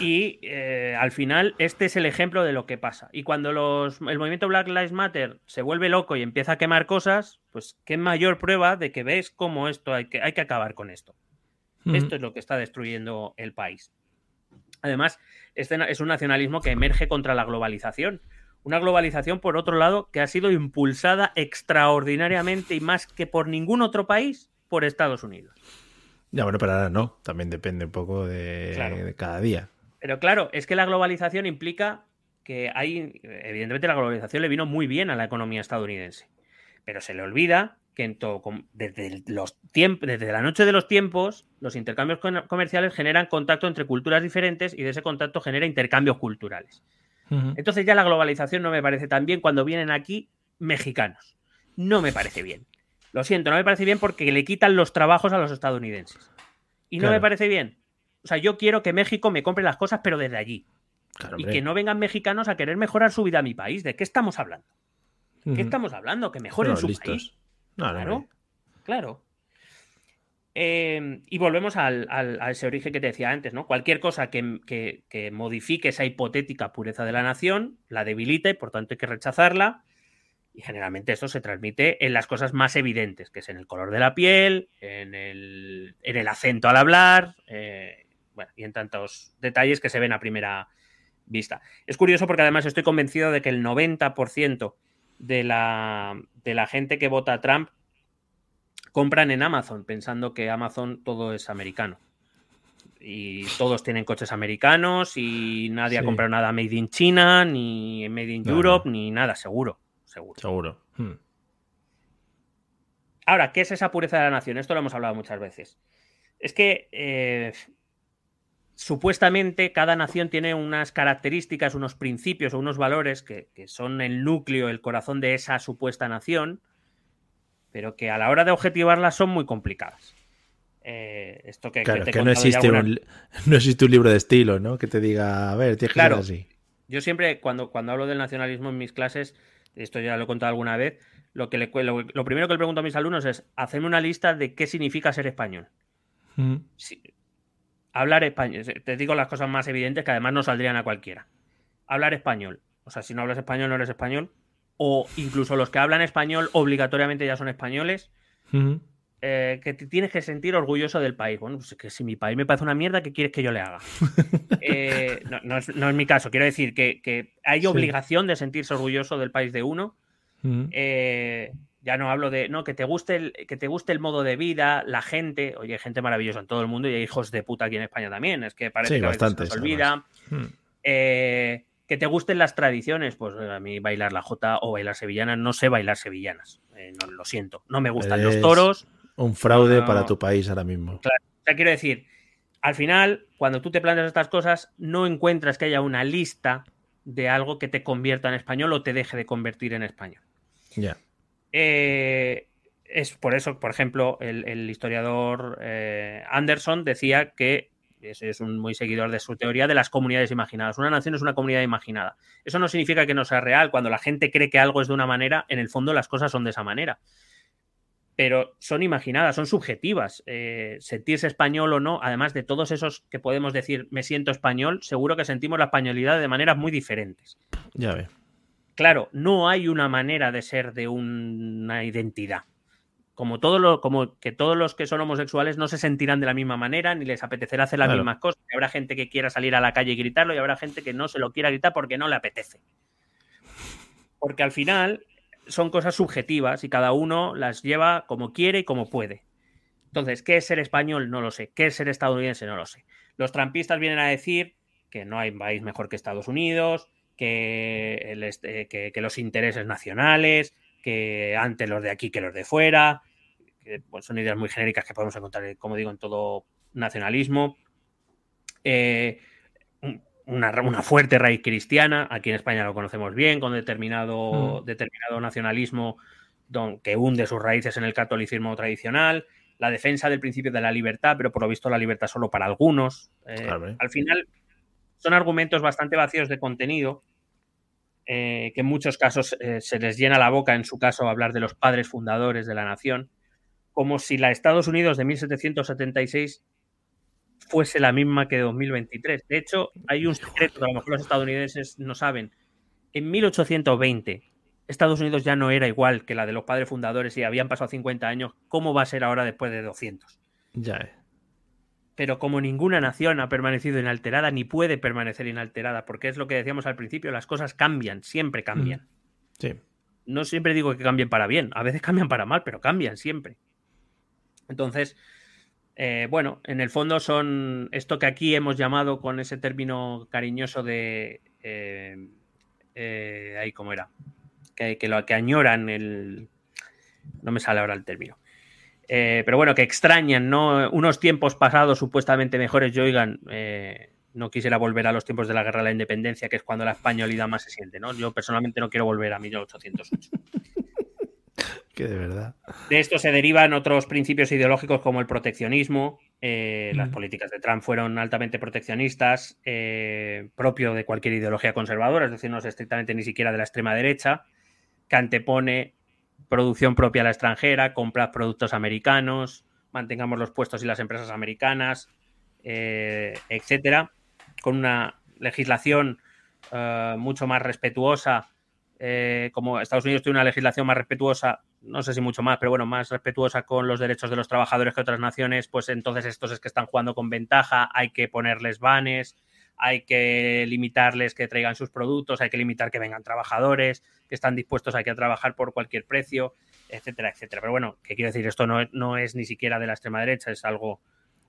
Y eh, al final, este es el ejemplo de lo que pasa. Y cuando los, el movimiento Black Lives Matter se vuelve loco y empieza a quemar cosas, pues qué mayor prueba de que ves cómo esto hay que, hay que acabar con esto. Esto es lo que está destruyendo el país. Además, este es un nacionalismo que emerge contra la globalización. Una globalización, por otro lado, que ha sido impulsada extraordinariamente y más que por ningún otro país, por Estados Unidos. Ya, bueno, pero ahora no, también depende un poco de, cada día. Pero claro, es que la globalización implica que hay, evidentemente la globalización le vino muy bien a la economía estadounidense, pero se le olvida que en todo, desde, los tiempos, desde la noche de los tiempos, los intercambios comerciales generan contacto entre culturas diferentes y de ese contacto genera intercambios culturales. Entonces ya la globalización no me parece tan bien cuando vienen aquí mexicanos. No me parece bien. Lo siento, no me parece bien porque le quitan los trabajos a los estadounidenses. Y no me parece bien. O sea, yo quiero que México me compre las cosas, pero desde allí. y que no vengan mexicanos a querer mejorar su vida a mi país. ¿De qué estamos hablando? ¿Qué estamos hablando? Que mejoren su país. claro, claro. Em, y volvemos al, a ese origen que te decía antes, ¿no? Cualquier cosa que, modifique esa hipotética pureza de la nación la debilita y por tanto hay que rechazarla. Y generalmente eso se transmite en las cosas más evidentes, que es en el color de la piel, en el, acento al hablar, eh, y en tantos detalles que se ven a primera vista. Es curioso porque además estoy convencido de que el 90% de la, de la gente que vota a Trump compran en Amazon pensando que Amazon todo es americano. Y todos tienen coches americanos y nadie ha comprado nada made in China, ni made in Europe, ni nada, seguro. Seguro. Seguro. Hmm. Ahora, ¿qué es esa pureza de la nación? Esto lo hemos hablado muchas veces. Es que eh, supuestamente cada nación tiene unas características, unos principios o unos valores que, que, son el núcleo, el corazón de esa supuesta nación, pero que a la hora de objetivarlas son muy complicadas. Eh, esto que, claro, que, no, existe un, no existe un libro de estilo, ¿no? Que te diga, a ver, tienes que claro, así. Yo siempre, cuando, cuando hablo del nacionalismo en mis clases, esto ya lo he contado alguna vez, lo, que le, lo, primero que le pregunto a mis alumnos es, hacerme una lista de qué significa ser español. Mm. Hablar español, te digo las cosas más evidentes que además no saldrían a cualquiera. Hablar español. O sea, si no hablas español, no eres español o incluso los que hablan español obligatoriamente ya son españoles, eh, que te tienes que sentir orgulloso del país. Bueno, pues que si mi país me parece una mierda, ¿qué quieres que yo le haga? Eh, no, es, mi caso, quiero decir que, hay obligación de sentirse orgulloso del país de uno. Eh, ya no hablo de no que te guste el, que te guste el modo de vida, la gente, oye, hay gente maravillosa en todo el mundo y hay hijos de puta aquí en España también, es que parece que bastante, se olvida. Eh, que te gusten las tradiciones, pues a mí bailar la jota o bailar sevillanas, no sé bailar sevillanas. Eh, no, lo siento. No me gustan los toros. Un fraude para tu país ahora mismo. Claro. O sea, quiero decir, al final, cuando tú te planteas estas cosas, no encuentras que haya una lista de algo que te convierta en español o te deje de convertir en español. Ya. Eh, es por eso, por ejemplo, el, historiador eh, Anderson decía que es un muy seguidor de su teoría de las comunidades imaginadas. Una nación es una comunidad imaginada. Eso no significa que no sea real. Cuando la gente cree que algo es de una manera, en el fondo las cosas son de esa manera. Pero son imaginadas, son subjetivas. Eh, sentirse español o no, además de todos esos que podemos decir me siento español, seguro que sentimos la españolidad de maneras muy diferentes. Ya ve. Claro, no hay una manera de ser de una identidad. como, todo lo, como que todos los que son homosexuales no se sentirán de la misma manera, ni les apetecerá hacer las mismas cosas. Y habrá gente que quiera salir a la calle y gritarlo, y habrá gente que no se lo quiera gritar porque no le apetece. Porque al final son cosas subjetivas y cada uno las lleva como quiere y como puede. Entonces, ¿qué es ser español? No lo sé. ¿Qué es ser estadounidense? No lo sé. Los trampistas vienen a decir que no hay país mejor que Estados Unidos, que, que, los intereses nacionales, que antes los de aquí que los de fuera. Que, pues, son ideas muy genéricas que podemos encontrar, como digo, en todo nacionalismo. Eh, una, fuerte raíz cristiana, aquí en España lo conocemos bien, con determinado, mm. determinado nacionalismo que hunde sus raíces en el catolicismo tradicional, la defensa del principio de la libertad, pero por lo visto la libertad solo para algunos. Eh, al final son argumentos bastante vacíos de contenido, eh, que en muchos casos eh, se les llena la boca, en su caso, hablar de los padres fundadores de la nación, como si la Estados Unidos de 1776 fuese la misma que 2023. De hecho, hay un secreto que a lo mejor los estadounidenses no saben. En 1820, Estados Unidos ya no era igual que la de los padres fundadores y habían pasado 50 años. ¿Cómo va a ser ahora después de 200? Ya. Pero como ninguna nación ha permanecido inalterada, ni puede permanecer inalterada, porque es lo que decíamos al principio, las cosas cambian, siempre cambian. Mm. Sí. No siempre digo que cambien para bien, a veces cambian para mal, pero cambian siempre. Entonces, eh, bueno, en el fondo son esto que aquí hemos llamado con ese término cariñoso de... Eh, eh, ahí, ¿cómo era? Que, lo, que añoran el... No me sale ahora el término. Pero bueno, que extrañan, ¿no? Unos tiempos pasados supuestamente mejores. Yo, oigan, no quisiera volver a los tiempos de la guerra de la independencia, que es cuando la españolidad más se siente, ¿no? Yo personalmente no quiero volver a 1808. Que de verdad. De esto se derivan otros principios ideológicos como el proteccionismo. Eh, las mm. políticas de Trump fueron altamente proteccionistas, eh, propio de cualquier ideología conservadora, es decir, no es estrictamente ni siquiera de la extrema derecha, que antepone producción propia a la extranjera, compra productos americanos, mantengamos los puestos y las empresas americanas, eh, etcétera, con una legislación mucho más respetuosa como Estados Unidos tiene una legislación más respetuosa no sé si mucho más, pero bueno, más respetuosa con los derechos de los trabajadores que otras naciones, pues entonces estos es que están jugando con ventaja, hay que ponerles banes, hay que limitarles que traigan sus productos, hay que limitar que vengan trabajadores, que están dispuestos a que trabajar por cualquier precio, etcétera, etcétera. Pero bueno, ¿qué quiero decir? Esto no, no es ni siquiera de la extrema derecha, es algo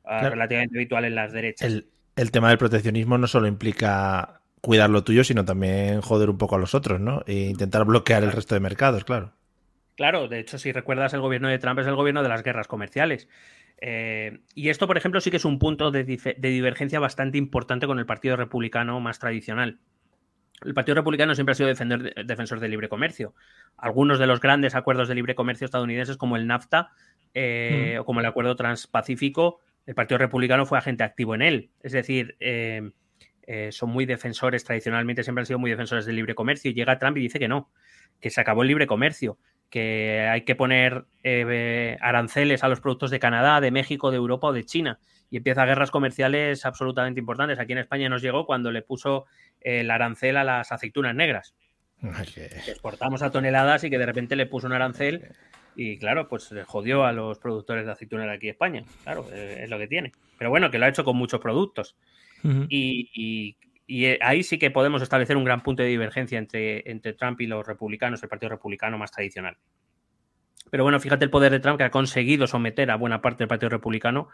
ah, relativamente habitual en las derechas. El, el tema del proteccionismo no solo implica cuidar lo tuyo, sino también joder un poco a los otros, ¿no? E intentar bloquear el resto de mercados, claro. Claro, de hecho, si recuerdas, el gobierno de Trump es el gobierno de las guerras comerciales. Eh, y esto, por ejemplo, sí que es un punto de, divergencia bastante importante con el Partido Republicano más tradicional. El Partido Republicano siempre ha sido defensor del libre comercio. Algunos de los grandes acuerdos de libre comercio estadounidenses, como el NAFTA eh, mm. o como el Acuerdo Transpacífico, el Partido Republicano fue agente activo en él. Es decir, eh, son muy defensores, tradicionalmente siempre han sido muy defensores del libre comercio. Y llega Trump y dice que no, que se acabó el libre comercio que hay que poner eh, aranceles a los productos de Canadá, de México, de Europa o de China. Y empieza guerras comerciales absolutamente importantes. Aquí en España nos llegó cuando le puso el arancel a las aceitunas negras. exportamos a toneladas y que de repente le puso un arancel y claro, pues jodió a los productores de aceitunas de aquí en España. Claro, eh, es lo que tiene. Pero bueno, que lo ha hecho con muchos productos. y, y eh, ahí sí que podemos establecer un gran punto de divergencia entre, entre Trump y los republicanos, el Partido Republicano más tradicional. Pero bueno, fíjate el poder de Trump que ha conseguido someter a buena parte del Partido Republicano,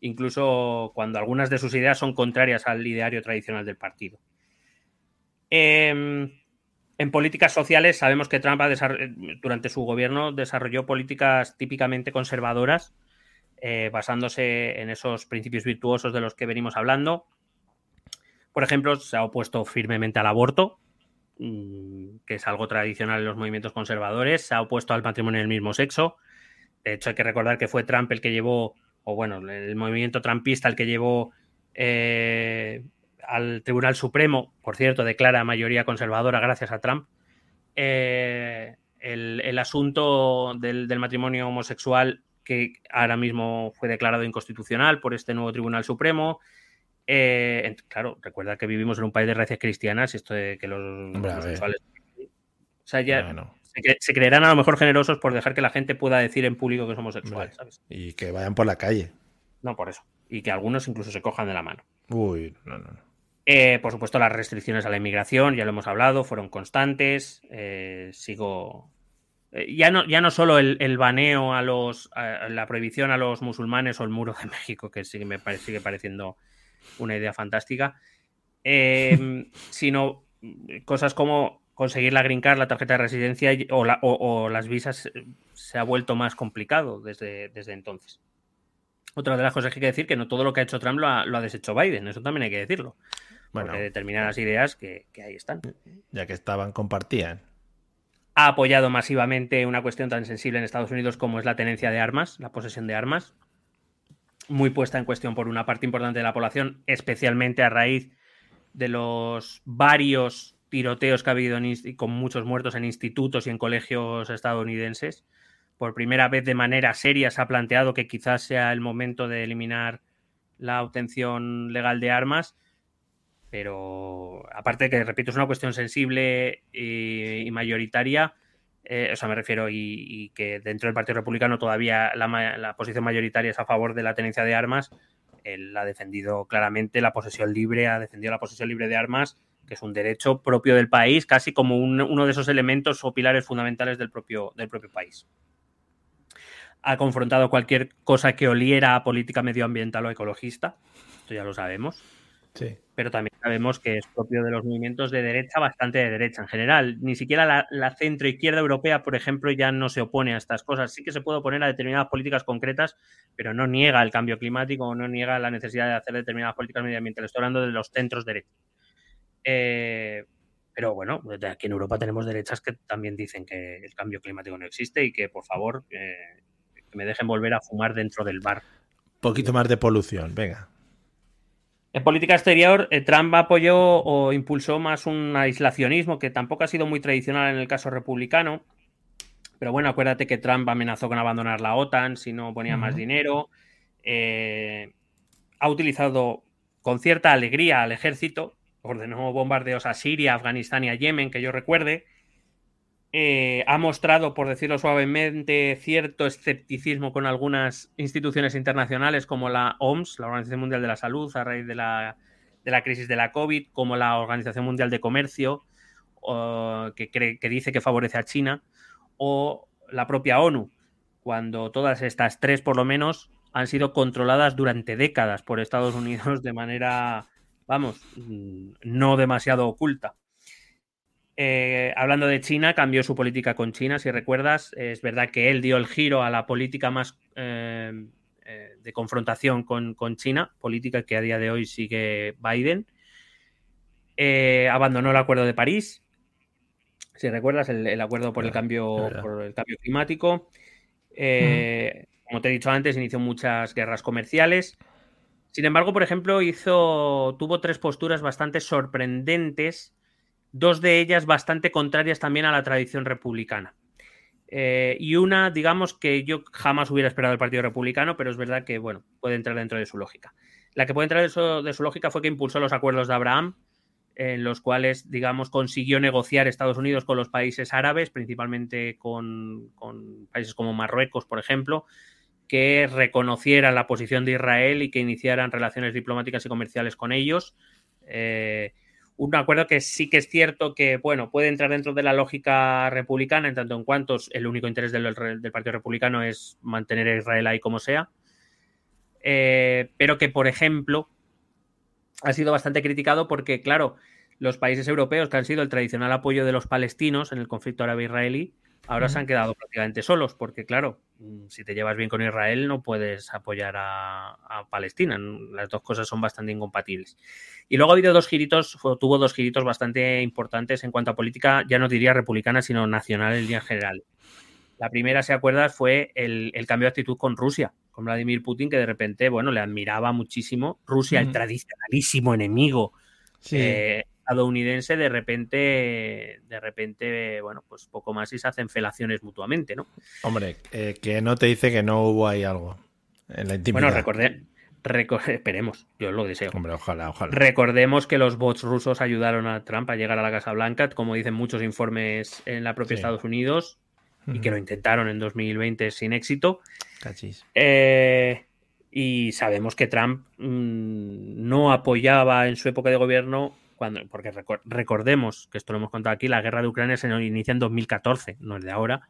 incluso cuando algunas de sus ideas son contrarias al ideario tradicional del partido. Em, en políticas sociales sabemos que Trump durante su gobierno desarrolló políticas típicamente conservadoras, eh, basándose en esos principios virtuosos de los que venimos hablando, por ejemplo, se ha opuesto firmemente al aborto, mm, que es algo tradicional en los movimientos conservadores, se ha opuesto al matrimonio del mismo sexo. De hecho, hay que recordar que fue Trump el que llevó, o bueno, el movimiento trumpista el que llevó eh, al Tribunal Supremo, por cierto, declara mayoría conservadora gracias a Trump, eh, el, asunto del, del, matrimonio homosexual que ahora mismo fue declarado inconstitucional por este nuevo Tribunal Supremo. Eh, claro, recuerda que vivimos en un país de raíces cristianas y esto de que los homosexuales. O sea, ya se, creerán a lo mejor generosos por dejar que la gente pueda decir en público que es homosexual, ¿sabes? Y que vayan por la calle. No, por eso. Y que algunos incluso se cojan de la mano. Uy, no, no, no. Eh, por supuesto, las restricciones a la inmigración, ya lo hemos hablado, fueron constantes. Eh, sigo. Eh, ya, no, ya no solo el, baneo a los. la prohibición a los musulmanes o el muro de México, que sí me sigue pareciendo una idea fantástica. sino cosas como conseguir la green card, la tarjeta de residencia o, las visas se ha vuelto más complicado desde, desde entonces. Otra de las cosas que hay que decir que no todo lo que ha hecho Trump lo ha, lo ha deshecho Biden, eso también hay que decirlo. Bueno, porque determinadas ideas que, ahí están. Ya que estaban, compartían. Ha apoyado masivamente una cuestión tan sensible en Estados Unidos como es la tenencia de armas, la posesión de armas, muy puesta en cuestión por una parte importante de la población, especialmente a raíz de los varios tiroteos que ha habido con muchos muertos en institutos y en colegios estadounidenses. Por primera vez de manera seria se ha planteado que quizás sea el momento de eliminar la obtención legal de armas pero aparte que, repito, es una cuestión sensible y, mayoritaria, eh, o sea, me refiero, y, que dentro del Partido Republicano todavía la, posición mayoritaria es a favor de la tenencia de armas, él ha defendido claramente la posesión libre, ha defendido la posesión libre de armas, que es un derecho propio del país, casi como uno de esos elementos o pilares fundamentales del propio, del propio país. Ha confrontado cualquier cosa que oliera a política medioambiental o ecologista, esto ya lo sabemos pero también sabemos que es propio de los movimientos de derecha, bastante de derecha en general. Ni siquiera la, la centro izquierda europea, por ejemplo, ya no se opone a estas cosas. Sí que se puede oponer a determinadas políticas concretas, pero no niega el cambio climático o no niega la necesidad de hacer determinadas políticas medioambientales. Estoy hablando de los centros derechos. Eh, pero bueno, aquí en Europa tenemos derechas que también dicen que el cambio climático no existe y que por favor que me dejen volver a fumar dentro del bar. Poquito más de polución, venga. En política exterior, eh, Trump apoyó o impulsó más un aislacionismo que tampoco ha sido muy tradicional en el caso republicano. Pero bueno, acuérdate que Trump amenazó con abandonar la OTAN si no ponía más dinero. Eh, ha utilizado con cierta alegría al ejército, ordenó bombardeos a Siria, Afganistán y a Yemen, que yo recuerde. Eh, ha mostrado, por decirlo suavemente, cierto escepticismo con algunas instituciones internacionales como la OMS, la Organización Mundial de la Salud, a raíz de la, crisis de la COVID, como la Organización Mundial de Comercio, que, que dice que favorece a China, o la propia ONU, cuando todas estas tres, por lo menos, han sido controladas durante décadas por Estados Unidos de manera, vamos, mm, no demasiado oculta. Eh, hablando de China, cambió su política con China, si recuerdas. Es verdad que él dio el giro a la política más eh, eh, de confrontación con, China, política que a día de hoy sigue Biden. abandonó el Acuerdo de París, si recuerdas, el, acuerdo por el, cambio, por el cambio climático. Como te he dicho antes, inició muchas guerras comerciales. Sin embargo, por ejemplo, hizo, tuvo tres posturas bastante sorprendentes dos de ellas bastante contrarias también a la tradición republicana. Eh, y una, digamos, que yo jamás hubiera esperado del Partido Republicano, pero es verdad que, bueno, puede entrar dentro de su lógica. La que puede entrar dentro de su lógica fue que impulsó los acuerdos de Abraham, en los cuales, digamos, consiguió negociar Estados Unidos con los países árabes, principalmente con, países como Marruecos, por ejemplo, que reconocieran la posición de Israel y que iniciaran relaciones diplomáticas y comerciales con ellos. Eh, un acuerdo que sí que es cierto que, bueno, puede entrar dentro de la lógica republicana, en tanto en cuanto el único interés del, Partido Republicano es mantener a Israel ahí como sea, eh, pero que, por ejemplo, ha sido bastante criticado porque, claro, los países europeos que han sido el tradicional apoyo de los palestinos en el conflicto árabe-israelí, ahora se han quedado prácticamente solos, porque claro, mm, si te llevas bien con Israel no puedes apoyar a, Palestina. Las dos cosas son bastante incompatibles. Y luego ha habido dos giritos, tuvo dos giritos bastante importantes en cuanto a política, ya no diría republicana, sino nacional en general. La primera, si acuerdas, fue el, cambio de actitud con Rusia, con Vladimir Putin, que de repente, bueno, le admiraba muchísimo. Rusia, el tradicionalísimo enemigo eh, estadounidense, de repente, de repente, bueno, pues poco más y se hacen felaciones mutuamente, ¿no? Hombre, eh, que no te dice que no hubo ahí algo en la intimidad. Bueno, esperemos, yo lo deseo. Hombre, ojalá, ojalá. Recordemos que los bots rusos ayudaron a Trump a llegar a la Casa Blanca, como dicen muchos informes en la propia Estados Unidos, y que lo intentaron en 2020 sin éxito. Eh, y sabemos que Trump mm, no apoyaba en su época de gobierno, cuando, porque recordemos que esto lo hemos contado aquí, la guerra de Ucrania se inicia en 2014, no es de ahora.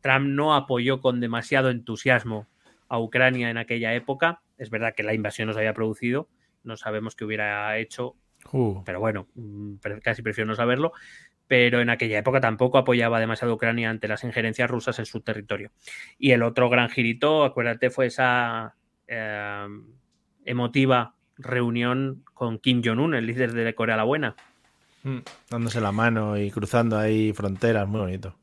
Trump no apoyó con demasiado entusiasmo a Ucrania en aquella época. Es verdad que la invasión nos había producido, no sabemos qué hubiera hecho, uh. pero bueno, mm, casi prefiero no saberlo. Pero en aquella época tampoco apoyaba demasiado a Ucrania ante las injerencias rusas en su territorio. Y el otro gran girito, acuérdate, fue esa eh, emotiva reunión con Kim Jong-un, el líder de Corea la Buena. Mm, dándose la mano y cruzando ahí fronteras, muy bonito.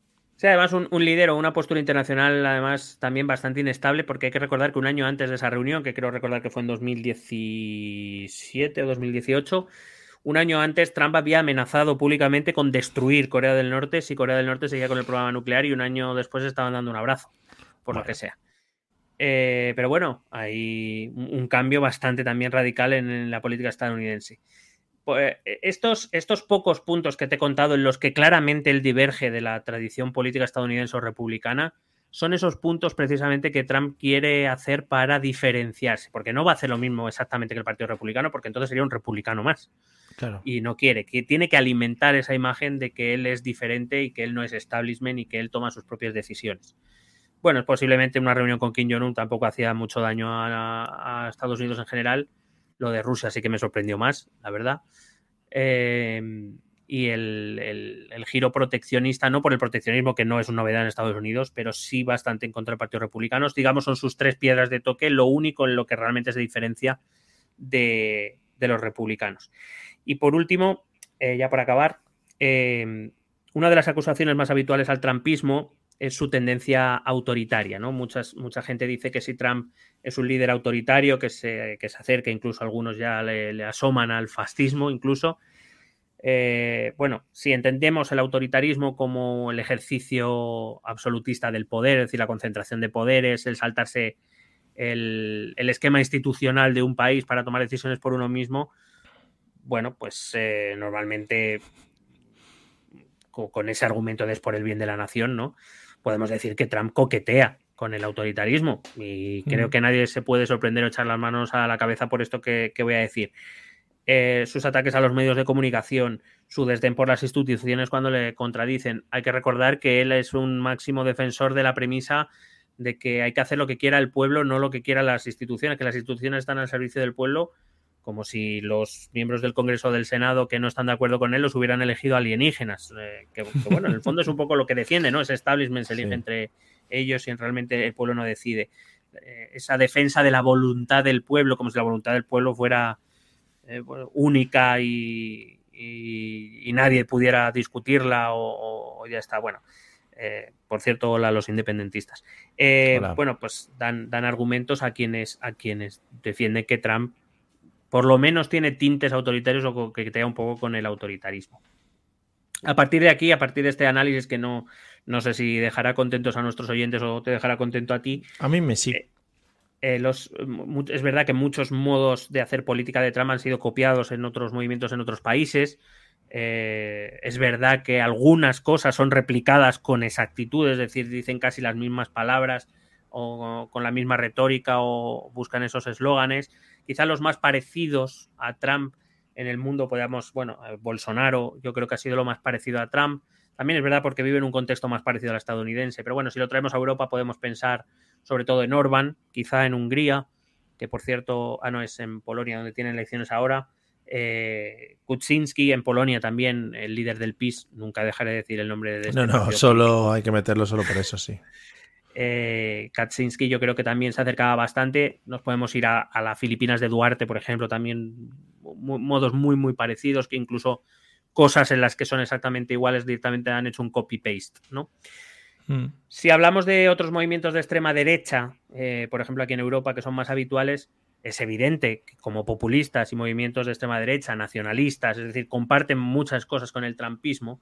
Sí, además un, líder o una postura internacional además también bastante inestable porque hay que recordar que un año antes de esa reunión, que creo recordar que fue en 2017 o 2018, un año antes Trump había amenazado públicamente con destruir Corea del Norte si Corea del Norte seguía con el programa nuclear y un año después estaban dando un abrazo, por lo que sea. Eh, pero bueno, hay un cambio bastante también radical en la política estadounidense. Pues, eh, estos, estos pocos puntos que te he contado en los que claramente él diverge de la tradición política estadounidense o republicana, son esos puntos precisamente que Trump quiere hacer para diferenciarse, porque no va a hacer lo mismo exactamente que el Partido Republicano, porque entonces sería un republicano más. Claro. Y no quiere, que tiene que alimentar esa imagen de que él es diferente y que él no es establishment y que él toma sus propias decisiones. Bueno, posiblemente una reunión con Kim Jong-un tampoco hacía mucho daño a Estados Unidos en general, lo de Rusia sí que me sorprendió más, la verdad. Em, y el, giro proteccionista, no por el proteccionismo, que no es una novedad en Estados Unidos, pero sí bastante en contra del Partido Republicano. Digamos, son sus tres piedras de toque, lo único en lo que realmente se diferencia de, los republicanos. Y por último, eh, ya para acabar, em, una de las acusaciones más habituales al trumpismo es su tendencia autoritaria, ¿no? Muchas, mucha gente dice que si Trump es un líder autoritario, que se, que se acerca, incluso algunos ya le, asoman al fascismo, incluso. Eh, bueno, si entendemos el autoritarismo como el ejercicio absolutista del poder, es decir, la concentración de poderes, el saltarse el, esquema institucional de un país para tomar decisiones por uno mismo, bueno, pues eh, normalmente con, ese argumento de es por el bien de la nación, ¿no? Podemos decir que Trump coquetea con el autoritarismo y creo que nadie se puede sorprender o echar las manos a la cabeza por esto que, voy a decir. Eh, sus ataques a los medios de comunicación, su desdén por las instituciones cuando le contradicen. Hay que recordar que él es un máximo defensor de la premisa de que hay que hacer lo que quiera el pueblo, no lo que quieran las instituciones, que las instituciones están al servicio del pueblo como si los miembros del Congreso o del Senado que no están de acuerdo con él los hubieran elegido alienígenas. Eh, que, bueno, en el fondo es un poco lo que defiende, ¿no? Ese establishment se elige entre ellos y realmente el pueblo no decide. Eh, esa defensa de la voluntad del pueblo, como si la voluntad del pueblo fuera eh, única y, nadie pudiera discutirla o, ya está. Bueno, por cierto, hola a los independentistas. bueno, pues dan, dan argumentos a quienes, a quienes defienden que Trump por lo menos tiene tintes autoritarios o que te un poco con el autoritarismo. A partir de aquí, a partir de este análisis que no, no sé si dejará contentos a nuestros oyentes o te dejará contento a ti. A mí me sí. Eh, eh, los, es verdad que muchos modos de hacer política de trama han sido copiados en otros movimientos en otros países. Eh, es verdad que algunas cosas son replicadas con exactitud, es decir, dicen casi las mismas palabras o con la misma retórica o buscan esos eslóganes. Quizá los más parecidos a Trump en el mundo, podríamos, bueno, Bolsonaro yo creo que ha sido lo más parecido a Trump. También es verdad porque vive en un contexto más parecido al estadounidense, pero bueno, si lo traemos a Europa podemos pensar sobre todo en Orban, quizá en Hungría, que por cierto, ah, no, es en Polonia donde tienen elecciones ahora. Eh, Kuczynski en Polonia también, el líder del PIS, nunca dejaré de decir el nombre de... Este no, no, solo hay que meterlo solo por eso, sí. Eh, Kaczynski yo creo que también se acercaba bastante. Nos podemos ir a, las Filipinas de Duarte, por ejemplo, también modos muy, muy parecidos, que incluso cosas en las que son exactamente iguales directamente han hecho un copy-paste, ¿no? Hmm. Si hablamos de otros movimientos de extrema derecha, eh, por ejemplo aquí en Europa, que son más habituales, es evidente que como populistas y movimientos de extrema derecha, nacionalistas, es decir, comparten muchas cosas con el trumpismo,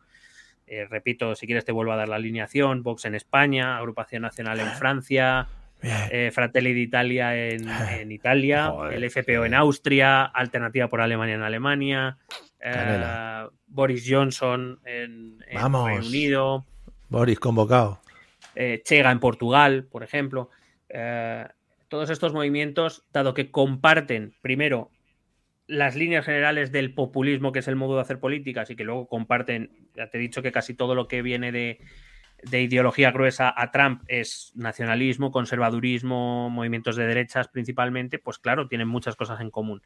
eh, repito, si quieres te vuelvo a dar la alineación, Vox en España, Agrupación Nacional en Francia, eh, Fratelli d'Italia en, en Italia, el FPO en Austria, Alternativa por Alemania en Alemania, eh, Boris Johnson en, en Reino Unido. Boris convocado. Chega en Portugal, por ejemplo. todos estos movimientos, dado que comparten, primero, las líneas generales del populismo, que es el modo de hacer políticas, y que luego comparten, ya te he dicho que casi todo lo que viene de, de ideología gruesa a Trump es nacionalismo, conservadurismo, movimientos de derechas principalmente, pues claro, tienen muchas cosas en común.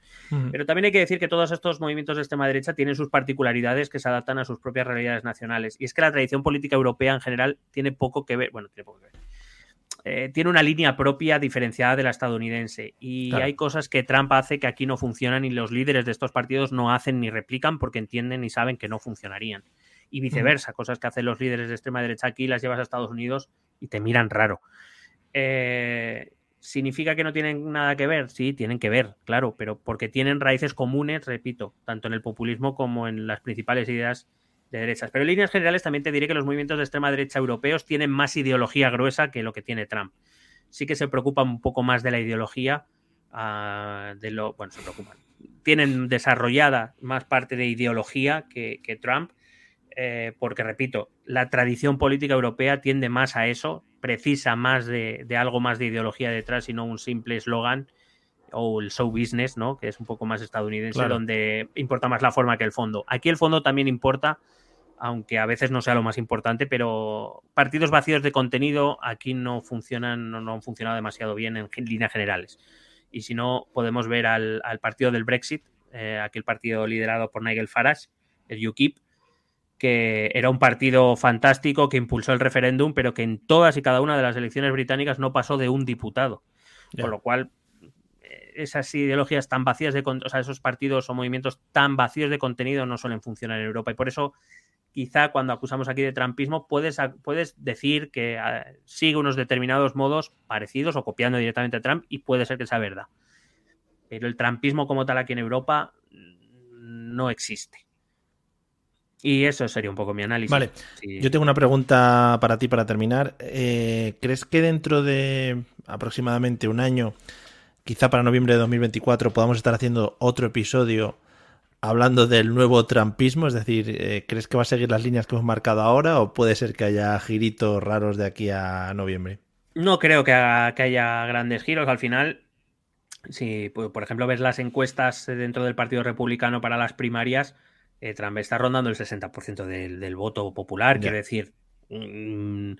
Pero también hay que decir que todos estos movimientos de extrema derecha tienen sus particularidades que se adaptan a sus propias realidades nacionales. Y es que la tradición política europea en general tiene poco que ver, bueno, tiene poco que ver. Eh, tiene una línea propia diferenciada de la estadounidense y hay cosas que Trump hace que aquí no funcionan y los líderes de estos partidos no hacen ni replican porque entienden y saben que no funcionarían y viceversa, cosas que hacen los líderes de extrema derecha aquí, las llevas a Estados Unidos y te miran raro. Eh, ¿Significa que no tienen nada que ver? Sí, tienen que ver, claro, pero porque tienen raíces comunes, repito, tanto en el populismo como en las principales ideas de derechas. Pero en líneas generales también te diré que los movimientos de extrema derecha europeos tienen más ideología gruesa que lo que tiene Trump. Sí que se preocupan un poco más de la ideología, uh, de lo, bueno, se preocupan. Tienen desarrollada más parte de ideología que, que Trump, eh, porque repito, la tradición política europea tiende más a eso, precisa más de, algo más de ideología detrás y no un simple eslogan o el show business, ¿no? Que es un poco más estadounidense, donde importa más la forma que el fondo. Aquí el fondo también importa, aunque a veces no sea lo más importante, pero partidos vacíos de contenido aquí no funcionan, no, han funcionado demasiado bien en, líneas generales. Y si no, podemos ver al, partido del Brexit, eh, aquel partido liderado por Nigel Farage, el UKIP, que era un partido fantástico que impulsó el referéndum, pero que en todas y cada una de las elecciones británicas no pasó de un diputado. Con lo cual, eh, esas ideologías tan vacías de, o sea, esos partidos o movimientos tan vacíos de contenido no suelen funcionar en Europa. Y por eso, quizá cuando acusamos aquí de trumpismo, puedes, puedes decir que ah, sigue unos determinados modos parecidos o copiando directamente a Trump y puede ser que sea verdad. Pero el trumpismo como tal aquí en Europa mm, no existe. Y eso sería un poco mi análisis. Vale, yo tengo una pregunta para ti para terminar. Eh, ¿Crees que dentro de aproximadamente un año, quizá para noviembre de 2024, podamos estar haciendo otro episodio hablando del nuevo trampismo? Es decir, eh, ¿crees que va a seguir las líneas que hemos marcado ahora o puede ser que haya giritos raros de aquí a noviembre? No creo que, haya grandes giros. Al final, si por ejemplo ves las encuestas dentro del Partido Republicano para las primarias, eh, Trump está rondando el 60% del, voto popular, quiero decir, mm,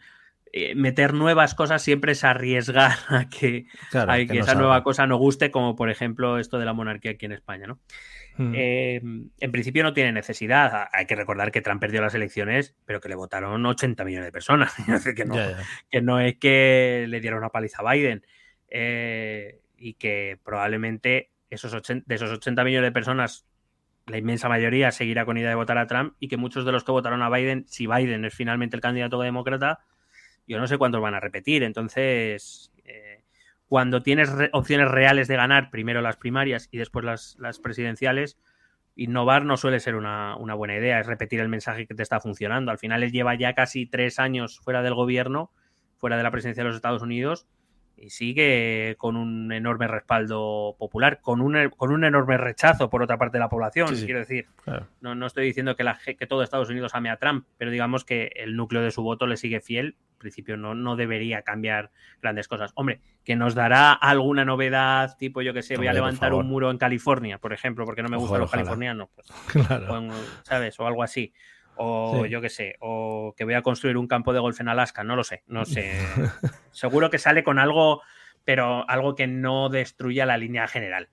eh, meter nuevas cosas siempre es arriesgar a que, esa nueva cosa no guste, como por ejemplo esto de la monarquía aquí en España, ¿no? Hmm. Eh, en principio no tiene necesidad. Hay que recordar que Trump perdió las elecciones, pero que le votaron 80 millones de personas. que, no, que no es que le dieron una paliza a Biden. y que probablemente esos de esos 80 millones de personas, la inmensa mayoría seguirá con idea de votar a Trump y que muchos de los que votaron a Biden, si Biden es finalmente el candidato demócrata, yo no sé cuántos van a repetir. Entonces, eh, cuando tienes opciones reales de ganar, primero las primarias y después las, presidenciales, innovar no suele ser una, una, buena idea, es repetir el mensaje que te está funcionando. Al final él lleva ya casi tres años fuera del gobierno, fuera de la presidencia de los Estados Unidos, y sigue con un enorme respaldo popular, con un, con un enorme rechazo por otra parte de la población. Quiero decir, no, no, estoy diciendo que, la, que todo Estados Unidos ame a Trump, pero digamos que el núcleo de su voto le sigue fiel. Principio no, no debería cambiar grandes cosas. Hombre, que nos dará alguna novedad, tipo yo que sé, voy a levantar un muro en California, por ejemplo, porque no me gustan los californianos, pues, ¿sabes? O algo así o yo qué sé, o que voy a construir un campo de golf en Alaska, no lo sé, no sé. Seguro que sale con algo, pero algo que no destruya la línea general.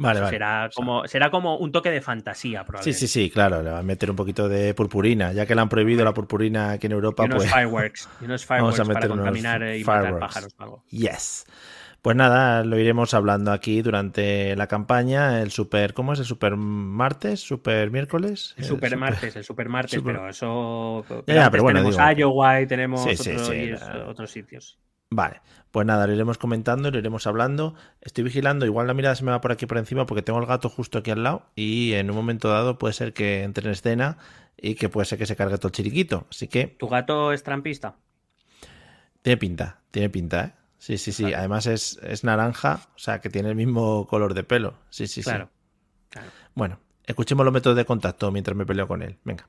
Vale, vale. Será como, será como un toque de fantasía, probablemente. Sí, sí, sí, claro, le va a meter un poquito de purpurina, ya que le han prohibido la purpurina aquí en Europa. Y unos pues... fireworks, y unos fireworks para contaminar y matar pájaros o algo. Yes. Pues nada, lo iremos hablando aquí durante la campaña, el super, ¿cómo es? El super martes, super miércoles. El super, martes, el super martes, pero eso. Pero bueno, tenemos Iowa y tenemos otros sitios. Vale, pues nada, lo iremos comentando, lo iremos hablando. Estoy vigilando, igual la mirada se me va por aquí por encima porque tengo el gato justo aquí al lado y en un momento dado puede ser que entre en escena y que puede ser que se cargue todo el chiriquito. Así que. ¿Tu gato es trampista? Tiene pinta, tiene pinta, ¿eh? Sí, sí, sí. Además es, es, naranja, o sea, que tiene el mismo color de pelo. Sí, sí, claro. sí. Claro. Bueno, escuchemos los métodos de contacto mientras me peleo con él. Venga.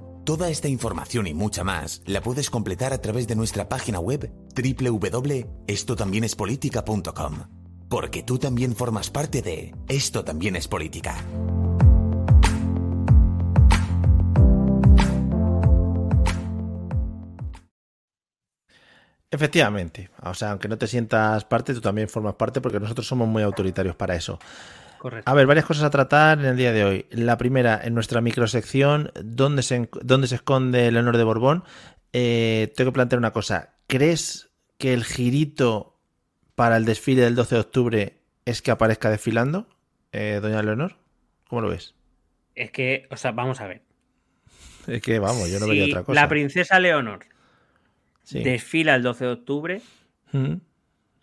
Toda esta información y mucha más la puedes completar a través de nuestra página web www.estotambiénespolitica.com. Porque tú también formas parte de Esto también es política. Efectivamente, o sea, aunque no te sientas parte, tú también formas parte porque nosotros somos muy autoritarios para eso. Correcto. A ver, varias cosas a tratar en el día de hoy. La primera, en nuestra microsección, ¿dónde se, dónde se esconde el honor de Borbón? Eh, tengo que plantear una cosa. ¿Crees que el girito para el desfile del 12 de octubre es que aparezca desfilando, eh, doña Leonor? ¿Cómo lo ves? Es que, o sea, vamos a ver. Es que, vamos, yo no si vería otra cosa. La princesa Leonor Sí. desfila el 12 de octubre, Mm.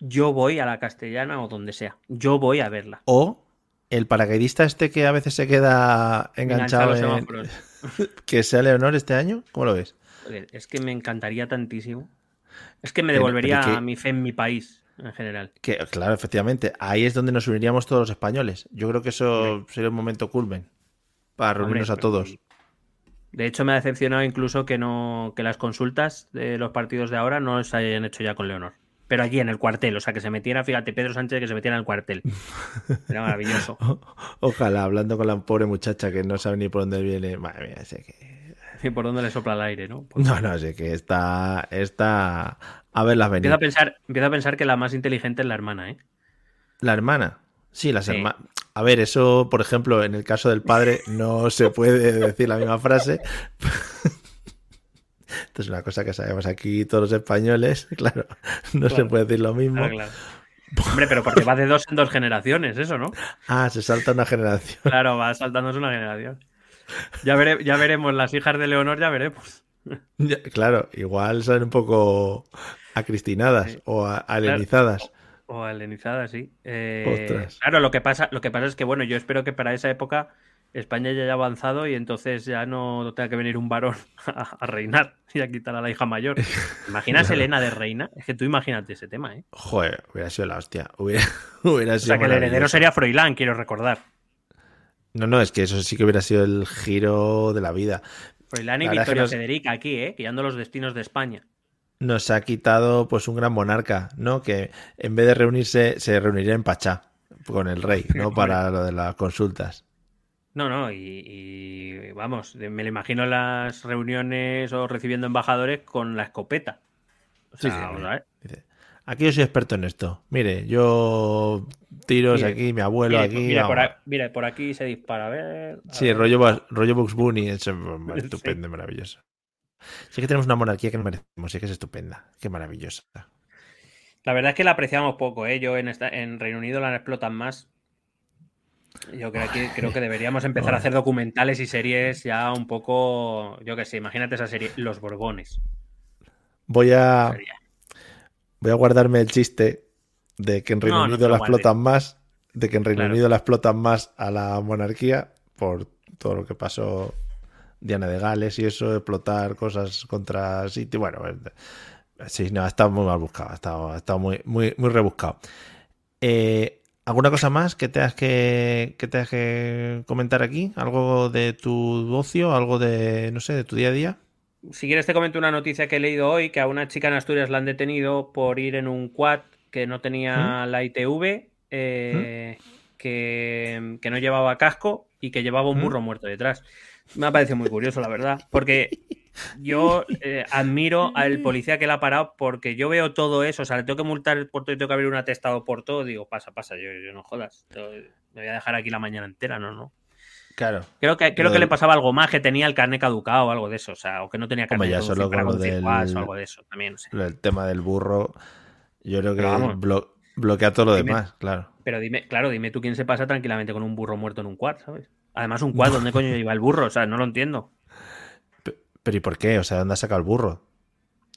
yo voy a la castellana o donde sea. Yo voy a verla. O el paracaidista este que a veces se queda enganchado, a en- que sea Leonor este año, ¿cómo lo ves? Es que me encantaría tantísimo. Es que me devolvería que- mi fe en mi país, en general. Que, claro, efectivamente, ahí es donde nos uniríamos todos los españoles. Yo creo que eso sería un momento culmen para reunirnos Hombre, a todos. De hecho, me ha decepcionado incluso que no que las consultas de los partidos de ahora no se hayan hecho ya con Leonor. Pero allí en el cuartel, o sea, que se metiera, fíjate, Pedro Sánchez que se metiera en el cuartel. Era maravilloso. Ojalá, hablando con la pobre muchacha que no sabe ni por dónde viene. Madre mía, sé que. Y por dónde le sopla el aire, ¿no? No, no, sé que está. Está. A verlas venir. empiezo, a pensar, empiezo a pensar que la más inteligente es la hermana, ¿eh? La hermana. Sí, las Sí. hermanas. A ver, eso, por ejemplo, en el caso del padre, no se puede decir la misma frase. Esto es una cosa que sabemos aquí todos los españoles. Claro, no se puede decir lo mismo. Claro, claro. Hombre, pero porque va de dos en dos generaciones, eso, ¿no? Ah, se salta una generación. Claro, va saltándose una generación. Ya, vere- ya veremos, las hijas de Leonor ya veremos. Ya, Claro, igual salen un poco acristinadas Sí. o alenizadas. O alenizada, sí. Eh, Ostras. claro, lo que pasa, lo que pasa es que, bueno, yo espero que para esa época España ya haya avanzado y entonces ya no tenga que venir un varón a, a reinar y a quitar a la hija mayor. ¿Imaginas Elena de reina? Es que tú imagínate ese tema, ¿eh? Joder, hubiera sido la hostia. Hubiera, hubiera O sido sea, que el heredero sería Froilán, quiero recordar. No, no, es que eso sí que hubiera sido el giro de la vida. Froilán y La Victoria nos- Federica aquí, ¿eh? Guiando los destinos de España. Nos ha quitado pues un gran monarca, ¿no? Que en vez de reunirse, se reuniría en Pachá con el rey, ¿no? Para lo de las consultas. No, no, y, y, vamos, me lo imagino las reuniones o recibiendo embajadores con la escopeta. O Sí, sea, sí, mira. ver. Dice, aquí yo soy experto en esto. Mire, yo tiros Mire, aquí, mi abuelo Mire, aquí. mire, por, a- aquí se dispara, a ver. a Sí, ver. rollo, rollo Bugs Bunny, es eh, Sí. estupendo, maravilloso. Sí que tenemos una monarquía que merecemos, sí que es estupenda, qué maravillosa. La verdad es que la apreciamos poco, ¿eh? Yo en, esta, en Reino Unido la explotan más. Yo creo que, creo que deberíamos empezar a hacer documentales y series ya un poco. Yo qué sé, imagínate esa serie, Los Borbones. Voy a, voy a guardarme el chiste de que en Reino No, Unido la explotan más, de que en Reino Claro. Unido la explotan más a la monarquía por todo lo que pasó Diana de Gales y eso, explotar cosas contra sitio. Bueno, eh, sí, no, ha estado muy mal buscado, ha estado, ha estado muy, muy, muy rebuscado. Eh, ¿Alguna cosa más que tengas que, que tengas que comentar aquí? ¿Algo de tu ocio? ¿Algo de, no sé, de tu día a día? Si quieres te comento una noticia que he leído hoy, que a una chica en Asturias la han detenido por ir en un quad que no tenía la ITV, eh, que, que no llevaba casco y que llevaba un ¿Mm? burro muerto detrás. Me ha parecido muy curioso, la verdad, porque yo eh, admiro al policía que la ha parado porque yo veo todo eso, o sea, le tengo que multar por todo y tengo que abrir un atestado por todo, digo, pasa, pasa, yo, yo no jodas, me voy a dejar aquí la mañana entera, no, no. Claro. Creo que, creo que le pasaba algo más, que tenía el carnet caducado o algo de eso, o sea, o que no tenía carnet ya solo para del- o algo de eso, también, el tema del burro, yo creo que blo- Bloquea todo lo Dime. demás, claro. Pero dime, claro, dime tú quién se pasa tranquilamente con un burro muerto en un quad, ¿sabes? Además, un quad, ¿dónde coño iba el burro? O sea, no lo entiendo. Pe- Pero ¿y por qué? O sea, ¿dónde ha sacado el burro?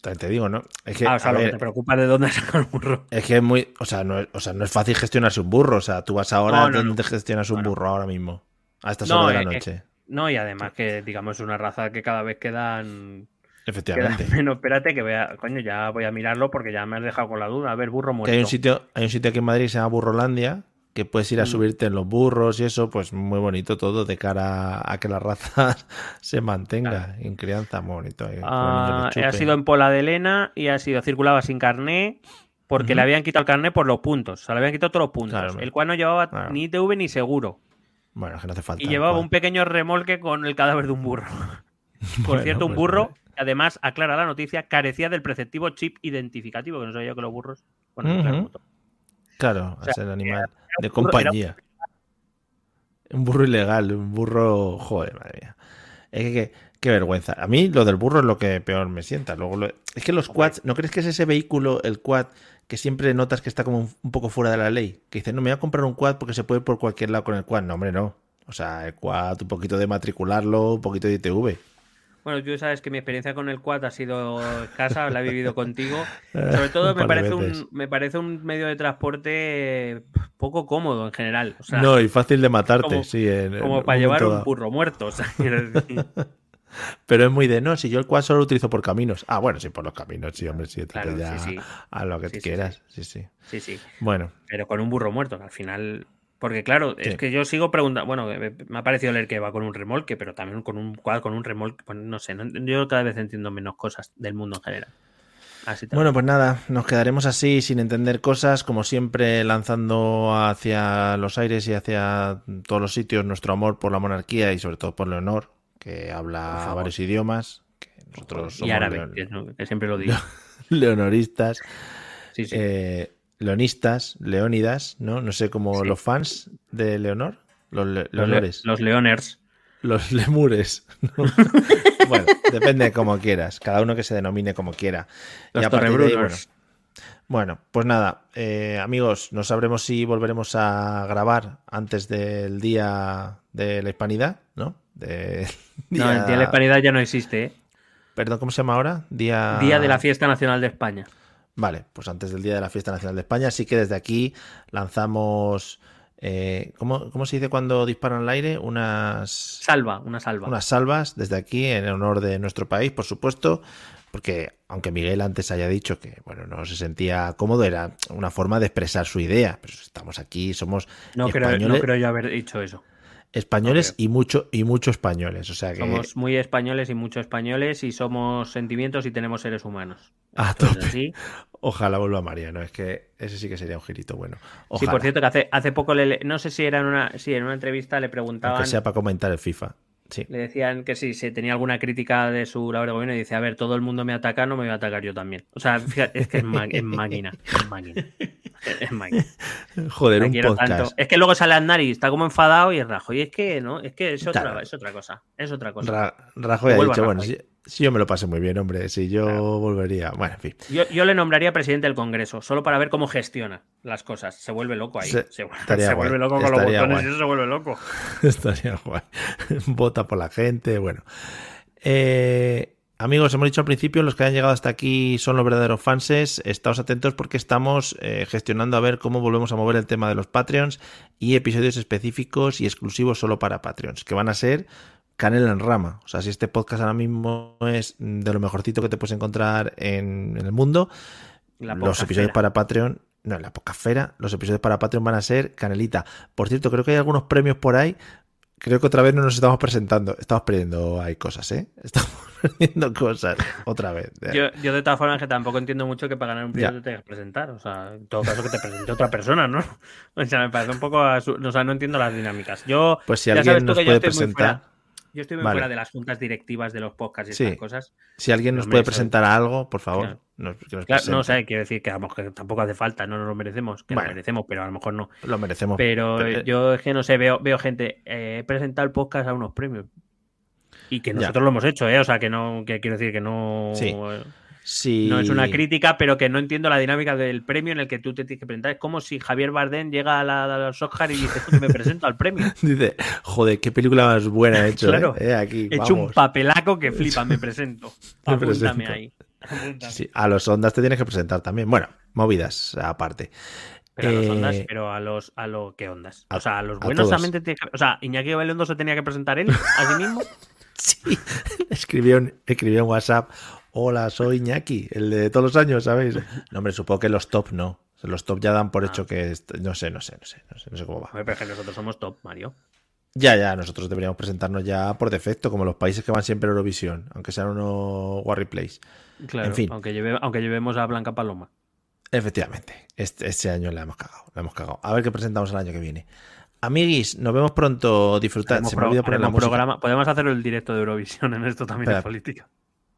También te digo, ¿no? Es que, ah, o sea, que te preocupa de dónde ha sacado el burro. es que es muy. O sea, no es, o sea, no es fácil gestionarse un burro. O sea, tú vas ahora No, no, ¿dónde no. gestionas un burro ahora mismo. A estas horas de la eh, noche. No, y además que, digamos, es una raza que cada vez quedan. quedan Efectivamente. menos. Espérate, que voy a. Coño, ya voy a mirarlo porque ya me has dejado con la duda. A ver, burro Que muerto. hay un sitio, hay un sitio aquí en Madrid que se llama Burrolandia, que puedes ir a Mm. subirte en los burros y eso, pues muy bonito todo de cara a que la raza se mantenga en crianza, muy bonito. eh, que los Ah, ha sido en Pola de Elena y ha sido circulaba sin carné porque le habían quitado el carné por los puntos. O sea, le habían quitado todos los puntos. Claro, el cual no llevaba claro. ni TV ni seguro. Bueno, es que no hace falta. Y llevaba cual. un pequeño remolque con el cadáver de un burro. Por Bueno, cierto, un pues burro, vale. además, aclara la noticia, carecía del preceptivo chip identificativo, que no sabía yo que los burros. Bueno, Ujú. claro, Claro, sea, es el animal de burro- compañía. Un burro ilegal, un burro. Joder, madre mía. Es que, que- qué vergüenza. A mí lo del burro es lo que peor me sienta. Luego lo- Es que los quads, ¿no crees que es ese vehículo, el quad, que siempre notas que está como un, un poco fuera de la ley? Que dices, no, me voy a comprar un quad porque se puede ir por cualquier lado con el quad. No, hombre, no. O sea, el quad, un poquito de matricularlo, un poquito de ITV. Bueno, tú sabes que mi experiencia con el quad ha sido escasa, la he vivido contigo. Eh, Sobre todo me parece, un, me parece un medio de transporte eh, poco cómodo en general. O sea, no, y fácil de matarte, como- sí. en- en como para llevar un burro muerto. O sea, decir. Pero es muy de no, si yo el quad solo lo utilizo por caminos. Ah, bueno, sí, por los caminos, sí, hombre, sí, Claro, ya sí, sí. a lo que Sí, quieras. Sí, sí. Sí, sí. Bueno, Pero con un burro muerto, que al final. Porque claro, Sí. es que yo sigo preguntando. Bueno, me me ha parecido leer que va con un remolque, pero también con un con un remolque. pues no sé, yo cada vez entiendo menos cosas del mundo en general. Así bueno, pues nada, nos quedaremos así sin entender cosas, como siempre lanzando hacia los aires y hacia todos los sitios nuestro amor por la monarquía y sobre todo por Leonor, que habla varios idiomas, que nosotros y árabe, leon- que siempre lo digo. leonoristas, Sí, sí. eh, leonistas, leónidas, ¿no? No sé, como Sí. los fans de Leonor, los le- los, le- leonores. los leoners. Los lemures. ¿no? bueno, depende de como quieras. Cada uno que se denomine como quiera. Los de ahí, bueno, bueno, pues nada, eh, amigos, no sabremos si volveremos a grabar antes del día de la hispanidad, ¿no? De- No, el Día de la Hispanidad ya no existe, ¿eh? Perdón, ¿cómo se llama ahora? Día... Día de la Fiesta Nacional de España. Vale, pues antes del día de la Fiesta Nacional de España, así que desde aquí lanzamos... eh, ¿cómo, cómo se dice cuando disparan al aire? Unas... Salva, una salva. unas salvas desde aquí en honor de nuestro país, por supuesto, porque aunque Miguel antes haya dicho que bueno no se sentía cómodo, era una forma de expresar su idea, pero estamos aquí, somos No creo, no creo yo haber dicho eso. Españoles y mucho y mucho españoles, o sea que Somos muy españoles y mucho españoles y somos sentimientos y tenemos seres humanos. tope. Ojalá vuelva Mariano, es que ese sí que sería un girito bueno. Sí, por cierto, que hace, hace poco, le, no sé si era en una, sí, en una entrevista le preguntaban, aunque sea para comentar el FIFA. Sí. le decían que si se tenía alguna crítica de su labor de gobierno y dice, a ver, todo el mundo me ataca, no me voy a atacar yo también. O sea, fíjate, es que es, ma- es máquina, es máquina. Joder, un podcast. tanto. Es que luego sale Aznar y está como enfadado y es Rajoy. Y es que, ¿no? Es que es otra, Claro. es otra cosa. Es otra cosa. Ra- Rajoy ha dicho, bueno, si, si yo me lo pasé muy bien, hombre, si yo volvería. Bueno, en fin. Yo, yo le nombraría presidente del Congreso, solo para ver cómo gestiona las cosas. Se vuelve loco ahí. Se- Se, vuelve- se loco con los botones guay. y eso se vuelve loco. Estaría guay. Vota por la gente. Bueno. Eh, amigos, hemos dicho al principio, los que han llegado hasta aquí son los verdaderos fanses. Estaos atentos porque estamos eh, gestionando a ver cómo volvemos a mover el tema de los Patreons y episodios específicos y exclusivos solo para Patreons, que van a ser canela en rama. O sea, si este podcast ahora mismo es de lo mejorcito que te puedes encontrar en, en el mundo, La los episodios para Patreon, no, en la poca esfera, los episodios para Patreon van a ser canelita. Por cierto, creo que hay algunos premios por ahí. Creo que otra vez no nos estamos presentando. Estamos perdiendo hay cosas, ¿eh? Estamos perdiendo cosas. Otra vez. Yo, yo de todas formas que tampoco entiendo mucho que para ganar un premio te tengas que presentar. O sea, en todo caso que te presente otra persona, ¿no? O sea, me parece un poco... asu- O sea, no entiendo las dinámicas. Yo... Pues si alguien nos puede presentar, Yo estoy muy Vale. fuera de las juntas directivas de los podcasts y Sí. estas cosas. si alguien No nos puede presentar a algo, por favor, Claro. nos, que nos Claro, no presente. sé, quiero decir que, vamos, que tampoco hace falta, no nos lo merecemos, que Bueno. lo merecemos, pero a lo mejor no. Lo merecemos. Pero Pero, eh, yo es que no sé, veo, veo gente, eh, he presentado el podcast a unos premios. Y que Ya. nosotros lo hemos hecho, ¿eh? O sea, que no, que quiero decir que no. Sí. Sí. No es una crítica, pero que no entiendo la dinámica del premio en el que tú te tienes que presentar. Es como si Javier Bardem llega a la, a los Oscar y dice que me presento al premio. Dice, joder, qué película más buena he hecho. Claro. ¿eh? Aquí, He hecho un papelaco que flipa, me presento. Me Apúntame presento. ahí. Apúntame. Sí, a los ondas te tienes que presentar también. Bueno, movidas aparte. Pero a los Eh, ondas, pero a los a lo que ondas. a- O sea, a los buenos todos. también te tienes que- O sea, Iñaki Gabilondo se tenía que presentar él a sí mismo. Sí, escribió en, escribió en WhatsApp, hola, soy Iñaki, el de todos los años, ¿sabéis? No, hombre, supongo que los top no. Los top ya dan por hecho que... No sé, no sé, no sé, no sé, no sé cómo va. Pero es que nosotros somos top, Mario. Ya, ya, nosotros deberíamos presentarnos ya por defecto, como los países que van siempre a Eurovisión, aunque sean unos Warry Place. Claro, En fin. aunque, lleve- aunque llevemos a Blanca Paloma. Efectivamente, este, este año la hemos cagado, la hemos cagado. A ver qué presentamos el año que viene. Amiguis, nos vemos pronto, disfrutad. Se me pro- olvidó poner la programa. Podemos hacer el directo de Eurovisión en esto también Espera. es política.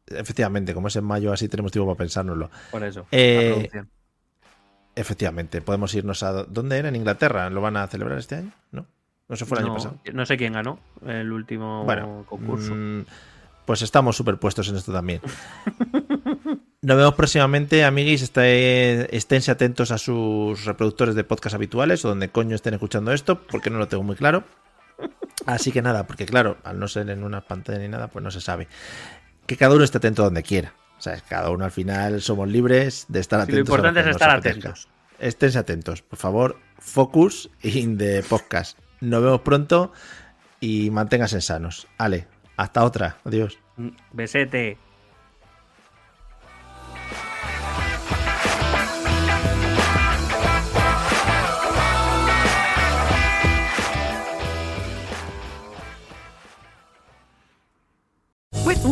Efectivamente, como es en mayo, así tenemos tiempo para pensárnoslo. Por eso. Eh. Efectivamente, podemos irnos a... ¿Dónde era? ¿En Inglaterra? ¿Lo van a celebrar este año? ¿No? ¿No se fue el año pasado? no sé quién ganó el último Bueno, concurso. mm, pues estamos superpuestos en esto también. Nos vemos próximamente, amiguis. Esté- Esténse atentos a sus reproductores de podcast habituales o donde coño estén escuchando esto, porque no lo tengo muy claro. Así que nada, porque claro, al no ser en una pantalla ni nada, pues no se sabe. Que cada uno esté atento donde quiera. O sea, cada uno al final somos libres de estar Sí, atentos. lo importante a es lo que nos estar atentos. Esténse atentos, por favor. Focus in the podcast. Nos vemos pronto y manténganse sanos. Ale, hasta otra. Adiós. Besete.